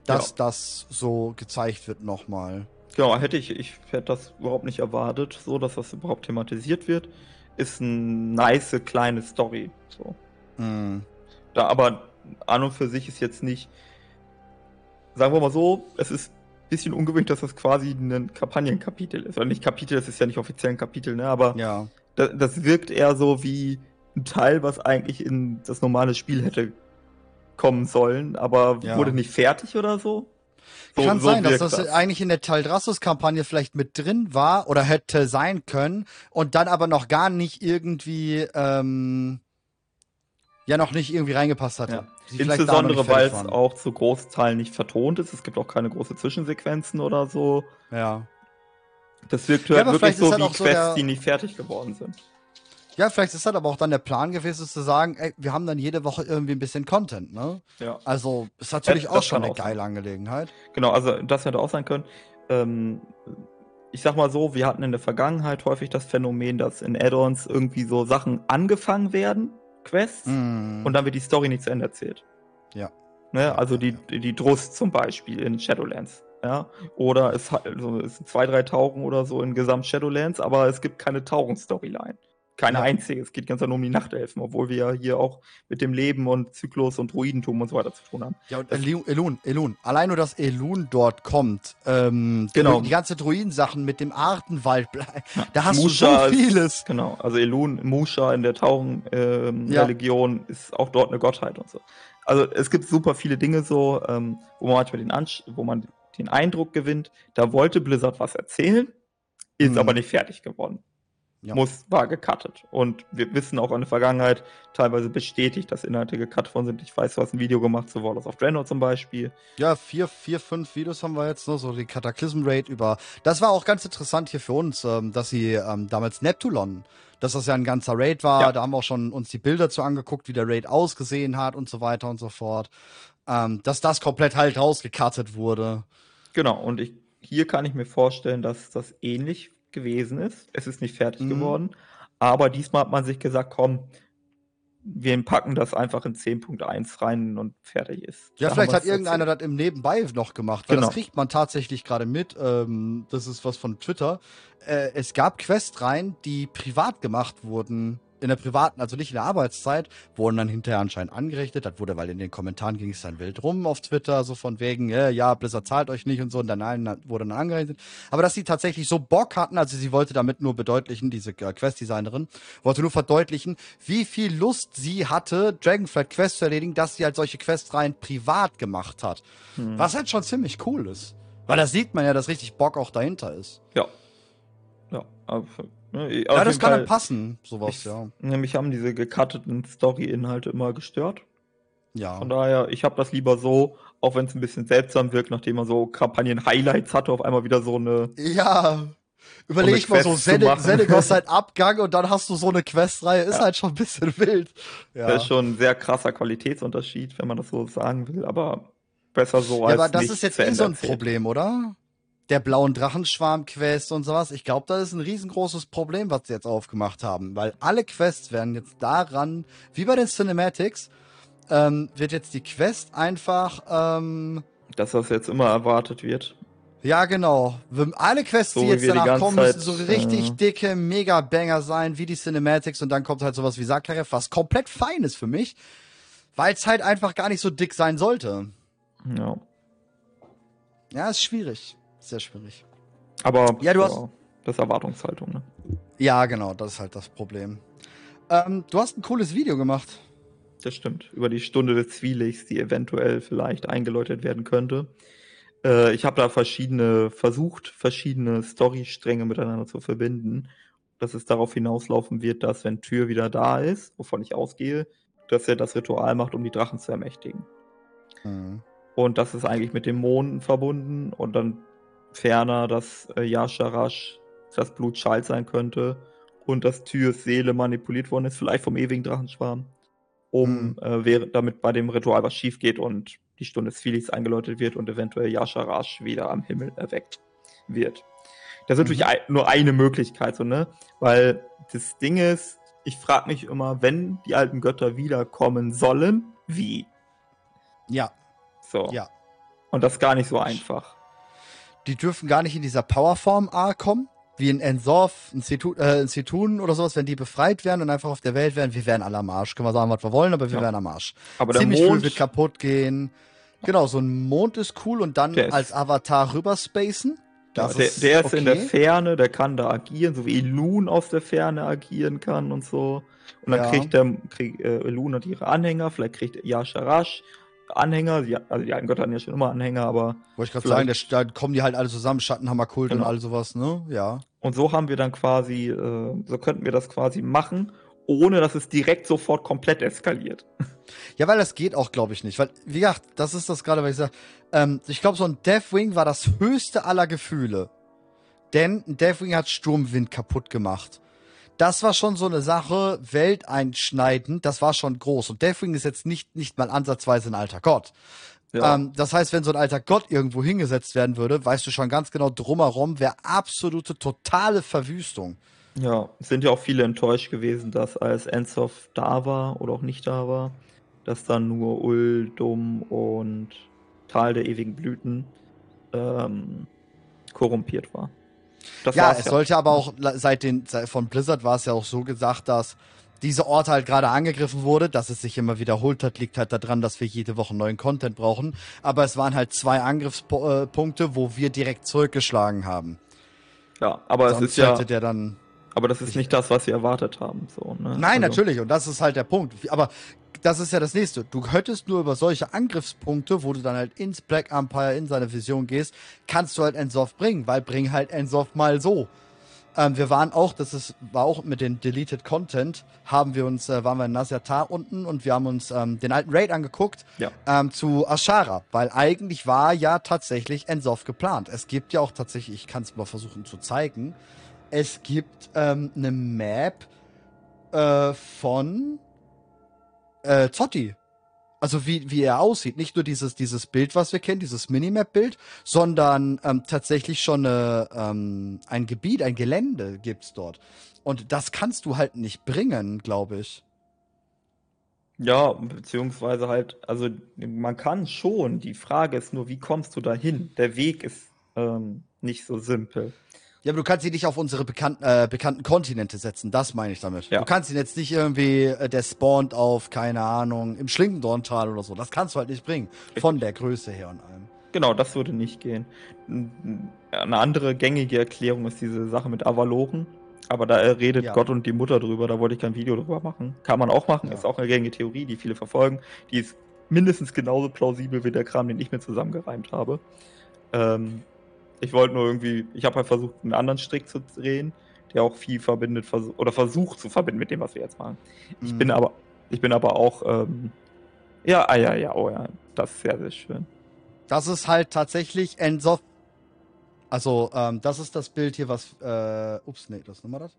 Speaker 2: dass ja. das so gezeigt wird nochmal.
Speaker 1: Genau, hätte ich, ich hätte das überhaupt nicht erwartet, so dass das überhaupt thematisiert wird ist eine nice kleine Story. So. Mhm. Da aber an und für sich ist jetzt nicht, sagen wir mal so, es ist ein bisschen ungewöhnlich, dass das quasi ein Kampagnenkapitel ist. Oder nicht Kapitel, das ist ja nicht offiziell ein Kapitel, ne? Aber
Speaker 2: ja.
Speaker 1: das, das wirkt eher so wie ein Teil, was eigentlich in das normale Spiel hätte kommen sollen, aber ja. wurde nicht fertig oder so.
Speaker 2: Kann so sein, dass das, das, eigentlich in der Taldrassus-Kampagne vielleicht mit drin war oder hätte sein können und dann aber noch gar nicht irgendwie, ähm, ja, noch nicht irgendwie reingepasst hatte.
Speaker 1: Ja. Insbesondere, weil es auch zu Großteilen nicht vertont ist. Es gibt auch keine großen Zwischensequenzen oder so.
Speaker 2: Ja.
Speaker 1: Das wirkt halt ja, wirklich so wie Quests, so die nicht fertig geworden sind.
Speaker 2: Ja, vielleicht ist das aber auch dann der Plan gewesen, zu sagen, ey, wir haben dann jede Woche irgendwie ein bisschen Content, ne?
Speaker 1: Ja.
Speaker 2: Also ist natürlich ja, auch schon eine auch geile sein. Angelegenheit.
Speaker 1: Genau, also das hätte auch sein können. Ähm, ich sag mal so, wir hatten in der Vergangenheit häufig das Phänomen, dass in Add-ons irgendwie so Sachen angefangen werden, Quests, mm. und dann wird die Story nicht zu Ende erzählt.
Speaker 2: Ja.
Speaker 1: Ne? Also die, die Drust zum Beispiel in Shadowlands. Ja, oder es, also es sind zwei, drei Tauchen oder so in Gesamt Shadowlands, aber es gibt keine Tauchen-Storyline. Keine ja. einzige. Es geht ganz nur um die Nachtelfen, obwohl wir ja hier auch mit dem Leben und Zyklus und Druidentum und so weiter zu tun haben.
Speaker 2: Ja, und Elun, Elun. Allein nur, dass Elun dort kommt. Ähm,
Speaker 1: genau.
Speaker 2: Die ganze Druidensachen mit dem Artenwald. Da hast Musha du so vieles.
Speaker 1: Ist, genau. Also Elun, Musha in der Tauchen-Religion ähm, ja. ist auch dort eine Gottheit und so. Also es gibt super viele Dinge so, ähm, wo man manchmal den, Ansch wo man den Eindruck gewinnt, da wollte Blizzard was erzählen, ist mhm. aber nicht fertig geworden ja. muss, war gecuttet. Und wir wissen auch in der Vergangenheit teilweise bestätigt, dass Inhalte gecuttet worden sind. Ich weiß, du hast ein Video gemacht zu Warlords of Draenor zum Beispiel.
Speaker 2: Ja, vier, vier, fünf Videos haben wir jetzt, ne? so die Cataclysm Raid über. Das war auch ganz interessant hier für uns, ähm, dass sie ähm, damals Neptulon, dass das ja ein ganzer Raid war. Ja. Da haben wir auch schon uns die Bilder zu angeguckt, wie der Raid ausgesehen hat und so weiter und so fort. Ähm, dass das komplett halt rausgecuttet wurde.
Speaker 1: Genau, und ich, hier kann ich mir vorstellen, dass das ähnlich gewesen ist. Es ist nicht fertig mhm. geworden. Aber diesmal hat man sich gesagt, komm, wir packen das einfach in 10.1 rein und fertig ist.
Speaker 2: Ja, vielleicht hat irgendeiner das im Nebenbei noch gemacht, weil genau. das kriegt man tatsächlich gerade mit. Ähm, das ist was von Twitter. Äh, es gab Questreihen, die privat gemacht wurden in der privaten, also nicht in der Arbeitszeit, wurden dann hinterher anscheinend angerechnet. Das wurde, weil in den Kommentaren ging es dann wild rum auf Twitter, so von wegen, ja, ja, Blizzard zahlt euch nicht und so, und dann nein, wurde dann angerechnet. Aber dass sie tatsächlich so Bock hatten, also sie wollte damit nur bedeutlichen, diese äh, Quest-Designerin, wollte nur verdeutlichen, wie viel Lust sie hatte, Dragonflight Quest zu erledigen, dass sie halt solche Quests rein privat gemacht hat. Hm. Was halt schon ziemlich cool ist. Weil da sieht man ja, dass richtig Bock auch dahinter ist.
Speaker 1: Ja. Ja, aber
Speaker 2: Ne, ja, das kann Fall, dann passen, sowas,
Speaker 1: ich,
Speaker 2: ja.
Speaker 1: Mich haben diese gecutteten Story-Inhalte immer gestört.
Speaker 2: Ja.
Speaker 1: Von daher, ich habe das lieber so, auch wenn es ein bisschen seltsam wirkt, nachdem man so Kampagnen-Highlights hatte, auf einmal wieder so eine.
Speaker 2: Ja. Überleg so mal so, Senegos halt Abgang und dann hast du so eine Questreihe, ist ja. halt schon ein bisschen wild.
Speaker 1: Ja. Das ist schon ein sehr krasser Qualitätsunterschied, wenn man das so sagen will, aber besser so ja, als.
Speaker 2: Aber das ist jetzt eh so ein Problem, oder? Der blauen Drachenschwarm-Quest und sowas. Ich glaube, das ist ein riesengroßes Problem, was sie jetzt aufgemacht haben, weil alle Quests werden jetzt daran, wie bei den Cinematics, ähm, wird jetzt die Quest einfach. Ähm,
Speaker 1: Dass das jetzt immer erwartet wird.
Speaker 2: Ja, genau. Alle Quests, so die jetzt danach die kommen, müssen so richtig äh... dicke Mega-Banger sein, wie die Cinematics, und dann kommt halt sowas wie Sakarev, was komplett fein ist für mich, weil es halt einfach gar nicht so dick sein sollte.
Speaker 1: Ja.
Speaker 2: Ja, ist schwierig sehr schwierig.
Speaker 1: Aber ja, du hast. das ist Erwartungshaltung, ne?
Speaker 2: Ja, genau, das ist halt das Problem. Ähm, du hast ein cooles Video gemacht.
Speaker 1: Das stimmt. Über die Stunde des Zwielichts, die eventuell vielleicht eingeläutet werden könnte. Äh, ich habe da verschiedene, versucht, verschiedene Storystränge miteinander zu verbinden. Dass es darauf hinauslaufen wird, dass, wenn Tür wieder da ist, wovon ich ausgehe, dass er das Ritual macht, um die Drachen zu ermächtigen. Mhm. Und das ist eigentlich mit dem Mond verbunden. Und dann ferner, dass äh, Yasharash das Blut Schalt sein könnte und dass Tyrs Seele manipuliert worden ist, vielleicht vom ewigen Drachenschwarm, um mhm. äh, damit bei dem Ritual was schief geht und die Stunde des Felix eingeläutet wird und eventuell Yasharash wieder am Himmel erweckt wird. Das ist mhm. natürlich nur eine Möglichkeit, so, ne? Weil das Ding ist, ich frage mich immer, wenn die alten Götter wiederkommen sollen, wie?
Speaker 2: Ja.
Speaker 1: So.
Speaker 2: Ja.
Speaker 1: Und das ist gar nicht so einfach
Speaker 2: die dürfen gar nicht in dieser Powerform A kommen, wie in Ensorf, ein Cetun, äh, oder sowas, wenn die befreit werden und einfach auf der Welt wären, wir wären alle am Arsch. Können wir sagen, was wir wollen, aber wir ja. wären am Arsch.
Speaker 1: Aber Ziemlich der Mond
Speaker 2: viel wird kaputt gehen. Genau, so ein Mond ist cool und dann als Avatar rüberspacen.
Speaker 1: Ja, der, ist, der ist okay. in der Ferne, der kann da agieren, so wie Elun aus der Ferne agieren kann und so. Und dann ja. kriegt der krieg, äh, Elun und ihre Anhänger, vielleicht kriegt Yasharash Anhänger, die, also die alten Götter hatten ja schon immer Anhänger, aber.
Speaker 2: Wollte ich gerade sagen, der, da kommen die halt alle zusammen, Schattenhammerkult genau. und all sowas, ne? Ja.
Speaker 1: Und so haben wir dann quasi, äh, so könnten wir das quasi machen, ohne dass es direkt sofort komplett eskaliert.
Speaker 2: Ja, weil das geht auch, glaube ich, nicht. Weil, wie gesagt, das ist das gerade, was ich sage. Ähm, ich glaube, so ein Deathwing war das höchste aller Gefühle. Denn ein Deathwing hat Sturmwind kaputt gemacht das war schon so eine Sache, welteinschneidend, das war schon groß. Und Deathwing ist jetzt nicht, nicht mal ansatzweise ein alter Gott. Ja. Ähm, das heißt, wenn so ein alter Gott irgendwo hingesetzt werden würde, weißt du schon ganz genau, drumherum wäre absolute, totale Verwüstung.
Speaker 1: Ja, sind ja auch viele enttäuscht gewesen, dass als Ensof da war oder auch nicht da war, dass dann nur Uldum und Tal der ewigen Blüten ähm, korrumpiert war.
Speaker 2: Das ja, es ja. sollte aber auch seit den seit, von Blizzard war es ja auch so gesagt, dass dieser Ort halt gerade angegriffen wurde, dass es sich immer wiederholt hat, liegt halt daran, dass wir jede Woche neuen Content brauchen. Aber es waren halt zwei Angriffspunkte, wo wir direkt zurückgeschlagen haben.
Speaker 1: Ja, aber Sonst es ist ja.
Speaker 2: Der dann
Speaker 1: aber das ist nicht das, was wir erwartet haben. So,
Speaker 2: ne? Nein, also. natürlich. Und das ist halt der Punkt. Aber das ist ja das nächste. Du könntest nur über solche Angriffspunkte, wo du dann halt ins Black Empire in seine Vision gehst, kannst du halt Ensoft bringen, weil bring halt Ensoft mal so. Ähm, wir waren auch, das ist, war auch mit den Deleted Content, haben wir uns, äh, waren wir in Nasiatar unten und wir haben uns ähm, den alten Raid angeguckt
Speaker 1: ja.
Speaker 2: ähm, zu Ashara, weil eigentlich war ja tatsächlich Ensoft geplant. Es gibt ja auch tatsächlich, ich kann es mal versuchen zu zeigen, es gibt ähm, eine Map äh, von äh, Zotti. Also wie, wie er aussieht. Nicht nur dieses, dieses Bild, was wir kennen, dieses Minimap-Bild, sondern ähm, tatsächlich schon eine, ähm, ein Gebiet, ein Gelände gibt's dort. Und das kannst du halt nicht bringen, glaube ich.
Speaker 1: Ja, beziehungsweise halt, also man kann schon. Die Frage ist nur, wie kommst du dahin? Der Weg ist ähm, nicht so simpel.
Speaker 2: Ja, aber du kannst ihn nicht auf unsere bekannten, äh, bekannten Kontinente setzen, das meine ich damit.
Speaker 1: Ja.
Speaker 2: Du kannst ihn jetzt nicht irgendwie, äh, der spawnt auf, keine Ahnung, im Schlingendorntal oder so. Das kannst du halt nicht bringen. Von der Größe her und allem.
Speaker 1: Genau, das würde nicht gehen. Eine andere gängige Erklärung ist diese Sache mit Avaloren. Aber da redet
Speaker 2: Ja.
Speaker 1: Gott und die Mutter drüber, da wollte ich kein Video drüber machen. Kann man auch machen,
Speaker 2: Ja.
Speaker 1: ist auch eine gängige Theorie, die viele verfolgen. Die ist mindestens genauso plausibel wie der Kram, den ich mir zusammengereimt habe. Ähm, ich wollte nur irgendwie, ich habe halt versucht, einen anderen Strick zu drehen, der auch viel verbindet, oder versucht zu verbinden mit dem, was wir jetzt machen. Ich
Speaker 2: Mhm.
Speaker 1: bin aber, ich bin aber auch, ähm, ja, ah, ja, ja, oh ja, das ist sehr, sehr schön.
Speaker 2: Das ist halt tatsächlich Ensof. Also, ähm, das ist das Bild hier, was. Äh, ups, nee, das ist nochmal das.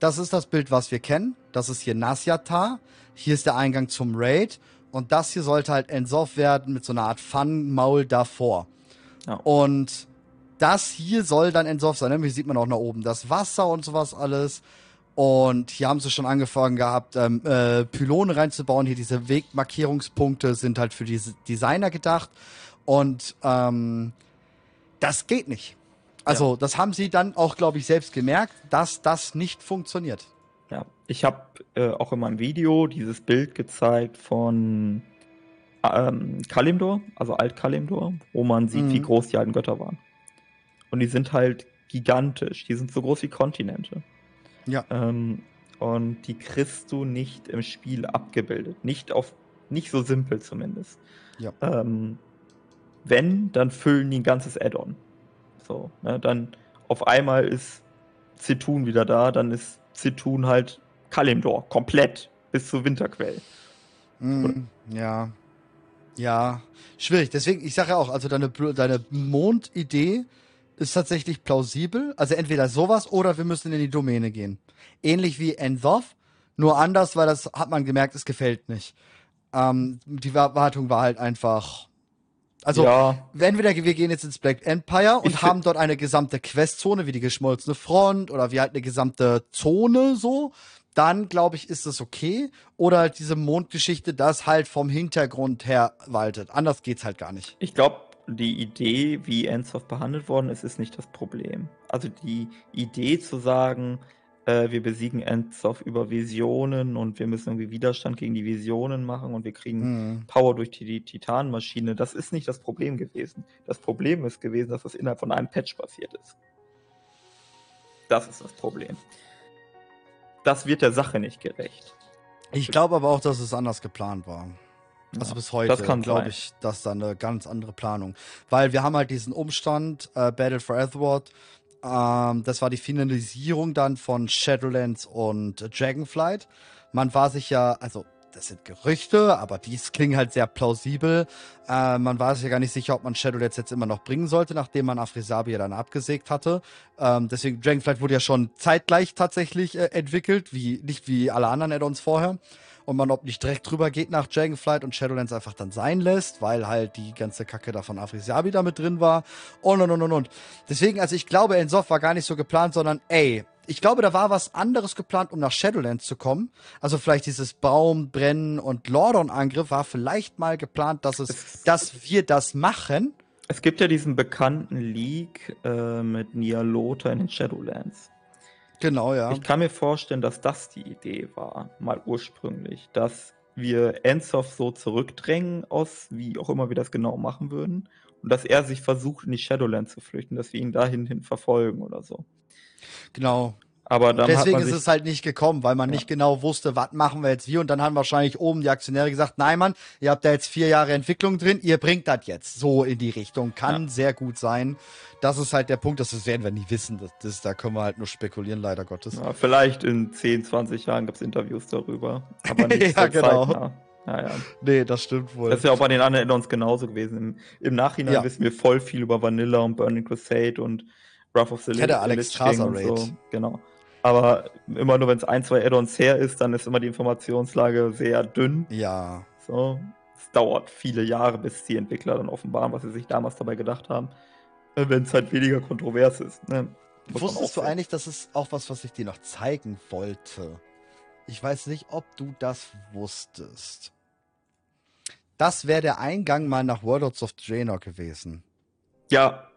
Speaker 2: Das ist das Bild, was wir kennen. Das ist hier Nasyatar. Hier ist der Eingang zum Raid. Und das hier sollte halt Ensof werden mit so einer Art Fun-Maul davor.
Speaker 1: Ja.
Speaker 2: Und das hier soll dann Ensof sein. Ne? Hier sieht man auch nach oben das Wasser und sowas alles. Und hier haben sie schon angefangen gehabt, ähm, äh, Pylone reinzubauen. Hier diese Wegmarkierungspunkte sind halt für diese Designer gedacht. Und ähm, das geht nicht. Also, das haben sie dann auch, glaube ich, selbst gemerkt, dass das nicht funktioniert.
Speaker 1: Ja, ich habe äh, auch in meinem Video dieses Bild gezeigt von ähm, Kalimdor, also Alt-Kalimdor, wo man sieht,
Speaker 2: Mhm.
Speaker 1: wie groß die alten Götter waren. Und die sind halt gigantisch, die sind so groß wie Kontinente.
Speaker 2: Ja.
Speaker 1: Ähm, und die kriegst du nicht im Spiel abgebildet. Nicht auf, nicht so simpel zumindest.
Speaker 2: Ja.
Speaker 1: Ähm, wenn, dann füllen die ein ganzes Add-on. So, ne, dann auf einmal ist Zitun wieder da, dann ist Zitun halt Kalimdor, komplett, bis zur Winterquell.
Speaker 2: Mhm, ja. Ja. Schwierig. Deswegen, ich sage ja auch, also deine, deine Mondidee ist tatsächlich plausibel. Also entweder sowas oder wir müssen in die Domäne gehen. Ähnlich wie Ensoth, nur anders, weil das hat man gemerkt, es gefällt nicht. Ähm, die Erwartung war halt einfach. Also,
Speaker 1: ja,
Speaker 2: entweder wir gehen jetzt ins Black Empire und
Speaker 1: Ich
Speaker 2: haben dort eine gesamte Questzone, wie die geschmolzene Front oder wie halt eine gesamte Zone so, dann glaube ich, ist es okay. Oder halt diese Mondgeschichte, das halt vom Hintergrund her waltet. Anders geht's halt gar nicht.
Speaker 1: ich glaube, die Idee, wie Ensoft behandelt worden ist, ist nicht das Problem. Also die Idee zu sagen, äh, wir besiegen Ensoft über Visionen und wir müssen irgendwie Widerstand gegen die Visionen machen und wir kriegen
Speaker 2: Hm.
Speaker 1: Power durch die, die Titanmaschine, das ist nicht das Problem gewesen. Das Problem ist gewesen, dass das innerhalb von einem Patch passiert ist. Das ist das Problem. Das wird der Sache nicht gerecht.
Speaker 2: Ich glaube aber auch, dass es anders geplant war. Also
Speaker 1: Ja,
Speaker 2: bis heute glaube ich, dass da eine ganz andere Planung. Weil wir haben halt diesen Umstand, äh, Battle for Azeroth, ähm, das war die Finalisierung dann von Shadowlands und Dragonflight. Man war sich ja, also das sind Gerüchte, aber dies klingen halt sehr plausibel. Äh, man war sich ja gar nicht sicher, ob man Shadowlands jetzt immer noch bringen sollte, nachdem man Afrisabia dann abgesägt hatte. Ähm, deswegen, Dragonflight wurde ja schon zeitgleich tatsächlich äh, entwickelt, wie, nicht wie alle anderen Add-ons vorher und man ob nicht direkt drüber geht nach Dragonflight und Shadowlands einfach dann sein lässt, weil halt die ganze Kacke da von Afrasiabi da mit drin war und und und und und. Deswegen, also ich glaube, Ensoft war gar nicht so geplant, sondern ey, ich glaube, da war was anderes geplant, um nach Shadowlands zu kommen. Also vielleicht dieses Baum, Brennen und Lordon-Angriff war vielleicht mal geplant, dass es, dass wir das machen.
Speaker 1: Es gibt ja diesen bekannten Leak äh, mit Nialota in den Shadowlands.
Speaker 2: Genau, ja.
Speaker 1: Ich kann mir vorstellen, dass das die Idee war, mal ursprünglich, dass wir Ensoft so zurückdrängen aus, wie auch immer wir das genau machen würden, und dass er sich versucht, in die Shadowlands zu flüchten, dass wir ihn dahin hin verfolgen oder so.
Speaker 2: Genau.
Speaker 1: Aber dann
Speaker 2: Deswegen ist es halt nicht gekommen, weil man
Speaker 1: Ja.
Speaker 2: nicht genau wusste, was machen wir jetzt wie. Und dann haben wahrscheinlich oben die Aktionäre gesagt, nein, Mann, ihr habt da jetzt vier Jahre Entwicklung drin, ihr bringt das jetzt so in die Richtung. Kann sehr gut sein. Das ist halt der Punkt, das werden wir nie wissen. Das, das, da können wir halt nur spekulieren, leider Gottes.
Speaker 1: ja, vielleicht in 10, 20 Jahren gibt es Interviews darüber. Aber nicht
Speaker 2: Ja, genau.
Speaker 1: zeitnah. Ja, ja.
Speaker 2: Nee, das stimmt wohl.
Speaker 1: Das ist ja auch bei den anderen Add-ons genauso gewesen. Im, Im Nachhinein
Speaker 2: Ja.
Speaker 1: wissen wir voll viel über Vanilla und Burning Crusade und Wrath of the
Speaker 2: Ja,
Speaker 1: Lich-
Speaker 2: Alex Traser Raid.
Speaker 1: So. Genau. Aber immer nur, wenn es ein, zwei Add-ons her ist, dann ist immer die Informationslage sehr dünn.
Speaker 2: ja.
Speaker 1: So. Es dauert viele Jahre, bis die Entwickler dann offenbaren, was sie sich damals dabei gedacht haben. Wenn es halt weniger kontrovers ist. Ne?
Speaker 2: Wusstest du eigentlich, das ist auch was, was ich dir noch zeigen wollte? Ich weiß nicht, ob du das wusstest. Das wäre der Eingang mal nach Warlords of Draenor gewesen.
Speaker 1: Ja.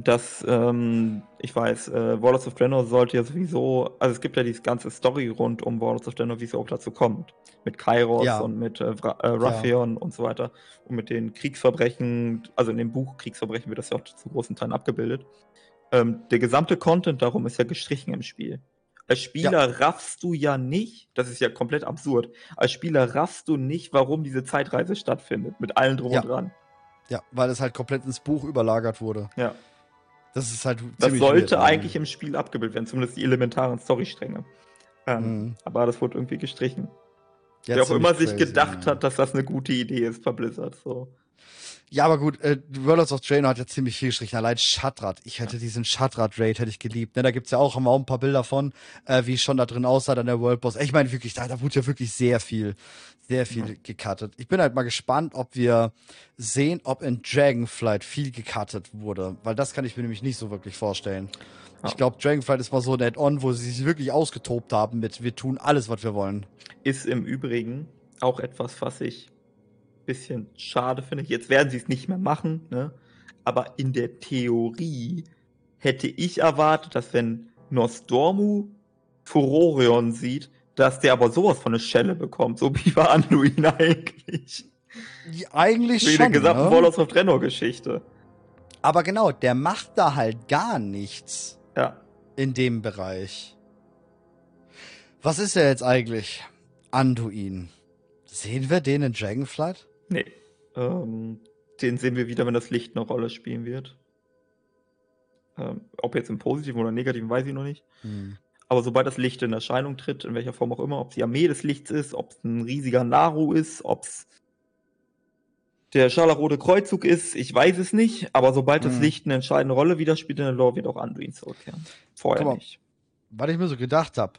Speaker 1: Das, ähm, ich weiß, äh, Warlords of Draenor sollte ja sowieso, also es gibt ja diese ganze Story rund um Warlords of Draenor, wie es auch dazu kommt. Mit Kairos
Speaker 2: Ja.
Speaker 1: und mit äh, Vra- äh, Raffion und so weiter. Und mit den Kriegsverbrechen, also in dem Buch Kriegsverbrechen wird das ja auch zu großen Teilen abgebildet. Ähm, der gesamte Content darum ist ja gestrichen im Spiel. Als Spieler raffst du ja nicht, das ist ja komplett absurd, als Spieler raffst du nicht, warum diese Zeitreise stattfindet, mit allen drum
Speaker 2: Ja.
Speaker 1: und dran.
Speaker 2: Ja, weil es halt komplett ins Buch überlagert wurde.
Speaker 1: Ja.
Speaker 2: Das ist halt
Speaker 1: Das sollte
Speaker 2: weird,
Speaker 1: eigentlich im Spiel abgebildet werden, zumindest die elementaren Storystränge. Ähm,
Speaker 2: Mhm.
Speaker 1: Aber das wurde irgendwie gestrichen.
Speaker 2: Ja,
Speaker 1: Wer auch immer sich
Speaker 2: crazy,
Speaker 1: gedacht
Speaker 2: ja.
Speaker 1: hat, dass das eine gute Idee ist bei Blizzard. So.
Speaker 2: Ja, aber gut, äh, Warlords of Draenor hat ja ziemlich viel gestrichen. Allein Shatrat. Ich hätte diesen Shatrat-Raid hätte ich geliebt. Ne, da gibt's ja auch, haben wir auch ein paar Bilder von, äh, wie es schon da drin aussah, dann der World Boss. Ich meine wirklich, da, da wurde ja wirklich sehr viel, sehr viel gecuttet. Ich bin halt mal gespannt, ob wir sehen, ob in Dragonflight viel gecuttet wurde. Weil das kann ich mir nämlich nicht so wirklich vorstellen.
Speaker 1: Ja.
Speaker 2: Ich glaube, Dragonflight ist mal so ein Add-on, wo sie sich wirklich ausgetobt haben mit, wir tun alles, was wir wollen.
Speaker 1: Ist im Übrigen auch etwas, was ich bisschen schade finde. Jetzt werden sie es nicht mehr machen, ne? aber in der Theorie hätte ich erwartet, dass wenn Nostormu Furorion sieht, dass der aber sowas von eine Schelle bekommt, so wie bei Anduin eigentlich.
Speaker 2: Eigentlich
Speaker 1: Wie
Speaker 2: schon,
Speaker 1: der gesamten
Speaker 2: ne?
Speaker 1: Warlords of Draenor Geschichte.
Speaker 2: Aber genau, der macht da halt gar nichts.
Speaker 1: Ja.
Speaker 2: in dem Bereich. Was ist er jetzt eigentlich? Anduin. Sehen wir den in Dragonflight?
Speaker 1: Nee. Ähm, den sehen wir wieder, wenn das Licht eine Rolle spielen wird. Ähm, ob jetzt im Positiven oder Negativen, weiß ich noch nicht. Aber sobald das Licht in Erscheinung tritt, in welcher Form auch immer, ob es die Armee des Lichts ist, ob es ein riesiger Naru ist, ob es der scharlachrote Kreuzzug ist, ich weiß es nicht. Aber sobald das
Speaker 2: Mhm.
Speaker 1: Licht eine entscheidende Rolle wieder spielt in der Lore, wird auch Anduin zurückkehren. Vorher
Speaker 2: mal.
Speaker 1: nicht.
Speaker 2: Was ich mir so gedacht habe,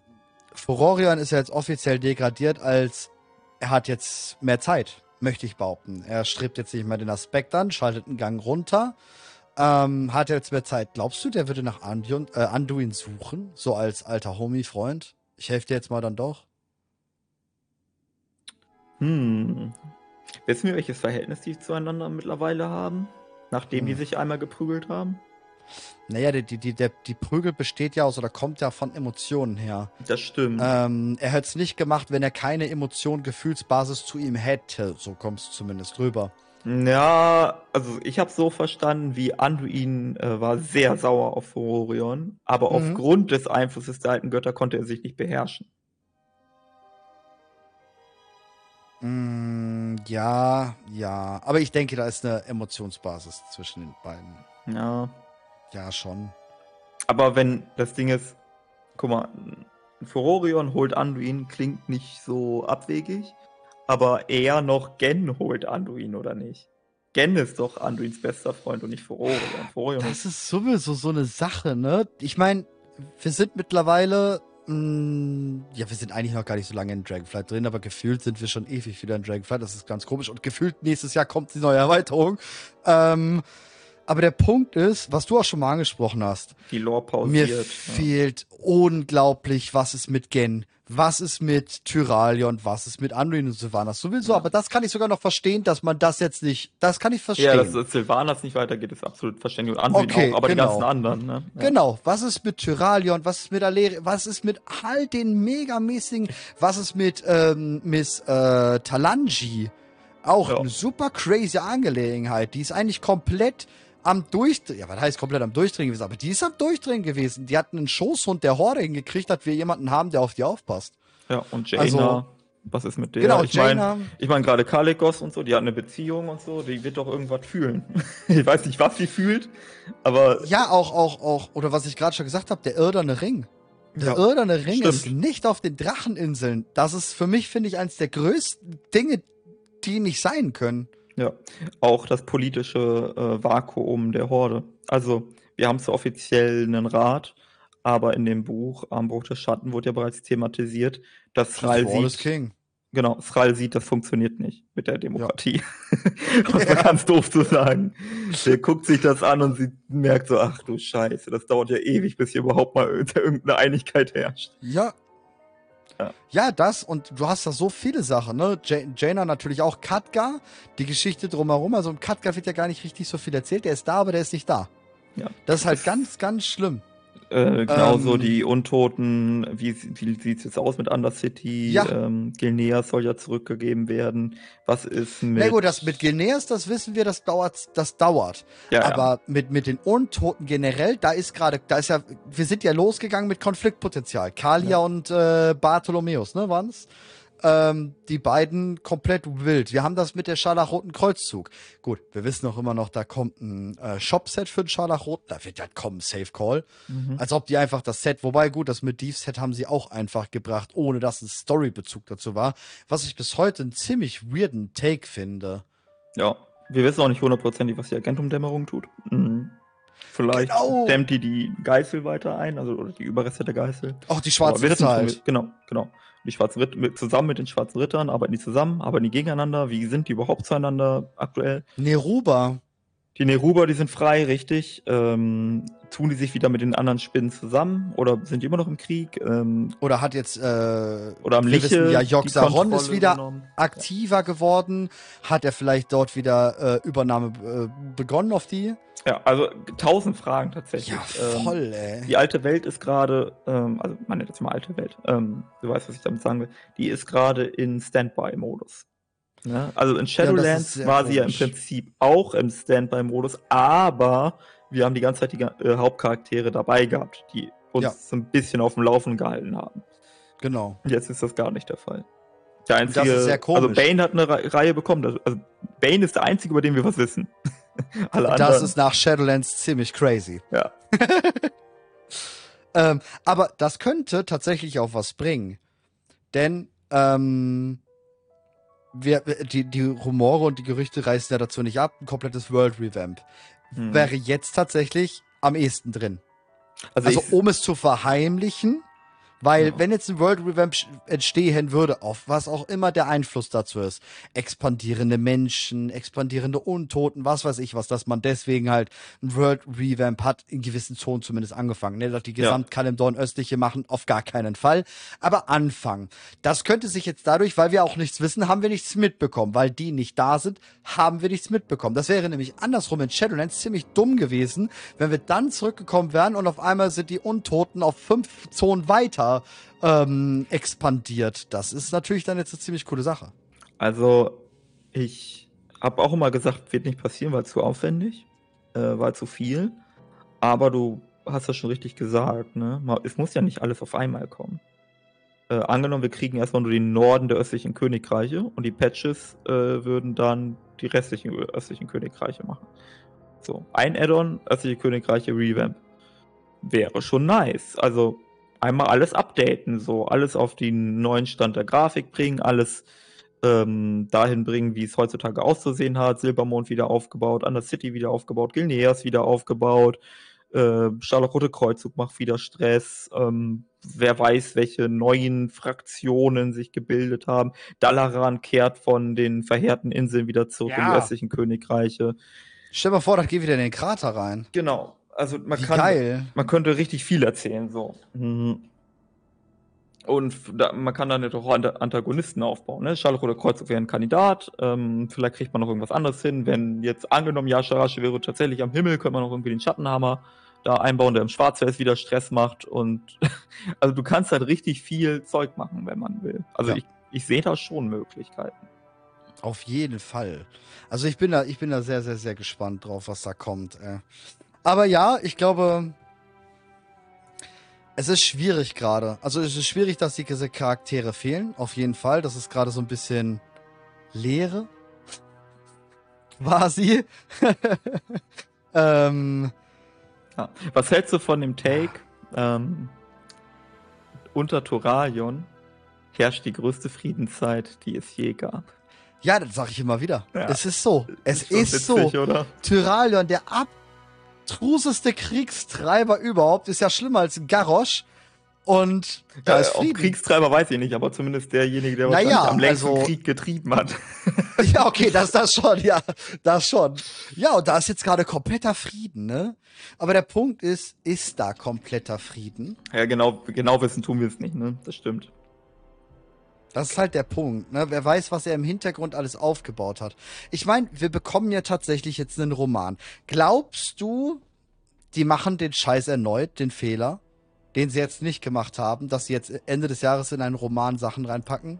Speaker 2: Furorion ist ja jetzt offiziell degradiert als er hat jetzt mehr Zeit, möchte ich behaupten. Er strebt jetzt nicht mehr den Aspekt an, schaltet einen Gang runter, ähm, hat jetzt mehr Zeit. Glaubst du, der würde nach Anduin, äh, Anduin suchen, so als alter Homie-Freund? Ich helfe dir jetzt mal dann doch.
Speaker 1: Hm. Wissen wir, welches Verhältnis die zueinander mittlerweile haben? Nachdem die
Speaker 2: Hm.
Speaker 1: sich einmal geprügelt haben?
Speaker 2: Naja, die, die, die, die Prügel besteht ja aus oder kommt ja von Emotionen her.
Speaker 1: Das stimmt.
Speaker 2: Ähm, er hätte es nicht gemacht, wenn er keine Emotion, Gefühlsbasis zu ihm hätte. So kommt es zumindest rüber.
Speaker 1: Ja, also ich habe so verstanden, wie Anduin äh, war sehr sauer auf Furorion, aber
Speaker 2: Mhm.
Speaker 1: aufgrund des Einflusses der alten Götter konnte er sich nicht beherrschen.
Speaker 2: Mm, ja, ja. Aber ich denke, da ist eine Emotionsbasis zwischen den beiden.
Speaker 1: Ja,
Speaker 2: Ja, schon.
Speaker 1: aber wenn das Ding ist, guck mal, Furorion holt Anduin, klingt nicht so abwegig, aber eher noch Gen holt Anduin, oder nicht? Gen ist doch Anduins bester Freund und nicht Furorion. Furorion
Speaker 2: Das ist sowieso so eine Sache, ne? Ich meine, wir sind mittlerweile. mm, ja, wir sind eigentlich noch gar nicht so lange in Dragonflight drin, aber gefühlt sind wir schon ewig wieder in Dragonflight. Das ist ganz komisch. Und gefühlt nächstes Jahr kommt die neue Erweiterung. Ähm, aber der Punkt ist, was du auch schon mal angesprochen hast,
Speaker 1: die Lore
Speaker 2: Mir
Speaker 1: pausiert. ja.
Speaker 2: fehlt unglaublich, was ist mit Gen, was ist mit Tyralion, was ist mit Anduin und Sylvanas sowieso. Aber das kann ich sogar noch verstehen, dass man das jetzt nicht, das kann ich verstehen.
Speaker 1: Ja, dass das Sylvanas nicht weitergeht, ist absolut verständlich. Und Anduin
Speaker 2: Okay,
Speaker 1: auch, aber
Speaker 2: genau.
Speaker 1: die ganzen anderen, ne? Ja.
Speaker 2: Genau, was ist mit Tyralion, was ist mit Aleri, was ist mit all den megamäßigen, was ist mit ähm, Miss äh, Talanji? Auch
Speaker 1: Ja.
Speaker 2: eine super crazy Angelegenheit. Die ist eigentlich komplett am Durchdrehen. Ja, was heißt komplett am Durchdrehen gewesen? Aber die ist am Durchdrehen gewesen. Die hat einen Schoßhund der Horde hingekriegt, dass wir jemanden haben, der auf die aufpasst.
Speaker 1: Ja, und Jaina,
Speaker 2: Also-
Speaker 1: was ist mit der?
Speaker 2: Genau,
Speaker 1: ich meine, ich mein, gerade Kalikos und so, die hat eine Beziehung und so, die wird doch irgendwas fühlen. ich weiß nicht, was sie fühlt, aber
Speaker 2: Ja, auch, auch, auch, oder was ich gerade schon gesagt habe, der irdene Ring. Der
Speaker 1: Ja,
Speaker 2: irdene Ring
Speaker 1: stimmt.
Speaker 2: ist nicht auf den Dracheninseln. Das ist für mich, finde ich, eines der größten Dinge, die nicht sein können.
Speaker 1: Ja, auch das politische äh, Vakuum der Horde. Also, wir haben zwar offiziell einen Rat, aber in dem Buch Armbruch des Schatten wurde ja bereits thematisiert, dass Thrall
Speaker 2: is
Speaker 1: sieht,
Speaker 2: King.
Speaker 1: genau, Thrall sieht, das funktioniert nicht mit der Demokratie. um es mal ganz doof zu sagen. Der guckt sich das an und sie merkt so, ach du Scheiße, das dauert ja ewig, bis hier überhaupt mal irgendeine Einigkeit herrscht.
Speaker 2: Ja. Ja. ja. das und du hast da so viele Sachen, ne? Jaina natürlich auch, Katka, die Geschichte drumherum. Also um Katka wird ja gar nicht richtig so viel erzählt. Der ist da, aber der ist nicht da. Ja. Das ist halt ganz, ganz schlimm.
Speaker 1: Äh, genauso ähm, die Untoten, wie, wie sieht es jetzt aus mit Undercity? Ja. Ähm, Gilneas soll ja zurückgegeben werden. Was ist
Speaker 2: mit. Na gut, das mit Gilneas, das wissen wir, das dauert, das dauert. Ja, Aber ja. Mit, mit den Untoten generell, da ist gerade, da ist ja, wir sind ja losgegangen mit Konfliktpotenzial. Kalia ja. und äh, Bartholomäus, ne, waren's? Ähm, die beiden komplett wild. Wir haben das mit der Scharlachroten Kreuzzug. Gut, wir wissen auch immer noch, da kommt ein äh, Shop-Set für den Scharlachroten. Da wird ja kommen, Safe Call. Mhm. Als ob die einfach das Set, wobei gut, das Mediv-Set haben sie auch einfach gebracht, ohne dass ein Story-Bezug dazu war. Was ich bis heute einen ziemlich weirden Take finde.
Speaker 1: Ja, wir wissen auch nicht hundertprozentig, was die Agentum-Dämmerung tut. Mhm. Vielleicht genau. dämmt die die Geißel weiter ein, also oder die Überreste der Geißel.
Speaker 2: Auch die schwarzen Ritter halt.
Speaker 1: Genau, genau. Die schwarzen Ritter, zusammen mit den schwarzen Rittern, arbeiten die zusammen, arbeiten die gegeneinander? Wie sind die überhaupt zueinander aktuell?
Speaker 2: Neruba.
Speaker 1: Die Neruba, die sind frei, richtig. Ähm, tun die sich wieder mit den anderen Spinnen zusammen oder sind die immer noch im Krieg? Ähm,
Speaker 2: oder hat jetzt
Speaker 1: äh, oder am
Speaker 2: wissen, ja Joxaron ist wieder genommen. aktiver ja. geworden. Hat er vielleicht dort wieder äh, Übernahme äh, begonnen auf die?
Speaker 1: Ja, also tausend Fragen tatsächlich. Ja,
Speaker 2: voll, ähm, ey.
Speaker 1: Die alte Welt ist gerade, ähm, also man nennt das mal alte Welt, ähm, du weißt, was ich damit sagen will, die ist gerade in Standby-Modus. Ne? Also in Shadowlands ja, war sie ja im Prinzip auch im Standby-Modus, aber wir haben die ganze Zeit die äh, Hauptcharaktere dabei gehabt, die uns ja. so ein bisschen auf dem Laufen gehalten haben.
Speaker 2: Genau.
Speaker 1: Jetzt ist das gar nicht der Fall. Der einzige,
Speaker 2: das ist sehr komisch.
Speaker 1: Also Bane hat eine Reihe bekommen. Also Bane ist der einzige, über den wir was wissen.
Speaker 2: Alle das anderen. ist nach Shadowlands ziemlich crazy.
Speaker 1: Ja.
Speaker 2: ähm, aber das könnte tatsächlich auch was bringen. Denn ähm, wir, die, die Rumore und die Gerüchte reißen ja dazu nicht ab. Ein komplettes World Revamp hm. wäre jetzt tatsächlich am ehesten drin. Also, also um es zu verheimlichen, weil ja. wenn jetzt ein World Revamp entstehen würde, auf was auch immer der Einfluss dazu ist, expandierende Menschen, expandierende Untoten, was weiß ich was, dass man deswegen halt ein World Revamp hat, in gewissen Zonen zumindest angefangen. Ne? Dass die Gesamtkalimdorn östliche machen, auf gar keinen Fall. Aber anfangen. Das könnte sich jetzt dadurch, weil wir auch nichts wissen, haben wir nichts mitbekommen. Weil die nicht da sind, haben wir nichts mitbekommen. Das wäre nämlich andersrum in Shadowlands ziemlich dumm gewesen, wenn wir dann zurückgekommen wären und auf einmal sind die Untoten auf fünf Zonen weiter ähm, expandiert. Das ist natürlich dann jetzt eine ziemlich coole Sache.
Speaker 1: Also, ich habe auch immer gesagt, wird nicht passieren, weil zu aufwendig, äh, weil zu viel. Aber du hast das schon richtig gesagt, ne? Es muss ja nicht alles auf einmal kommen. Äh, angenommen, wir kriegen erstmal nur den Norden der östlichen Königreiche und die Patches äh, würden dann die restlichen östlichen Königreiche machen. So, ein Add-on, östliche Königreiche Revamp. Wäre schon nice. Also, einmal alles updaten, so alles auf den neuen Stand der Grafik bringen, alles ähm, dahin bringen, wie es heutzutage auszusehen hat. Silbermond wieder aufgebaut, City wieder aufgebaut, Gilneas wieder aufgebaut, äh, Scharlachrote Kreuzzug macht wieder Stress. Ähm, wer weiß, welche neuen Fraktionen sich gebildet haben. Dalaran kehrt von den verheerten Inseln wieder zurück ja. in die östlichen Königreiche.
Speaker 2: Stell mal vor, das geht wieder in den Krater rein.
Speaker 1: Genau. Also man Wie kann, geil. man könnte richtig viel erzählen so. Mhm. Und da, man kann dann auch Antagonisten aufbauen. Ne? Charlotte oder Kreuz wäre ein Kandidat. Ähm, vielleicht kriegt man noch irgendwas anderes hin. Wenn jetzt angenommen, Yasharashi wäre tatsächlich am Himmel, könnte man noch irgendwie den Schattenhammer da einbauen, der im Schwarzweiß wieder Stress macht. Und also du kannst halt richtig viel Zeug machen, wenn man will. Also ja. ich, ich sehe da schon Möglichkeiten.
Speaker 2: Auf jeden Fall. Also ich bin da, ich bin da sehr, sehr, sehr gespannt drauf, was da kommt. Äh. Aber ja, ich glaube, es ist schwierig gerade. Also es ist schwierig, dass diese Charaktere fehlen. Auf jeden Fall. Das ist gerade so ein bisschen Leere. Quasi. ähm,
Speaker 1: ja. Was hältst du von dem Take? Ähm, unter Toralion herrscht die größte Friedenszeit, die es je gab.
Speaker 2: Ja, das sage ich immer wieder. Ja. Es ist so. Es ist, ist witzig, so. Oder? Tyralion, der ab abstruseste Kriegstreiber überhaupt. Ist ja schlimmer als Garrosch. Und
Speaker 1: da ja, ist Frieden. Kriegstreiber weiß ich nicht, aber zumindest derjenige, der naja, am längsten also, Krieg getrieben hat.
Speaker 2: ja, okay, das das schon, ja, das schon. Ja, und da ist jetzt gerade kompletter Frieden, ne? Aber der Punkt ist, ist da kompletter Frieden?
Speaker 1: Ja, genau, genau wissen tun wir es nicht, ne? Das stimmt.
Speaker 2: Das ist halt der Punkt. Ne? Wer weiß, was er im Hintergrund alles aufgebaut hat. Ich meine, wir bekommen ja tatsächlich jetzt einen Roman. Glaubst du, die machen den Scheiß erneut, den Fehler, den sie jetzt nicht gemacht haben, dass sie jetzt Ende des Jahres in einen Roman Sachen reinpacken,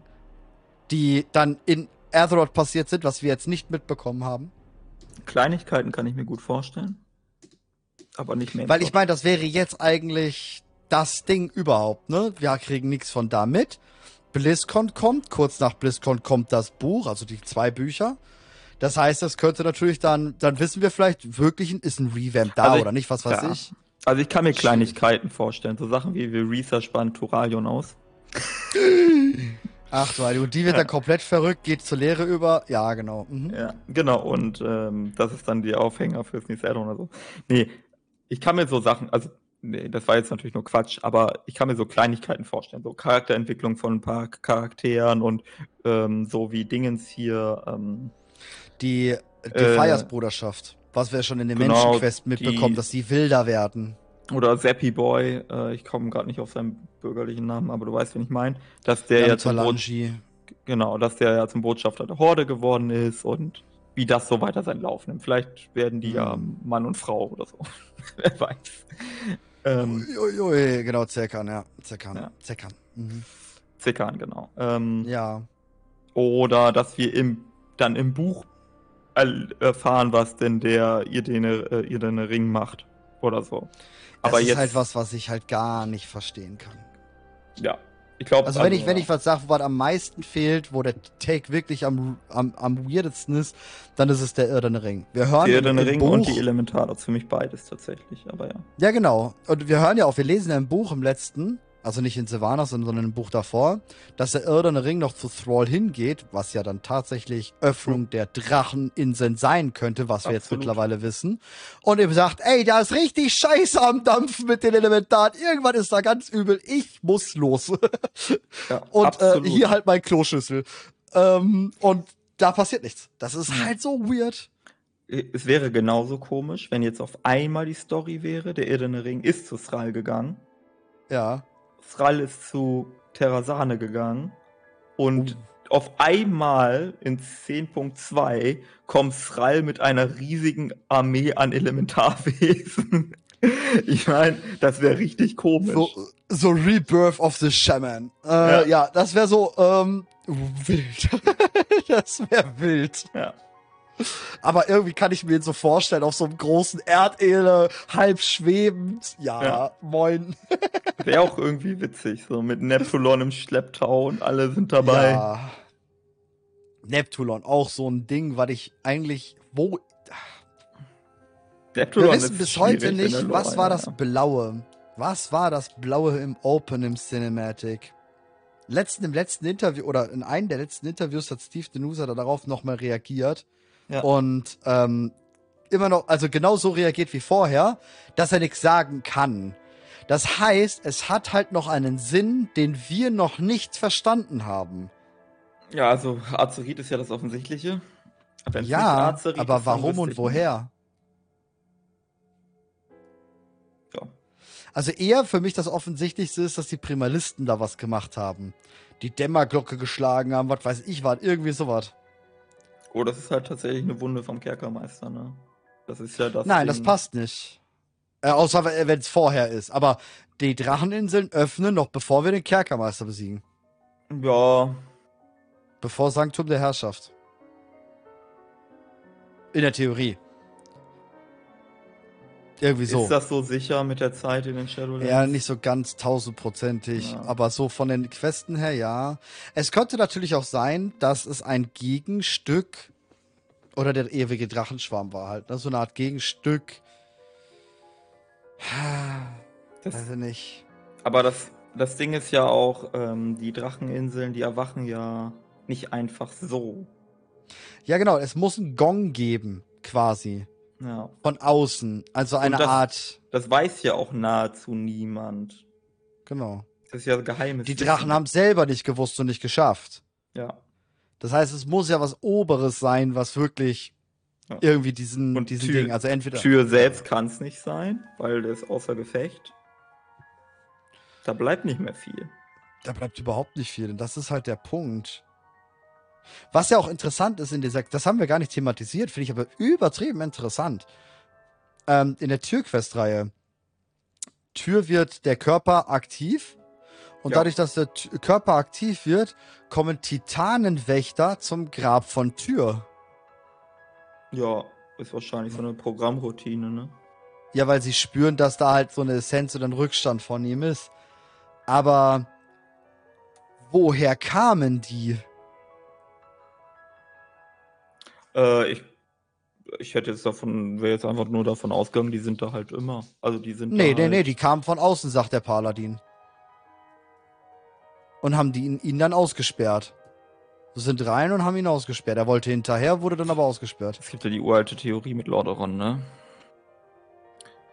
Speaker 2: die dann in Azeroth passiert sind, was wir jetzt nicht mitbekommen haben?
Speaker 1: Kleinigkeiten kann ich mir gut vorstellen. Aber nicht mehr.
Speaker 2: Weil ich meine, das wäre jetzt eigentlich das Ding überhaupt, ne? Wir kriegen nichts von da mit. BlizzCon kommt, kurz nach BlizzCon kommt das Buch, also die zwei Bücher. Das heißt, das könnte natürlich dann, dann wissen wir vielleicht wirklich, ist ein Revamp da also oder nicht, was weiß ja. ich.
Speaker 1: Also ich kann mir Kleinigkeiten vorstellen, so Sachen wie wir Research bauen Turalion aus.
Speaker 2: Ach du, und die wird ja. dann komplett verrückt, geht zur Lehre über. Ja, genau. Mhm.
Speaker 1: Ja, genau. Und ähm, das ist dann die Aufhänger fürs nächste Addon oder so. Nee, ich kann mir so Sachen, also nee, das war jetzt natürlich nur Quatsch, aber ich kann mir so Kleinigkeiten vorstellen, so Charakterentwicklung von ein paar Charakteren und ähm, so wie Dingens hier. Ähm,
Speaker 2: die die äh, Fires-Bruderschaft, was wir schon in den genau, Menschenquest mitbekommen, die, dass die wilder werden.
Speaker 1: Oder Zappy Boy, äh, ich komme gerade nicht auf seinen bürgerlichen Namen, aber du weißt, wen ich meine, dass der ja zum genau, dass der ja zum Botschafter der Horde geworden ist und wie das so weiter seinen Lauf nimmt. Vielleicht werden die mhm. ja Mann und Frau oder so. Wer weiß.
Speaker 2: Ähm, ui, ui, genau, Zerkan, ja. Zerkan. Ja. Zerkan.
Speaker 1: Mhm. Zerkan, genau. Ähm,
Speaker 2: ja.
Speaker 1: Oder dass wir im, dann im Buch erfahren, was denn der ihr den, äh, ihr den Ring macht. Oder so.
Speaker 2: Das Aber ist jetzt, halt was, was ich halt gar nicht verstehen kann.
Speaker 1: Ja, ich glaube.
Speaker 2: Also, wenn also, ich, wenn ich was sage, was am meisten fehlt, wo der Take wirklich am, am, am weirdesten ist, dann ist es der Irdene Ring. Wir hören
Speaker 1: der Irdene Ring Buch, und die Elementar, das ist für mich beides tatsächlich, aber ja.
Speaker 2: Ja, genau. Und wir hören ja auch, wir lesen ja im Buch im letzten, also nicht in Sylvanas, sondern im Buch davor, dass der irdene Ring noch zu Thrall hingeht, was ja dann tatsächlich Öffnung der Dracheninseln sein könnte, was wir Absolut. jetzt mittlerweile wissen. Und ihm sagt, ey, da ist richtig Scheiße am Dampfen mit den Elementaren. Irgendwann ist da ganz übel. Ich muss los. ja, und äh, hier halt mein Kloschüssel. Ähm, und da passiert nichts. Das ist halt so weird.
Speaker 1: Es wäre genauso komisch, wenn jetzt auf einmal die Story wäre, der irdene Ring ist zu Thrall gegangen.
Speaker 2: Ja.
Speaker 1: Thrall ist zu Terrasane gegangen und oh. auf einmal in 10.2 kommt Thrall mit einer riesigen Armee an Elementarwesen. ich meine, das wäre richtig komisch.
Speaker 2: So, so, Rebirth of the Shaman. Äh, ja. ja. das wäre so ähm, wild. das wäre wild.
Speaker 1: Ja.
Speaker 2: Aber irgendwie kann ich mir ihn so vorstellen, auf so einem großen Erdele, halb schwebend. Ja, ja. moin.
Speaker 1: Wäre auch irgendwie witzig, so mit Neptulon im Schlepptau und alle sind dabei. Ja.
Speaker 2: Neptulon, auch so ein Ding, was ich eigentlich, wo.
Speaker 1: Neptulon
Speaker 2: Wir wissen bis heute nicht, was war das Blaue? Was war das Blaue im Open im Cinematic? Letzten, Im letzten Interview oder in einem der letzten Interviews hat Steve Denusa darauf nochmal reagiert ja. Und ähm, immer noch, also genau so reagiert wie vorher, dass er nichts sagen kann. Das heißt, es hat halt noch einen Sinn, den wir noch nicht verstanden haben.
Speaker 1: Ja, also Azerit ist ja das Offensichtliche.
Speaker 2: ja, aber warum und woher?
Speaker 1: Ja.
Speaker 2: Also eher für mich das Offensichtlichste ist, dass die Primalisten da was gemacht haben. Die Dämmerglocke geschlagen haben, was weiß ich was, irgendwie sowas.
Speaker 1: Oh, das ist halt tatsächlich eine Wunde vom Kerkermeister, ne? Das ist ja das.
Speaker 2: Nein, Ding. das passt nicht. Äh, außer wenn es vorher ist. Aber die Dracheninseln öffnen noch bevor wir den Kerkermeister besiegen.
Speaker 1: Ja.
Speaker 2: Bevor Sanktum der Herrschaft. In der Theorie. Irgendwie so.
Speaker 1: Ist das so sicher mit der Zeit in den Shadowlands?
Speaker 2: Ja, nicht so ganz tausendprozentig, ja. aber so von den Questen her ja. Es könnte natürlich auch sein, dass es ein Gegenstück oder der ewige Drachenschwarm war halt, ne? so eine Art Gegenstück. Das, weiß ich nicht.
Speaker 1: Aber das, das Ding ist ja auch, ähm, die Dracheninseln, die erwachen ja nicht einfach so.
Speaker 2: Ja, genau, es muss einen Gong geben, quasi.
Speaker 1: Ja.
Speaker 2: Von außen. Also eine
Speaker 1: das,
Speaker 2: Art.
Speaker 1: Das weiß ja auch nahezu niemand.
Speaker 2: Genau.
Speaker 1: Das ist ja geheimes.
Speaker 2: Die Drachen haben es selber nicht gewusst und nicht geschafft.
Speaker 1: Ja.
Speaker 2: Das heißt, es muss ja was Oberes sein, was wirklich ja. irgendwie diesen, und diesen Tür, Ding, also entweder.
Speaker 1: Tür selbst kann es nicht sein, weil der ist außer Gefecht. Da bleibt nicht mehr viel.
Speaker 2: Da bleibt überhaupt nicht viel. Und das ist halt der Punkt. Was ja auch interessant ist in dieser, das haben wir gar nicht thematisiert, finde ich aber übertrieben interessant. Ähm, in der Türquest-Reihe. Tür wird der Körper aktiv. Und
Speaker 1: Ja.
Speaker 2: dadurch, dass der T Körper aktiv wird, kommen Titanenwächter zum Grab von Tür.
Speaker 1: Ja, ist wahrscheinlich so eine Programmroutine, ne?
Speaker 2: Ja, weil sie spüren, dass da halt so eine Essenz oder ein Rückstand von ihm ist. Aber woher kamen die?
Speaker 1: Äh, ich, ich hätte jetzt davon, wäre jetzt einfach nur davon ausgegangen, die sind da halt immer. Also die sind
Speaker 2: Nee,
Speaker 1: da
Speaker 2: nee, nee,
Speaker 1: halt,
Speaker 2: die kamen von außen, sagt der Paladin. Und haben die ihn, ihn dann ausgesperrt. Sie sind rein und haben ihn ausgesperrt. Er wollte hinterher, wurde dann aber ausgesperrt.
Speaker 1: Es gibt ja die uralte Theorie mit Lordaeron, ne?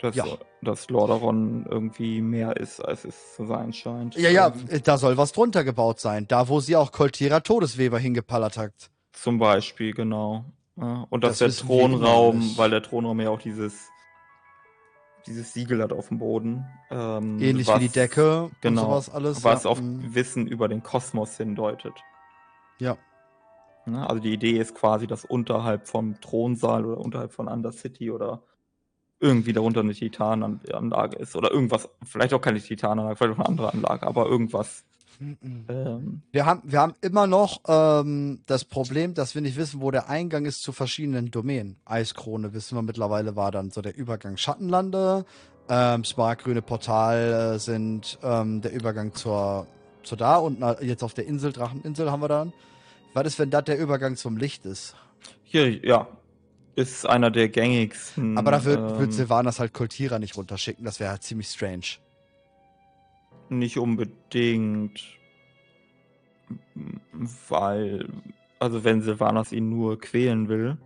Speaker 1: Dass,
Speaker 2: Ja.
Speaker 1: dass Lordaeron irgendwie mehr ist, als es zu sein scheint.
Speaker 2: Ja, ja,
Speaker 1: Ähm,
Speaker 2: da soll was drunter gebaut sein. Da, wo sie auch Koltira Todesweber hingepallert hat.
Speaker 1: Zum Beispiel, genau. Ja, und dass
Speaker 2: Das
Speaker 1: der
Speaker 2: immer
Speaker 1: Thronraum, weil der Thronraum ja auch dieses, dieses Siegel hat auf dem Boden. ähm,
Speaker 2: Ähnlich
Speaker 1: was,
Speaker 2: wie die Decke
Speaker 1: genau,
Speaker 2: und sowas alles.
Speaker 1: Was
Speaker 2: ja,
Speaker 1: auf
Speaker 2: mm,
Speaker 1: Wissen über den Kosmos hindeutet.
Speaker 2: Ja.
Speaker 1: Ne? Also die Idee ist quasi, dass unterhalb vom Thronsaal oder unterhalb von Undercity oder irgendwie darunter eine Titananlage ist oder irgendwas, vielleicht auch keine Titananlage, vielleicht auch eine andere Anlage, aber irgendwas.
Speaker 2: Mm.
Speaker 1: Ähm,
Speaker 2: Wir haben, wir haben immer noch ähm, das Problem, dass wir nicht wissen, wo der Eingang ist zu verschiedenen Domänen. Eiskrone wissen wir mittlerweile war dann so der Übergang Schattenlande. Ähm, Smaragdgrüne Portal äh, sind ähm, der Übergang zur, zur da und na, jetzt auf der Insel, Dracheninsel haben wir dann. Was ist, wenn das der Übergang zum Licht ist?
Speaker 1: hier, ja, ist einer der gängigsten.
Speaker 2: Aber dafür
Speaker 1: ähm,
Speaker 2: wird Sylvanas halt Kultira nicht runterschicken, das wäre halt ziemlich strange.
Speaker 1: Nicht unbedingt, weil, also wenn Sylvanas ihn nur quälen will.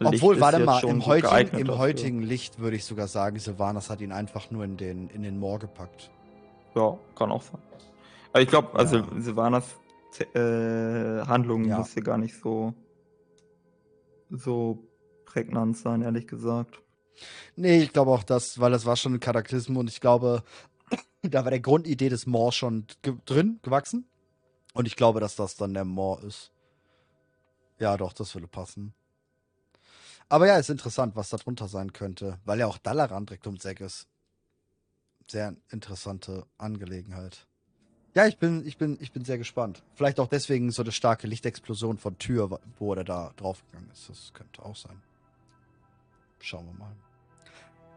Speaker 1: Licht
Speaker 2: Obwohl, warte mal, im heutigen, im heutigen Licht würde ich sogar sagen, Sylvanas hat ihn einfach nur in den, in den Moor gepackt.
Speaker 1: Ja, kann auch sein. Aber ich glaube, also
Speaker 2: Ja.
Speaker 1: Sylvanas äh, Handlung
Speaker 2: Ja.
Speaker 1: muss hier gar nicht so, so prägnant sein, ehrlich gesagt.
Speaker 2: Nee, ich glaube auch das, weil das war schon ein Kataklysm und ich glaube, da war der Grundidee des Moor schon ge drin, gewachsen. Und ich glaube, dass das dann der Moor ist. Ja, doch, das würde passen. Aber ja, ist interessant, was da drunter sein könnte, weil ja auch Dalaran direkt ums Eck ist. Sehr interessante Angelegenheit. Ja, ich bin, ich bin, ich bin sehr gespannt. Vielleicht auch deswegen so eine starke Lichtexplosion von Tür, wo er da draufgegangen ist. Das könnte auch sein. Schauen wir mal.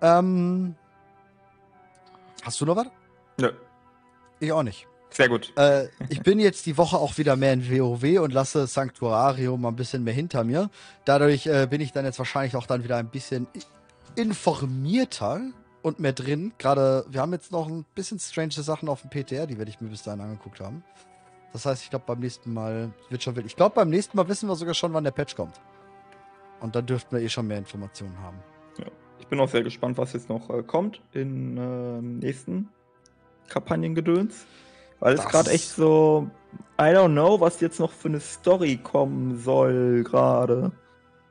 Speaker 2: Ähm, hast du noch was?
Speaker 1: Nö,
Speaker 2: Ich auch nicht.
Speaker 1: sehr gut.
Speaker 2: Äh, ich bin jetzt die Woche auch wieder mehr in WoW und lasse Sanctuarium mal ein bisschen mehr hinter mir. Dadurch äh, bin ich dann jetzt wahrscheinlich auch dann wieder ein bisschen informierter und mehr drin. Gerade, wir haben jetzt noch ein bisschen strange Sachen auf dem PTR, die werde ich mir bis dahin angeguckt haben. Das heißt, ich glaube, beim nächsten Mal wird schon wild. Ich glaube, beim nächsten Mal wissen wir sogar schon, wann der Patch kommt. Und dann dürften wir eh schon mehr Informationen haben.
Speaker 1: Ich bin auch sehr gespannt, was jetzt noch äh, kommt in ähm, nächsten Kampagnengedöns. Weil es gerade echt so, I don't know, was jetzt noch für eine Story kommen soll gerade.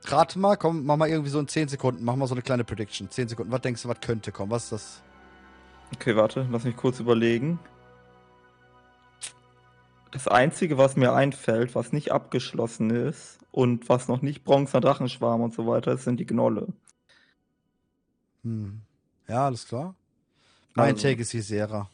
Speaker 2: Rate mal, komm, mach mal irgendwie so in 10 Sekunden, mach mal so eine kleine Prediction. 10 Sekunden. Was denkst du, was könnte kommen? Was ist das?
Speaker 1: Okay, warte, lass mich kurz überlegen. Das Einzige, was mir einfällt, was nicht abgeschlossen ist und was noch nicht Bronzer Drachenschwarm und so weiter ist, sind die Gnolle.
Speaker 2: Hm. Ja, alles klar. Mein
Speaker 1: Also-
Speaker 2: Take ist Visera.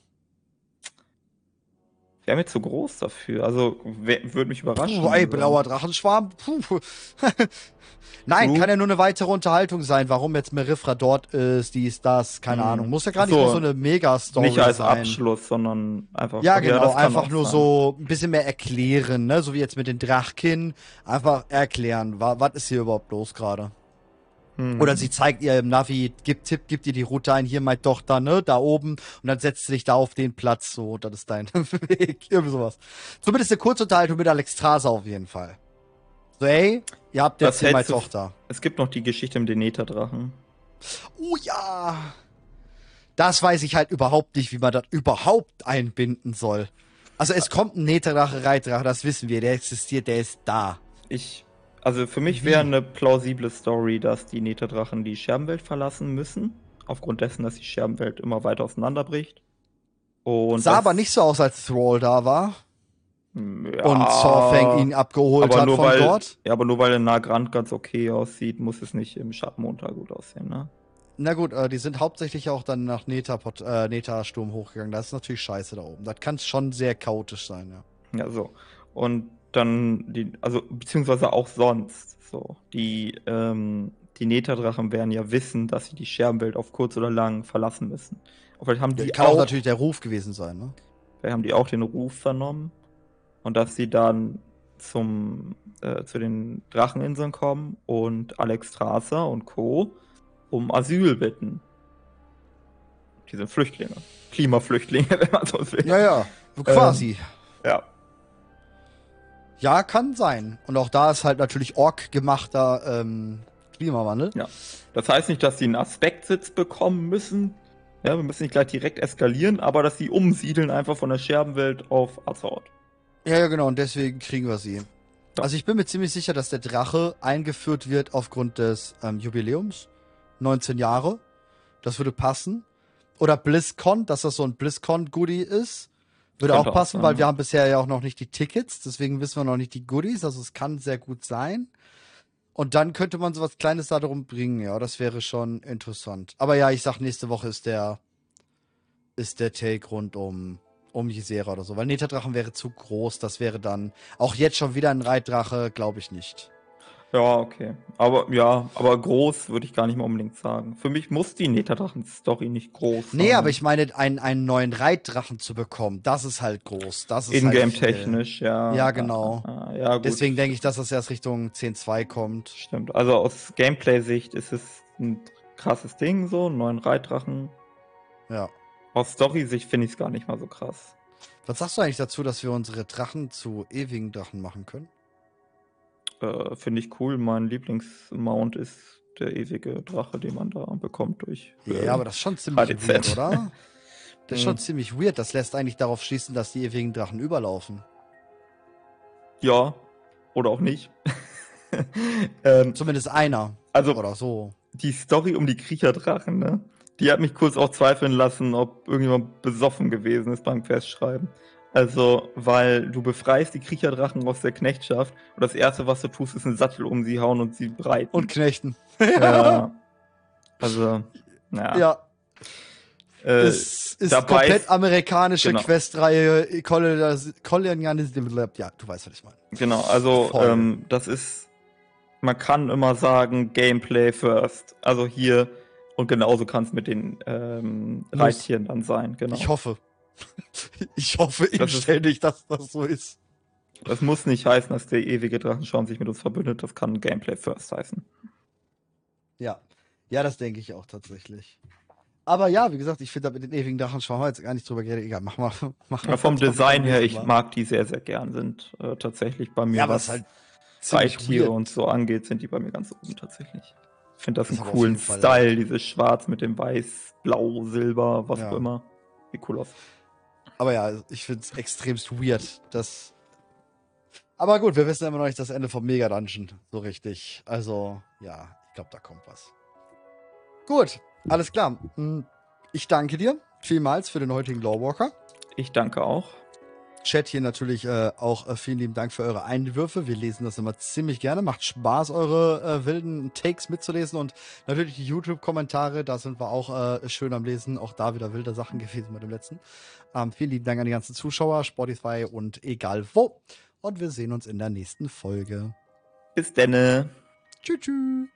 Speaker 1: Wäre mir zu groß dafür. Also würde mich überraschen.
Speaker 2: Puh, ey,
Speaker 1: Also,
Speaker 2: blauer Drachenschwarm. Puh. Nein,
Speaker 1: Du-
Speaker 2: kann ja nur eine weitere Unterhaltung sein, warum jetzt Merifra dort ist, dies, das, keine
Speaker 1: Hm.
Speaker 2: Ahnung. Muss ja gar
Speaker 1: Ach
Speaker 2: nicht
Speaker 1: so.
Speaker 2: nur so eine Mega-Story
Speaker 1: Nicht als
Speaker 2: sein.
Speaker 1: Abschluss, sondern einfach.
Speaker 2: Ja, genau,
Speaker 1: kann
Speaker 2: einfach nur
Speaker 1: sein.
Speaker 2: so ein bisschen mehr erklären, ne? So wie jetzt mit den Drachkin. Einfach erklären, wa was ist hier überhaupt los gerade.
Speaker 1: Hm.
Speaker 2: Oder sie zeigt ihr im Navi, gibt Tipp, gibt ihr die Route ein, hier meine Tochter, ne, da oben, und dann setzt sie dich da auf den Platz, so, das ist dein Weg, irgendwie sowas. Zumindest eine Kurzunterhaltung mit Alex Strasser auf jeden Fall. So, ey, ihr habt jetzt hier meine Tochter.
Speaker 1: Es gibt noch die Geschichte mit den Netherdrachen.
Speaker 2: Oh ja! Das weiß ich halt überhaupt nicht, wie man das überhaupt einbinden soll. Also es kommt ein Netherdrache, Reitdrache, das wissen wir, der existiert, der ist da.
Speaker 1: Ich. Also für mich wäre eine plausible Story, dass die Netherdrachen die Scherbenwelt verlassen müssen. Aufgrund dessen, dass die Scherbenwelt immer weiter auseinanderbricht. Und
Speaker 2: Sah aber nicht so aus, als Thrall da war
Speaker 1: Ja,
Speaker 2: und Sorfang ihn abgeholt
Speaker 1: aber
Speaker 2: hat
Speaker 1: nur
Speaker 2: von
Speaker 1: weil,
Speaker 2: dort.
Speaker 1: Ja, aber nur weil der Nagrand ganz okay aussieht, muss es nicht im Schattenmontar gut aussehen, ne?
Speaker 2: Na gut, äh, die sind hauptsächlich auch dann nach Neta, Pot- äh, Neta hochgegangen. Das ist natürlich scheiße da oben. Das kann schon sehr chaotisch sein, ja.
Speaker 1: Ja, so. Und dann die, also beziehungsweise auch sonst, so. Die, ähm, die Neta-Drachen werden ja wissen, dass sie die Scherbenwelt auf kurz oder lang verlassen müssen. Und vielleicht haben die
Speaker 2: kann auch
Speaker 1: auch,
Speaker 2: natürlich der Ruf gewesen sein, ne?
Speaker 1: vielleicht haben die auch den Ruf vernommen und dass sie dann zum, äh, zu den Dracheninseln kommen und Alex Strasser und Co. um Asyl bitten. Die sind Flüchtlinge. Klimaflüchtlinge, wenn man so will.
Speaker 2: Ja, ja, quasi.
Speaker 1: ja.
Speaker 2: Ja, kann sein. Und auch da ist halt natürlich Ork gemachter ähm, Klimawandel.
Speaker 1: Ja. Das heißt nicht, dass sie einen Aspektsitz bekommen müssen. Ja, wir müssen nicht gleich direkt eskalieren, aber dass sie umsiedeln einfach von der Scherbenwelt auf Azeroth.
Speaker 2: Ja, ja, genau, und deswegen kriegen wir sie.
Speaker 1: Ja.
Speaker 2: Also ich bin mir ziemlich sicher, dass der Drache eingeführt wird aufgrund des ähm, Jubiläums. 19 Jahre. Das würde passen. Oder BlizzCon, dass das so ein BlizzCon-Goodie ist. Würde auch
Speaker 1: auch
Speaker 2: passen,
Speaker 1: sein,
Speaker 2: weil
Speaker 1: ja.
Speaker 2: wir haben bisher ja auch noch nicht die Tickets, deswegen wissen wir noch nicht die Goodies, also es kann sehr gut sein. Und dann könnte man sowas Kleines da drum bringen, ja, das wäre schon interessant. Aber ja, ich sag, nächste Woche ist der, ist der Take rund um, um Ysera oder so, weil Netadrachen wäre zu groß, das wäre dann auch jetzt schon wieder ein Reitdrache, glaube ich nicht.
Speaker 1: Ja, okay. Aber ja, aber groß würde ich gar nicht mal unbedingt sagen. Für mich muss die Netadrachen-Story nicht groß sein.
Speaker 2: Nee, aber ich meine, einen, einen neuen Reitdrachen zu bekommen, das ist halt groß. Das ist halt viel.
Speaker 1: Ingame-technisch, ja.
Speaker 2: Ja, genau.
Speaker 1: Ja, ja, gut.
Speaker 2: Deswegen denke ich, dass das erst Richtung 10.2 kommt.
Speaker 1: Stimmt. Also aus Gameplay-Sicht ist es ein krasses Ding, so, einen neuen Reitdrachen.
Speaker 2: Ja.
Speaker 1: Aus Story-Sicht finde ich es gar nicht mal so krass.
Speaker 2: Was sagst du eigentlich dazu, dass wir unsere Drachen zu ewigen Drachen machen können?
Speaker 1: Äh, finde ich cool. Mein Lieblingsmount ist der ewige Drache, den man da bekommt durch. äh,
Speaker 2: Ja, aber das ist schon ziemlich
Speaker 1: HDZ.
Speaker 2: weird, oder? Das ist schon
Speaker 1: Mhm.
Speaker 2: ziemlich weird. Das lässt eigentlich darauf schließen, dass die ewigen Drachen überlaufen.
Speaker 1: Ja, oder auch nicht. ähm,
Speaker 2: Zumindest einer.
Speaker 1: also
Speaker 2: Oder so.
Speaker 1: die Story um die Kriecherdrachen, ne? Die hat mich kurz auch zweifeln lassen, ob irgendjemand besoffen gewesen ist beim Festschreiben. Also, weil du befreist die Kriecherdrachen aus der Knechtschaft und das erste, was du tust, ist einen Sattel um sie hauen und sie breiten.
Speaker 2: Und Knechten.
Speaker 1: ja. Also, ja.
Speaker 2: Ja,
Speaker 1: äh,
Speaker 2: es ist komplett
Speaker 1: ist-
Speaker 2: amerikanische
Speaker 1: genau.
Speaker 2: Questreihe. Kolonialis- Kolonialismus. Ja, du weißt, was ich meine.
Speaker 1: Genau, also ähm, das ist, man kann immer sagen, Gameplay first. Also hier und genauso kann es mit den ähm. Reittieren dann sein. Genau.
Speaker 2: Ich hoffe. Ich hoffe
Speaker 1: Das
Speaker 2: inständig, dass das so ist.
Speaker 1: Das muss nicht heißen, dass der ewige Drachenschauen sich mit uns verbündet. Das kann Gameplay first heißen.
Speaker 2: Ja. Ja, das denke ich auch tatsächlich. Aber ja, wie gesagt, ich finde, mit den ewigen Drachen schauen wir jetzt gar nicht drüber geredet. Egal, machen wir. Machen
Speaker 1: Ja,
Speaker 2: wir
Speaker 1: vom
Speaker 2: das
Speaker 1: Design her, ich
Speaker 2: Mal.
Speaker 1: mag die sehr, sehr gern. Sind äh, tatsächlich bei mir,
Speaker 2: Ja,
Speaker 1: was
Speaker 2: halt weird.
Speaker 1: und so angeht, sind die bei mir ganz oben tatsächlich. Ich finde das
Speaker 2: Ist
Speaker 1: einen coolen Style, dieses Schwarz mit dem Weiß, Blau, Silber, was
Speaker 2: Ja.
Speaker 1: auch immer. Wie cool aus.
Speaker 2: Aber ja, ich finde es extremst weird, dass. Aber gut, wir wissen immer noch nicht das Ende vom Mega Dungeon so richtig. Also, ja, ich glaube, da kommt was. Gut, alles klar. Hm, Ich danke dir vielmals für den heutigen Lawwalker.
Speaker 1: Ich danke auch.
Speaker 2: Chat hier natürlich äh, auch äh, vielen lieben Dank für eure Einwürfe. Wir lesen das immer ziemlich gerne. Macht Spaß, eure äh, wilden Takes mitzulesen und natürlich die YouTube-Kommentare. Da sind wir auch äh, schön am Lesen. Auch da wieder wilde Sachen gewesen bei dem letzten. Ähm, vielen lieben Dank an die ganzen Zuschauer, Spotify und egal wo. Und wir sehen uns in der nächsten Folge.
Speaker 1: Bis denne.
Speaker 2: Tschüss. tschüss.